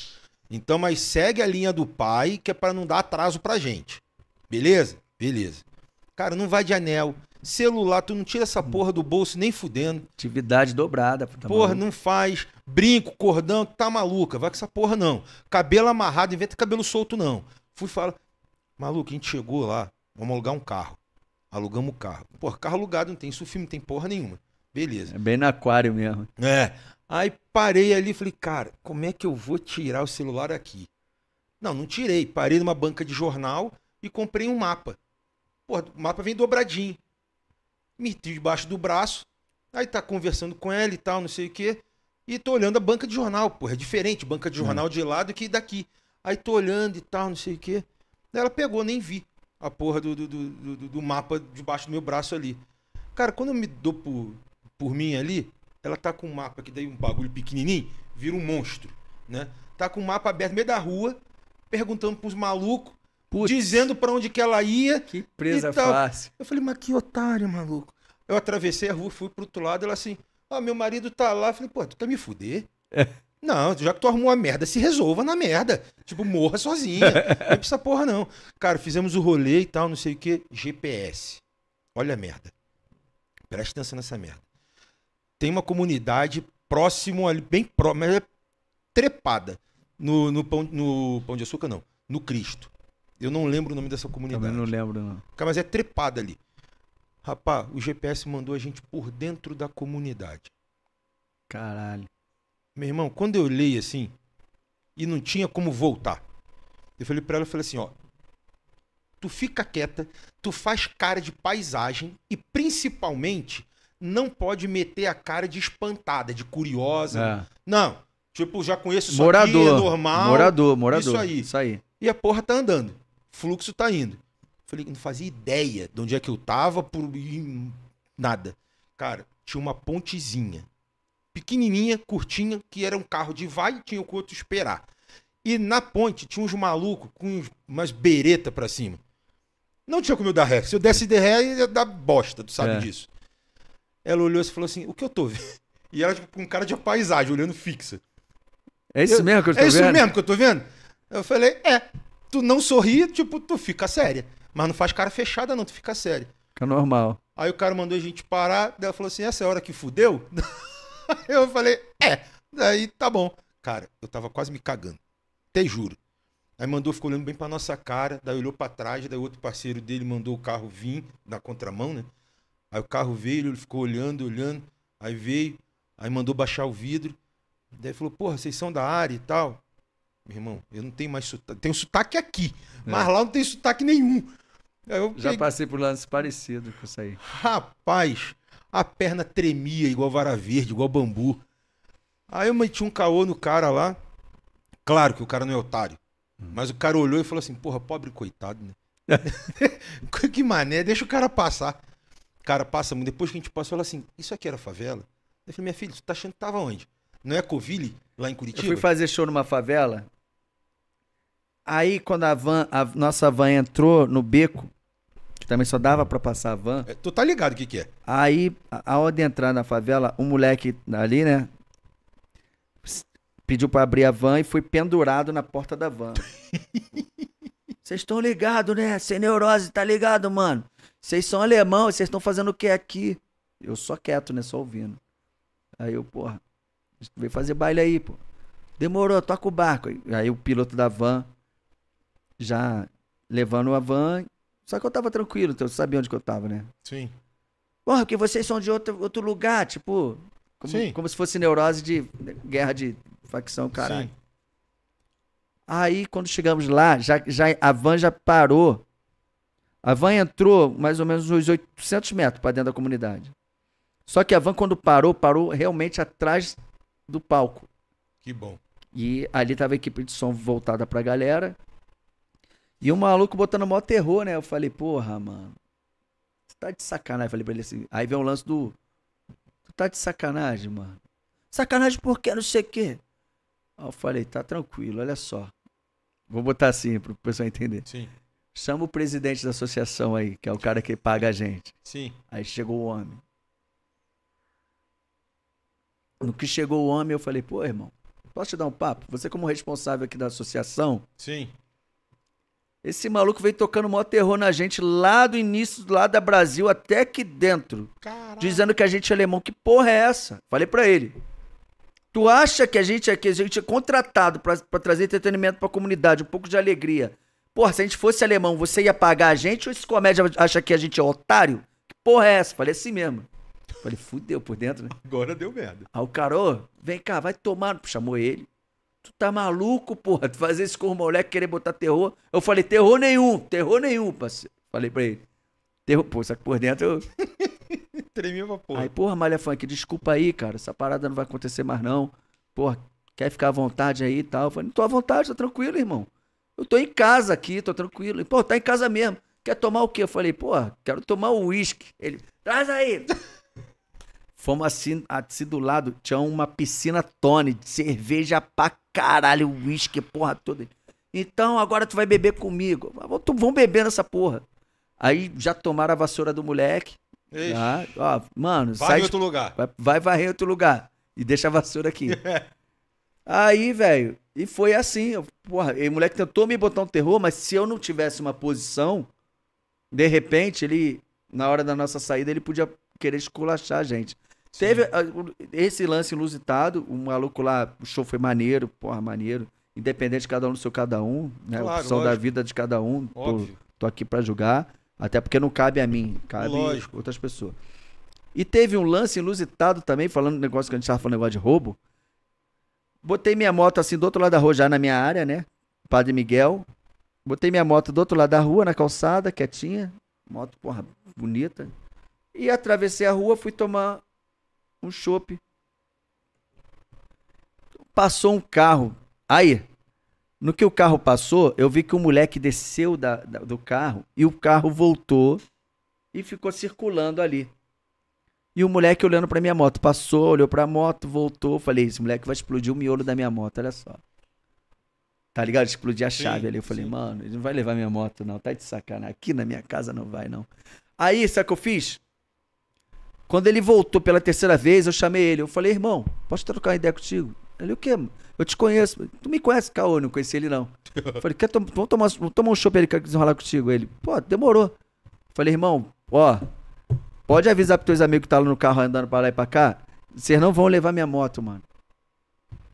Então, mas segue a linha do pai, que é pra não dar atraso pra gente. Beleza? Beleza. Cara, não vai de anel. Celular, tu não tira essa porra do bolso nem fudendo. Atividade dobrada. Tá porra, maluco? não faz. Brinco, cordão, tá maluca. Vai com essa porra, não. Cabelo amarrado, inventa cabelo solto, não. Fui falar. Maluco, a gente chegou lá, vamos alugar um carro. Alugamos o carro. Porra, carro alugado não tem isso, filme não tem porra nenhuma. Beleza. É bem no aquário mesmo. É. Aí parei ali e falei, cara, como é que eu vou tirar o celular aqui? Não, não tirei. Parei numa banca de jornal e comprei um mapa. Porra, o mapa vem dobradinho. Meti debaixo do braço. Aí tá conversando com ela e tal, não sei o quê. E tô olhando a banca de jornal. Porra, é diferente. Banca de jornal de lado que daqui. Aí tô olhando e tal, não sei o quê. Daí ela pegou, nem vi a porra do, do, do, do- do mapa debaixo do meu braço ali. Cara, quando eu me dou por, por mim ali, ela tá com um mapa que daí um bagulho pequenininho, vira um monstro, né? Tá com o mapa aberto no meio da rua, perguntando pros malucos, Putz, dizendo pra onde que ela ia. que presa e tal. fácil. Eu falei, mas que otário, maluco. Eu atravessei a rua, fui pro outro lado, ela assim, ó, meu marido tá lá. Eu falei, pô, tu quer me fuder? Não, já que tu arrumou a merda, se resolva na merda. Tipo, morra sozinha. Não é pra essa porra, não. Cara, fizemos o rolê e tal, não sei o que. GPS. Olha a merda. Presta atenção nessa merda. Tem uma comunidade próximo ali, bem próximo, mas é trepada. No, no, pão, no Pão de Açúcar, não. No Cristo. Eu não lembro o nome dessa comunidade. Também não lembro, não. Cara, mas é trepada ali. Rapaz, o GPS mandou a gente por dentro da comunidade. Caralho. Meu irmão, quando eu olhei assim, e não tinha como voltar, eu falei pra ela, eu falei assim, ó, tu fica quieta, tu faz cara de paisagem e principalmente não pode meter a cara de espantada, de curiosa. É. Não, tipo, já conheço isso Morador. aqui, é normal. Morador, morador. Isso aí. Isso aí. E a porra tá andando. Fluxo tá indo. Falei, não fazia ideia de onde é que eu tava, por nada. Cara, tinha uma pontezinha. Pequenininha, curtinha, que era um carro de vai e tinha o outro esperar. E na ponte tinha uns malucos com umas bereta pra cima. Não tinha como eu dar ré. Se eu desse de ré, ia dar bosta, tu sabe É. disso. Ela olhou e falou assim: o que eu tô vendo? E ela, tipo, com um cara de paisagem, olhando fixa. É isso Eu- mesmo que eu É estou isso vendo? mesmo que eu tô vendo? Eu falei, é. Tu não sorri, tipo, tu fica séria. Mas não faz cara fechada, não, tu fica séria. Fica normal. Aí o cara mandou a gente parar, daí ela falou assim: essa é a hora que fudeu? eu falei, é. Daí tá bom. Cara, eu tava quase me cagando. Até juro. Aí mandou, ficou olhando bem pra nossa cara, daí olhou pra trás, daí outro parceiro dele mandou o carro vir na contramão, né? Aí o carro veio, ele ficou olhando, olhando, aí veio, aí mandou baixar o vidro. Daí falou, porra, vocês são da área e tal. Meu irmão, eu não tenho mais sotaque. Tenho sotaque aqui, mas lá não tem sotaque nenhum. Eu Já peguei- passei por lance parecido com isso aí. Rapaz, a perna tremia igual vara verde, igual bambu. Aí eu meti um caô no cara lá. Claro que o cara não é otário. Mas o cara olhou e falou assim: porra, pobre coitado, né? que mané, deixa o cara passar. Cara, passa, depois que a gente passou, ela assim: isso aqui era favela? Eu falei: minha filha, você tá achando que tava onde? Não é Coville, lá em Eu Curitiba? fui fazer show numa favela. Aí, quando a van, a nossa van entrou no beco, que também só dava pra passar a van, É, tu tá ligado o que, que é? aí, a a hora de entrar na favela, um moleque ali, né? Pediu pra abrir a van e foi pendurado na porta da van. Vocês estão ligados, né? Sem neurose, tá ligado, mano? Vocês são alemão, vocês estão fazendo o que aqui? Eu só quieto, né? Só ouvindo. Aí eu, porra, veio fazer baile aí, pô. Demorou, toca o barco. Aí o piloto da van já levando a van. Só que eu tava tranquilo, então eu sabia onde que eu tava, né? Sim. Porra, porque vocês são de outro, outro lugar, tipo. Como, Sim. como se fosse neurose de guerra de facção, caralho. Sim. Aí, quando chegamos lá, já, já, a van já parou. A van entrou mais ou menos uns 800 metros para dentro da comunidade. Só que a van, quando parou, parou realmente atrás do palco. Que bom. E ali tava a equipe de som voltada pra galera. E o maluco botando maior terror, né? Eu falei, porra, mano. Você tá de sacanagem. Eu falei pra ele assim. Aí vem o lance do. Tu tá de sacanagem, mano. Sacanagem por quê? Não sei o quê. Aí eu falei, tá tranquilo, olha só. Vou botar assim pro pessoal entender. Sim, Chama o presidente da associação aí, que é o cara que paga a gente. sim. Aí chegou o homem. No que chegou o homem, eu falei, pô, irmão, posso te dar um papo? Você como responsável aqui da associação, Sim. Esse maluco veio tocando maior terror na gente lá do início, lá da Brasil até aqui dentro. Caralho. Dizendo que a gente é alemão. Que porra é essa? Falei pra ele. Tu acha que a gente aqui, a gente é contratado pra, pra trazer entretenimento pra comunidade, um pouco de alegria. Porra, se a gente fosse alemão, você ia pagar a gente ou esse comédia acha que a gente é otário? Que porra é essa? Falei assim mesmo. Falei, fudeu por dentro, né? Agora deu merda. Aí o cara, ô, vem cá, vai tomar. Chamou ele. Tu tá maluco, porra? Tu fazer isso com o moleque querer botar terror? Eu falei, terror nenhum, terror nenhum, parceiro. Falei pra ele. Terror, pô, só que por dentro eu. Tremia pra porra. Aí, porra, Malha Funk, desculpa aí, cara. Essa parada não vai acontecer mais, não. Porra, quer ficar à vontade aí e tal? Eu falei, não tô à vontade, tô tranquilo, irmão. Eu tô em casa aqui, tô tranquilo. E, Pô, tá em casa mesmo. Quer tomar o quê? Eu falei, porra, quero tomar o uísque. Ele, traz aí. Fomos assim, do lado, tinha uma piscina Tony, de cerveja pra caralho, uísque, porra toda. Então agora tu vai beber comigo. Vamos vamos beber nessa porra. Aí já tomaram a vassoura do moleque. Ixi, ó, mano, vai sai em de outro lugar. Vai, vai varrer em outro lugar. E deixa a vassoura aqui. Aí, velho, e foi assim. eu- porra, e o moleque tentou me botar um terror, mas se eu não tivesse uma posição, de repente, ele, na hora da nossa saída, ele podia querer esculachar a gente. Teve ah, esse lance inusitado, o maluco lá, o show foi maneiro, porra, maneiro. Independente de cada um do seu cada um, né? Claro, a opção da lógico. vida de cada um. Tô, tô aqui pra julgar. Até porque não cabe a mim, cabe Lógico. outras pessoas. E teve um lance inusitado também, falando do negócio que a gente tava falando, negócio de roubo. Botei minha moto assim do outro lado da rua, já na minha área, né? Padre Miguel. Botei minha moto do outro lado da rua, na calçada, quietinha. Moto, porra, bonita. E atravessei a rua, fui tomar um chopp. Passou um carro. Aí, no que o carro passou, eu vi que o moleque desceu da- da- do carro e o carro voltou e ficou circulando ali. E o moleque olhando pra minha moto. Passou, olhou pra moto, voltou. Falei, esse moleque vai explodir o miolo da minha moto, olha só. Tá ligado? Explodir a Sim, chave ali. Eu falei, sim. mano, ele não vai levar minha moto, não. Tá de sacanagem. Aqui na minha casa não vai, não. Aí, sabe o que eu fiz? Quando ele voltou pela terceira vez, eu chamei ele. Eu falei, irmão, posso trocar uma ideia contigo? Ele, o quê? Eu te conheço. Tu me conhece, Caô? Não conheci ele, não. Eu falei, quer tom vamos, tomar, vamos tomar um chopp ele quer desenrolar contigo? Ele, pô, demorou. Eu falei, irmão, ó, pode avisar pros teus amigos que tá lá no carro andando pra lá e pra cá. Vocês não vão levar minha moto, mano.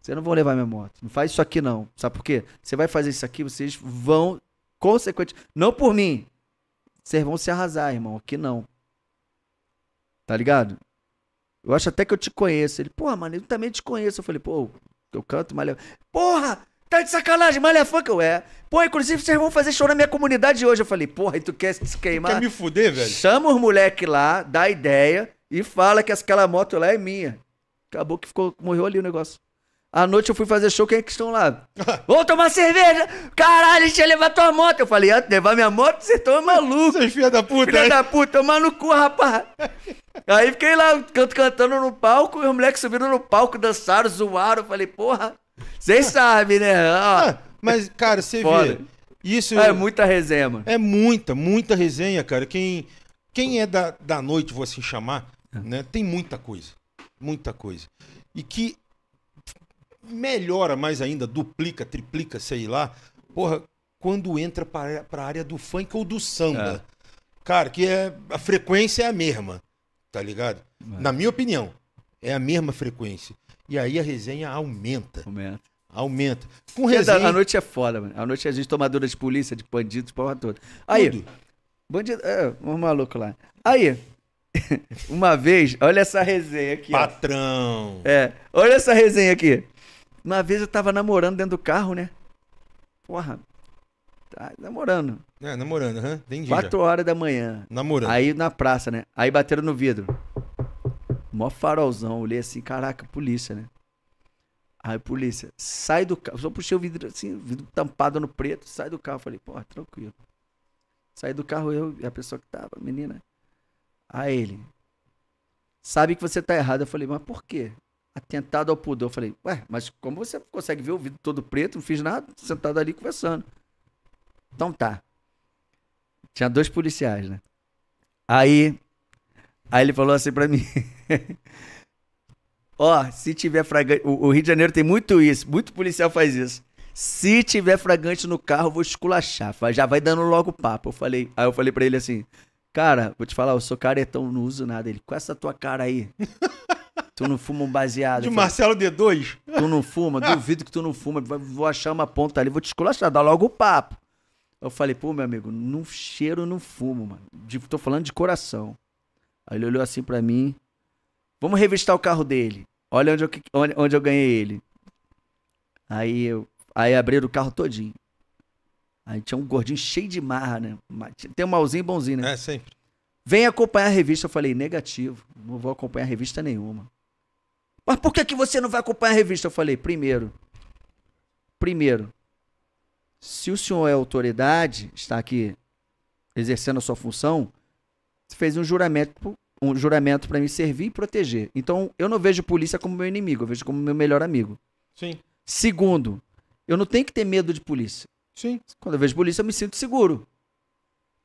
Vocês não vão levar minha moto. Não faz isso aqui, não. Sabe por quê? Você vai fazer isso aqui, vocês vão, consequentemente, não por mim. Vocês vão se arrasar, irmão. Aqui não. Tá ligado? Eu acho até que eu te conheço. Ele, porra, mano, eu também te conheço. Eu falei, pô, eu canto malha. Porra! Tá de sacanagem, malha funk, eu é. Pô, inclusive vocês vão fazer show na minha comunidade hoje. Eu falei, porra, e tu quer se queimar? Quer me fuder, velho? Chama os moleque lá, dá ideia e fala que aquela moto lá é minha. Acabou que ficou, morreu ali o negócio. À noite eu fui fazer show, quem é que estão lá? Vou tomar cerveja! Caralho, a gente ia levar tua moto. Eu falei, ah, levar minha moto? Vocês estão malucos. Vocês filha da puta, Filha da puta, tomar no cu, rapaz. Aí fiquei lá, canto, cantando no palco, e os moleques subiram no palco, dançaram, zoaram. Eu falei, porra, vocês sabem, né? Ó, Ah, mas, cara, você vê. Isso é muita resenha, mano. É muita, muita resenha, cara. Quem, quem é da, da noite, vou assim chamar, né? Tem muita coisa. Muita coisa. E que melhora mais ainda, duplica, triplica, sei lá. Porra, quando entra pra, pra área do funk ou do samba. Cara, que é. A frequência é a mesma. Tá ligado? Na minha opinião, é a mesma frequência. E aí a resenha aumenta. Momento. Aumenta. Com resenha. A noite é foda, mano. A noite a gente tomadora de polícia, de bandidos, porra toda. Aí, tudo. bandido, é, um maluco lá. Aí, uma vez, olha essa resenha aqui, ó. Patrão. É, olha essa resenha aqui. Uma vez eu tava namorando dentro do carro, né? Porra, tá namorando. É, namorando, aham. Entendi. já. Quatro horas da manhã. Namorando. Aí na praça, né? Aí bateram no vidro. Mó farolzão. Olhei assim, caraca, polícia, né? Aí, polícia, sai do carro. Só puxei o vidro assim, o vidro tampado no preto, sai do carro. Falei, porra, tranquilo. Saí do carro eu e a pessoa que tava, a menina. Aí ele, sabe que você tá errado. Eu falei, mas por quê? Atentado ao pudor. Eu falei, ué, mas como você consegue ver o vidro todo preto? Não fiz nada, sentado ali conversando. Então tá. Tinha dois policiais, né? Aí, aí ele falou assim pra mim. Ó, se tiver fragante. O, o Rio de Janeiro tem muito isso, muito policial faz isso. Se tiver fragante no carro, eu vou esculachar. Já vai dando logo papo. Eu falei, aí eu falei pra ele assim, cara, vou te falar, eu sou caretão, não uso nada. Ele, com essa tua cara aí, tu não fuma um baseado. De Marcelo D2? tu não fuma, duvido que tu não fuma, vou achar uma ponta ali, vou te esculachar, dá logo o papo. Eu falei, pô, meu amigo, não cheiro, não fumo, mano. De- tô falando de coração. Aí ele olhou assim pra mim, vamos revistar o carro dele. Olha onde eu, onde, onde eu ganhei ele. Aí eu, aí abriram o carro todinho. Aí tinha um gordinho cheio de marra, né? Tem um malzinho e bonzinho, né? É, sempre. Vem acompanhar a revista. Eu falei, negativo, não vou acompanhar revista nenhuma. Mas por que, que você não vai acompanhar a revista? Eu falei, primeiro, primeiro, se o senhor é autoridade, está aqui exercendo a sua função, você fez um juramento, um juramento para me servir e proteger. Então, eu não vejo polícia como meu inimigo, eu vejo como meu melhor amigo. Sim. Segundo, eu não tenho que ter medo de polícia. Sim. Quando eu vejo polícia, eu me sinto seguro.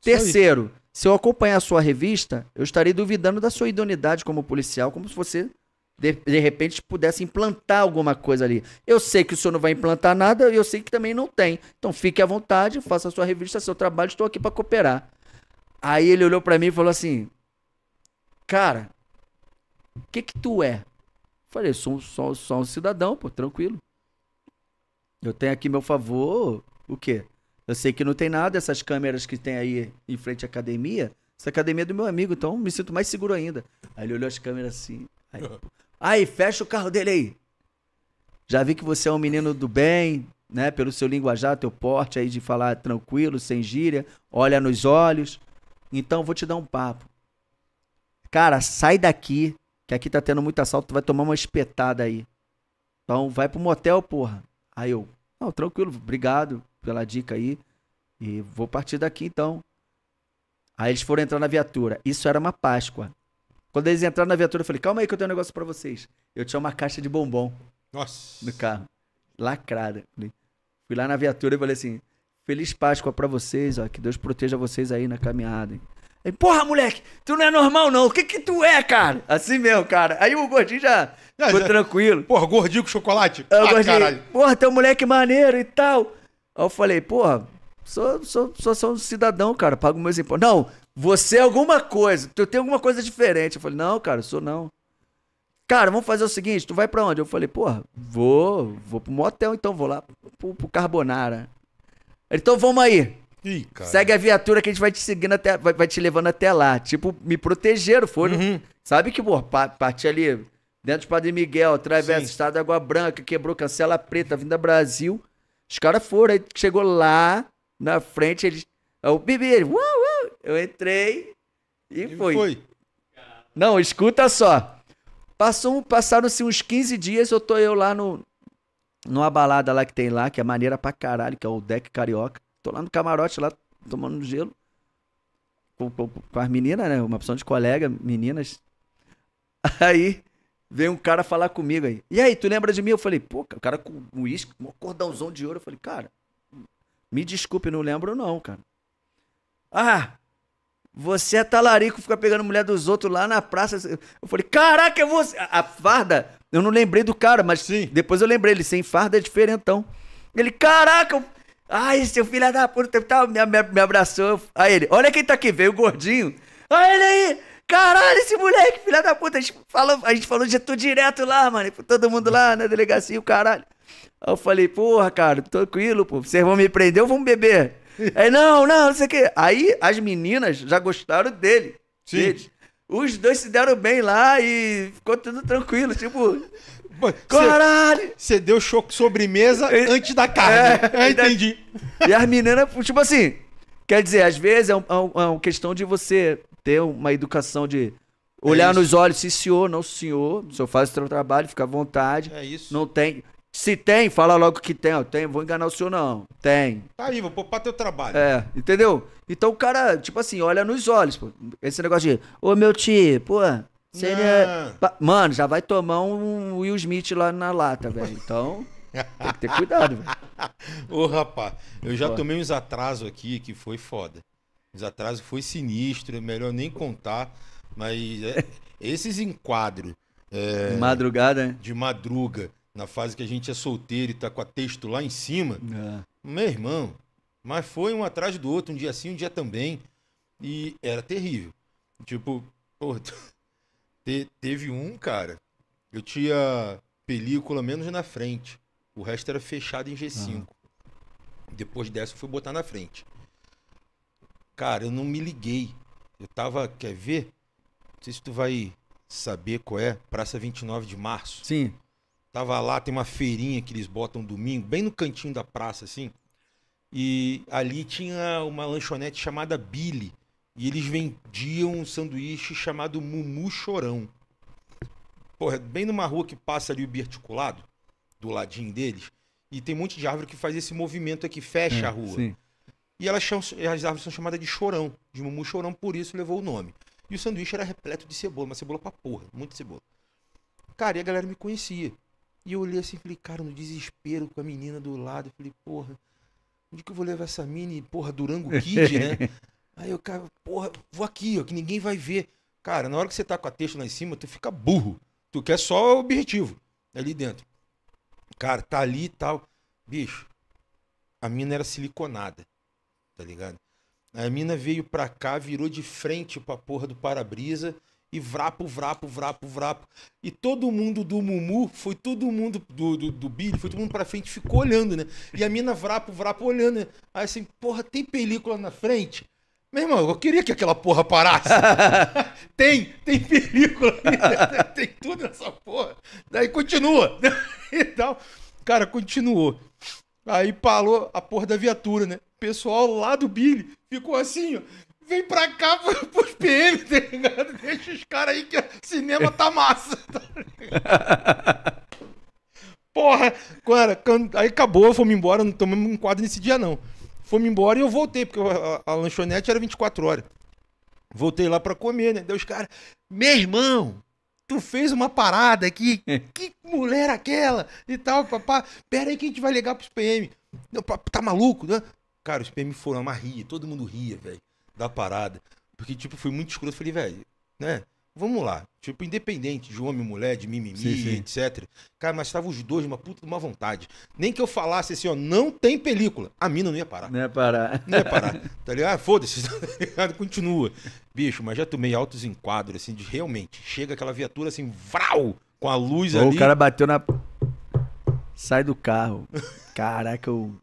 Isso aí. Terceiro, se eu acompanhar a sua revista, eu estarei duvidando da sua idoneidade como policial, como se você, de, de repente, pudesse implantar alguma coisa ali. Eu sei que o senhor não vai implantar nada e eu sei que também não tem. Então fique à vontade, faça a sua revista, seu trabalho, estou aqui para cooperar. Aí ele olhou para mim e falou assim: Cara, o que que tu é? Falei, sou, sou, sou um cidadão, pô, tranquilo. Eu tenho aqui meu favor, o quê? Eu sei que não tem nada, essas câmeras que tem aí em frente à academia, essa academia é do meu amigo, então me sinto mais seguro ainda. Aí ele olhou as câmeras assim. Aí, aí, fecha o carro dele aí. Já vi que você é um menino do bem, né? Pelo seu linguajar, teu porte aí de falar tranquilo, sem gíria, olha nos olhos. Então vou te dar um papo. Cara, sai daqui, que aqui tá tendo muito assalto, tu vai tomar uma espetada aí. Então vai pro motel, porra. Aí eu, não, tranquilo, obrigado pela dica aí. E vou partir daqui então. Aí eles foram entrar na viatura. Isso era uma Páscoa. Quando eles entraram na viatura, eu falei, calma aí que eu tenho um negócio pra vocês. Eu tinha uma caixa de bombom Nossa. no carro. Lacrada. Fui lá na viatura e falei assim: Feliz Páscoa pra vocês, ó. Que Deus proteja vocês aí na caminhada. hein?" Aí, porra, moleque, tu não é normal, não. O que que tu é, cara? Assim mesmo, cara. Aí o gordinho já Já, ficou já. tranquilo. Porra, gordinho com chocolate? Aí o ah, gordinho, caralho. porra, tem um moleque maneiro e tal. Aí eu falei, porra, sou, sou, sou só um cidadão, cara, pago meus impostos. Não, você é alguma coisa, tu tem alguma coisa diferente. Eu falei, não, cara, eu sou não. Cara, vamos fazer o seguinte, tu vai pra onde? Eu falei, porra, vou, vou pro motel então, vou lá pro, pro Carbonara. Ele, então vamos aí. Ih, cara. Segue a viatura que a gente vai te seguindo até, vai, vai te levando até lá. Tipo, me protegeram, foram. Uhum. Sabe que, pô, pa- parti ali dentro de Padre Miguel, atravessa Sim. Estado da Água Branca, quebrou Cancela Preta, Vinda Brasil. Os caras foram, aí chegou lá na frente, eles. O Bibi, ele, uh, uh, eu entrei e, E foi. foi. Não, escuta só. Passou, passaram-se uns 15 dias, eu tô eu lá no. Numa balada lá que tem lá, que é maneira pra caralho, que é o Deck Carioca. Tô lá no camarote, lá, tomando gelo. Com, com- com as meninas, né? Uma opção de colega, meninas. Aí veio um cara falar comigo aí. E aí, tu lembra de mim? Eu falei, pô, o cara com um uísque, um cordãozão de ouro. Eu falei, cara, me desculpe, não lembro não, cara. Ah, você é talarico, fica pegando mulher dos outros lá na praça. Eu falei, caraca, é você. A, a farda, eu não lembrei do cara, mas Sim. depois eu lembrei, ele sem farda é diferentão. Ele, caraca, eu- ai, seu filho da puta, tal, me, me, me abraçou. Aí ele, olha quem tá aqui, veio o gordinho. Olha ele aí, caralho, esse moleque, filha da puta. A gente falou, a gente falou de tudo direto lá, mano, todo mundo lá na delegacia, o caralho. Aí eu falei, porra, cara, tranquilo, pô, vocês vão me prender ou vão beber? Aí, não, não, não sei o quê. Aí as meninas já gostaram dele. Sim. deles. Os dois se deram bem lá e ficou tudo tranquilo, tipo, Pô, caralho. você deu choque sobremesa É, antes da carne. é, eu entendi. E as meninas, tipo assim, quer dizer, às vezes é, um- é um- é uma questão de você ter uma educação de olhar isso. nos olhos, se senhor, não senhor, o senhor faz o seu trabalho, fica à vontade. É isso. Não tem. Se tem, fala logo que tem, ó. Tem, vou enganar o senhor, não. Tem. Tá aí, vou poupar teu trabalho. É, entendeu? Então o cara, tipo assim, olha nos olhos, pô. Esse negócio de, ô meu tio, pô, Seria. Pa- Mano, já vai tomar um Will Smith lá na lata, velho. Então, tem que ter cuidado, velho. Ô, rapaz, eu já tomei uns atrasos aqui que foi foda. Os atrasos foi sinistro, é melhor nem contar. Mas é- esses enquadros é, Madrugada, né? de madruga, na fase que a gente é solteiro e tá com a texto lá em cima, É. meu irmão, mas foi um atrás do outro, um dia sim, um dia também. E era terrível. Tipo, pô, te- teve um, cara, eu tinha película menos na frente. O resto era fechado em G5. Depois dessa eu fui botar na frente. Cara, eu não me liguei. Eu tava, quer ver? Não sei se tu vai saber qual é. Praça 29 de Março. Sim. Tava lá, tem uma feirinha que eles botam domingo, bem no cantinho da praça, assim. E ali tinha uma lanchonete chamada Billy. E eles vendiam um sanduíche chamado Mumu Chorão. Porra, bem numa rua que passa ali o biarticulado, do ladinho deles. E tem um monte de árvore que faz esse movimento aqui, fecha a rua. É, Sim. E elas chamam, as árvores são chamadas de chorão, de mumu chorão, por isso levou o nome. E o sanduíche era repleto de cebola, uma cebola pra porra, muita cebola. Cara, e a galera me conhecia. E eu olhei assim e falei, cara, no desespero com a menina do lado, eu falei, porra, onde que eu vou levar essa mini, porra, Durango Kid, né? Aí eu, cara, porra, vou aqui, ó, que ninguém vai ver. Cara, na hora que você tá com a texto lá em cima, tu fica burro. Tu quer só o objetivo ali dentro. Cara, tá ali e tal. Bicho, a mina era siliconada, tá ligado? A mina veio pra cá, virou de frente pra porra do para-brisa e vrapo, vrapo, vrapo, vrapo. E todo mundo do Mumu, foi todo mundo do, do, do Billy, foi todo mundo pra frente, ficou olhando, né? E a mina vrapo, vrapo, olhando, né? Aí assim, porra, tem película na frente? Meu irmão, eu queria que aquela porra parasse. tem, tem película, ali, tem tudo nessa porra. Daí continua. e tal. Cara, continuou. Aí parou a porra da viatura, né? O pessoal lá do Billy ficou assim, ó. Vem pra cá pro- pros PM, tá ligado? Deixa os caras aí que o cinema tá massa. Tá ligado? Porra, cara, quando- aí acabou, fomos embora, não tomamos um quadro nesse dia não. Fomos embora e eu voltei, porque a, a- a lanchonete era 24 horas. Voltei lá pra comer, né? Daí os caras, meu irmão, tu fez uma parada aqui, que mulher aquela e tal, papá. Pera aí que a gente vai ligar pros PM. Não, tá maluco, né? Cara, os PM foram mas ria, todo mundo ria, velho, da parada. Porque, tipo, foi muito escroto. Eu falei, velho, né? Vamos lá. Tipo, independente de homem mulher, de mimimi, Sim, sim. etc. Cara, mas estavam os dois numa puta de uma vontade. Nem que eu falasse assim, ó, não tem película. A mina não ia parar. Não é parar. Não ia parar. Tá ligado? Ah, Foda-se, tá ligado? Continua. Bicho, mas já tomei altos enquadros, assim, de realmente. Chega aquela viatura assim, vral, com a luz Ou ali. o cara bateu na. Sai do carro. Caraca, eu.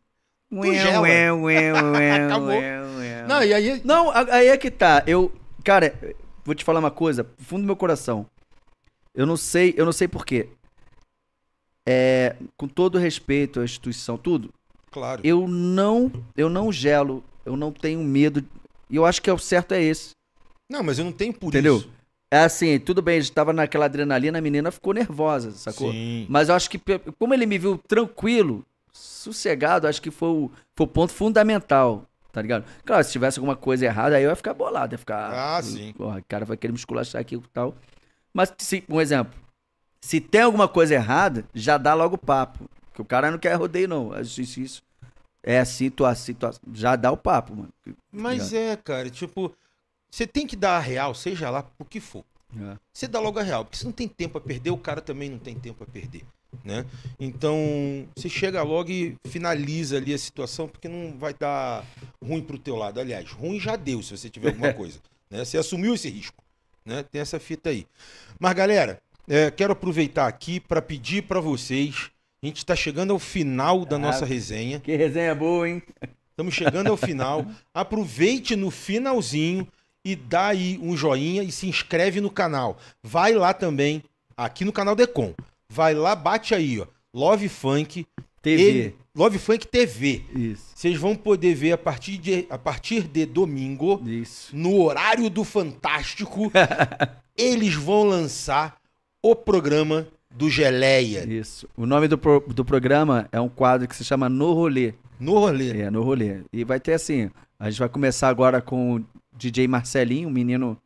Gela. Ué, ué, ué, Acabou. ué, ué. Não, e aí. Não, a- aí é que tá. Eu, cara, vou te falar uma coisa, fundo do meu coração. Eu não sei, eu não sei porquê. É, com todo respeito à instituição, tudo, Claro. eu não, eu não gelo, eu não tenho medo. E eu acho que é o certo é esse. Não, mas eu não tenho por Entendeu? isso. É assim, tudo bem, a gente tava naquela adrenalina, a menina ficou nervosa, sacou? Sim. Mas eu acho que, como ele me viu tranquilo, sossegado, acho que foi o, foi o ponto fundamental, tá ligado? Claro, se tivesse alguma coisa errada, aí eu ia ficar bolado, ia ficar. Ah, sim. Porra, o cara vai querer me esculachar aqui e tal. Mas, se, um exemplo, se tem alguma coisa errada, já dá logo o papo. Que o cara não quer rodeio, não. Isso, isso, isso. É assim, tu assim, tu assim. Já dá o papo, mano. Mas é, cara, tipo, você tem que dar a real, seja lá o que for. É. Você dá logo a real, porque você não tem tempo a perder, o cara também não tem tempo a perder, né? Então, você chega logo e finaliza ali a situação, porque não vai dar ruim pro teu lado. Aliás, ruim já deu se você tiver alguma coisa, né? Você assumiu esse risco, né? Tem essa fita aí. Mas, galera, é, quero aproveitar aqui para pedir para vocês, a gente está chegando ao final da nossa resenha. Que resenha boa, hein? Estamos chegando ao final. Aproveite no finalzinho e dá aí um joinha e se inscreve no canal. Vai lá também, aqui no canal Decom. Vai lá, bate aí, ó. Love Funk. TV. Ele- Love Funk TV. Isso. Vocês vão poder ver a partir de, a partir de domingo, Isso. no horário do Fantástico, eles vão lançar o programa do Geleia. Isso. O nome do, pro- do programa é um quadro que se chama No Rolê. No rolê. É, no rolê. E vai ter assim, a gente vai começar agora com o DJ Marcelinho, um menino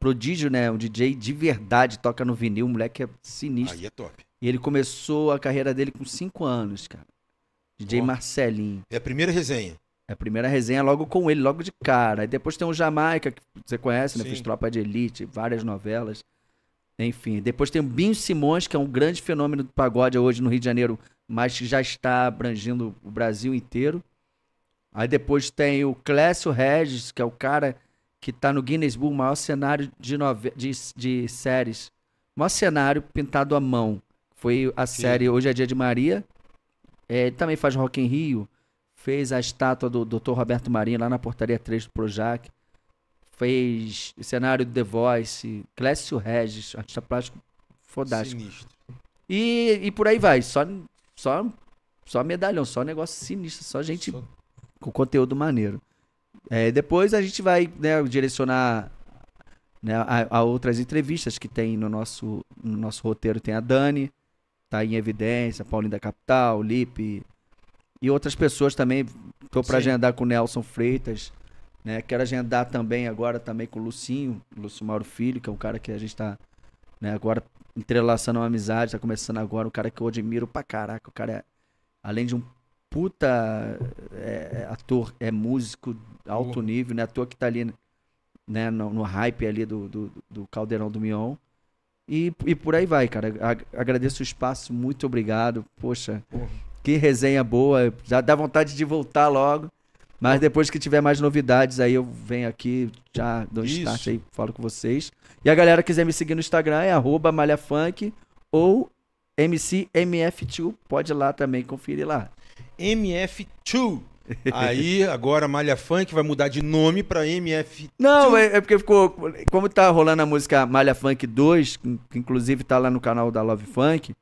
prodígio, né? Um DJ de verdade, toca no vinil, um moleque é sinistro. Aí é top. E ele começou a carreira dele com 5 anos, cara. DJ Ó. Marcelinho. É a primeira resenha. É a primeira resenha logo com ele, logo de cara. Aí depois tem o Jamaica, que você conhece, né? Sim. Fez Tropa de Elite, várias novelas. Enfim, depois tem o Binho Simões, que é um grande fenômeno do pagode hoje no Rio de Janeiro, mas que já está abrangindo o Brasil inteiro. Aí depois tem o Clécio Regis, que é o cara que tá no Guinness Book, o maior cenário de, nove... de, de séries. O maior cenário pintado à mão. Foi a Sim. série Hoje é Dia de Maria. É, ele também faz Rock em Rio. Fez a estátua do Dr. Roberto Marinho lá na portaria 3 do Projac. Fez o cenário do The Voice. Clécio Regis, artista plástico fodástico. Sinistro. E, e por aí vai. Só, só, só medalhão, só negócio sinistro, só gente Só- com conteúdo maneiro. É, depois a gente vai né, direcionar né, a, a outras entrevistas que tem no nosso, no nosso roteiro. Tem a Dani, tá em evidência, Paulinho da Capital, Lipe e outras pessoas também. Tô para agendar com o Nelson Freitas. Né? Quero agendar também agora também com o Lucinho, Lúcio Mauro Filho, que é um cara que a gente tá né, agora entrelaçando uma amizade, tá começando agora, um cara que eu admiro pra caraca. O cara é, além de um puta é, ator, é músico alto nível, né? Ator que tá ali né, no, no hype ali do, do, do Caldeirão do Mion. E, e por aí vai, cara. Ag- Agradeço o espaço, muito obrigado. Poxa, Porra. que resenha boa. Já dá vontade de voltar logo. Mas depois que tiver mais novidades, aí eu venho aqui, já dou um Isso. start aí, falo com vocês. E a galera quiser me seguir no Instagram é arroba malhafunk ou MCMF2. Pode ir lá também conferir lá. MF2. Aí, agora Malha Funk vai mudar de nome pra MF. Não, é, é porque ficou. Como tá rolando a música Malha Funk 2, que inclusive tá lá no canal da Love Funk,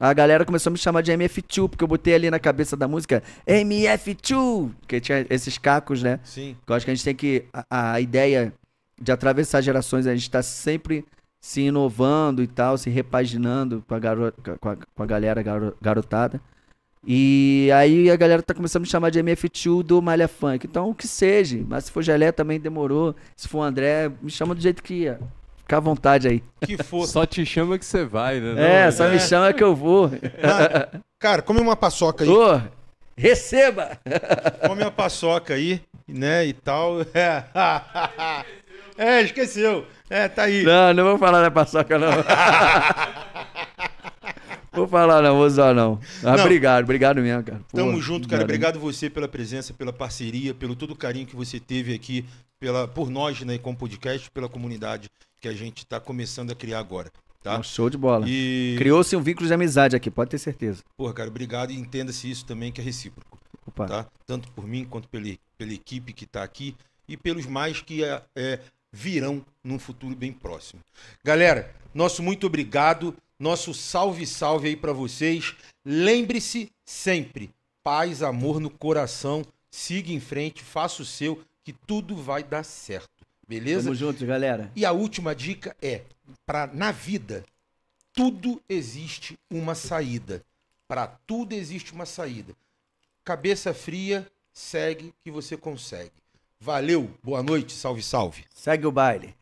a galera começou a me chamar de MF2, porque eu botei ali na cabeça da música MF2, que tinha esses cacos, né? Sim. Eu acho que a gente tem que. A, a ideia de atravessar gerações, a gente tá sempre se inovando e tal, se repaginando com a, garo, com a, com a galera garo- garotada. E aí a galera tá começando a me chamar de MF2 do Malha Funk. Então, que seja. Mas se for Gelé também demorou. Se for André, me chama do jeito que ia. Fica à vontade aí. Que fosse. Só te chama que você vai, né? é, Não, só me chama que eu vou. Cara, come uma paçoca aí. Ô, receba! Come uma paçoca aí, né? E tal. É, é esqueceu. É, tá aí. Não, não vou falar da paçoca, não. vou falar, não, vou usar, não. Ah, Não. Obrigado, obrigado mesmo, cara. Pô, Tamo junto, cara. obrigado. Você pela presença, pela parceria, pelo todo o carinho que você teve aqui pela, por nós, né, com o podcast, pela comunidade que a gente tá começando a criar agora, tá? Um show de bola. E, Criou-se um vínculo de amizade aqui, pode ter certeza. porra, cara, obrigado e entenda-se isso também que é recíproco, Opa. tá? Tanto por mim quanto pela, pela equipe que tá aqui e pelos mais que é, é, virão num futuro bem próximo. Galera, nosso muito obrigado, nosso salve, salve aí pra vocês. Lembre-se sempre, paz, amor no coração, siga em frente, faça o seu, que tudo vai dar certo. Beleza? Tamo juntos, galera. E a última dica é, para na vida, tudo existe uma saída. Para tudo existe uma saída. Cabeça fria, segue que você consegue. Valeu, boa noite, salve, salve. Segue o baile.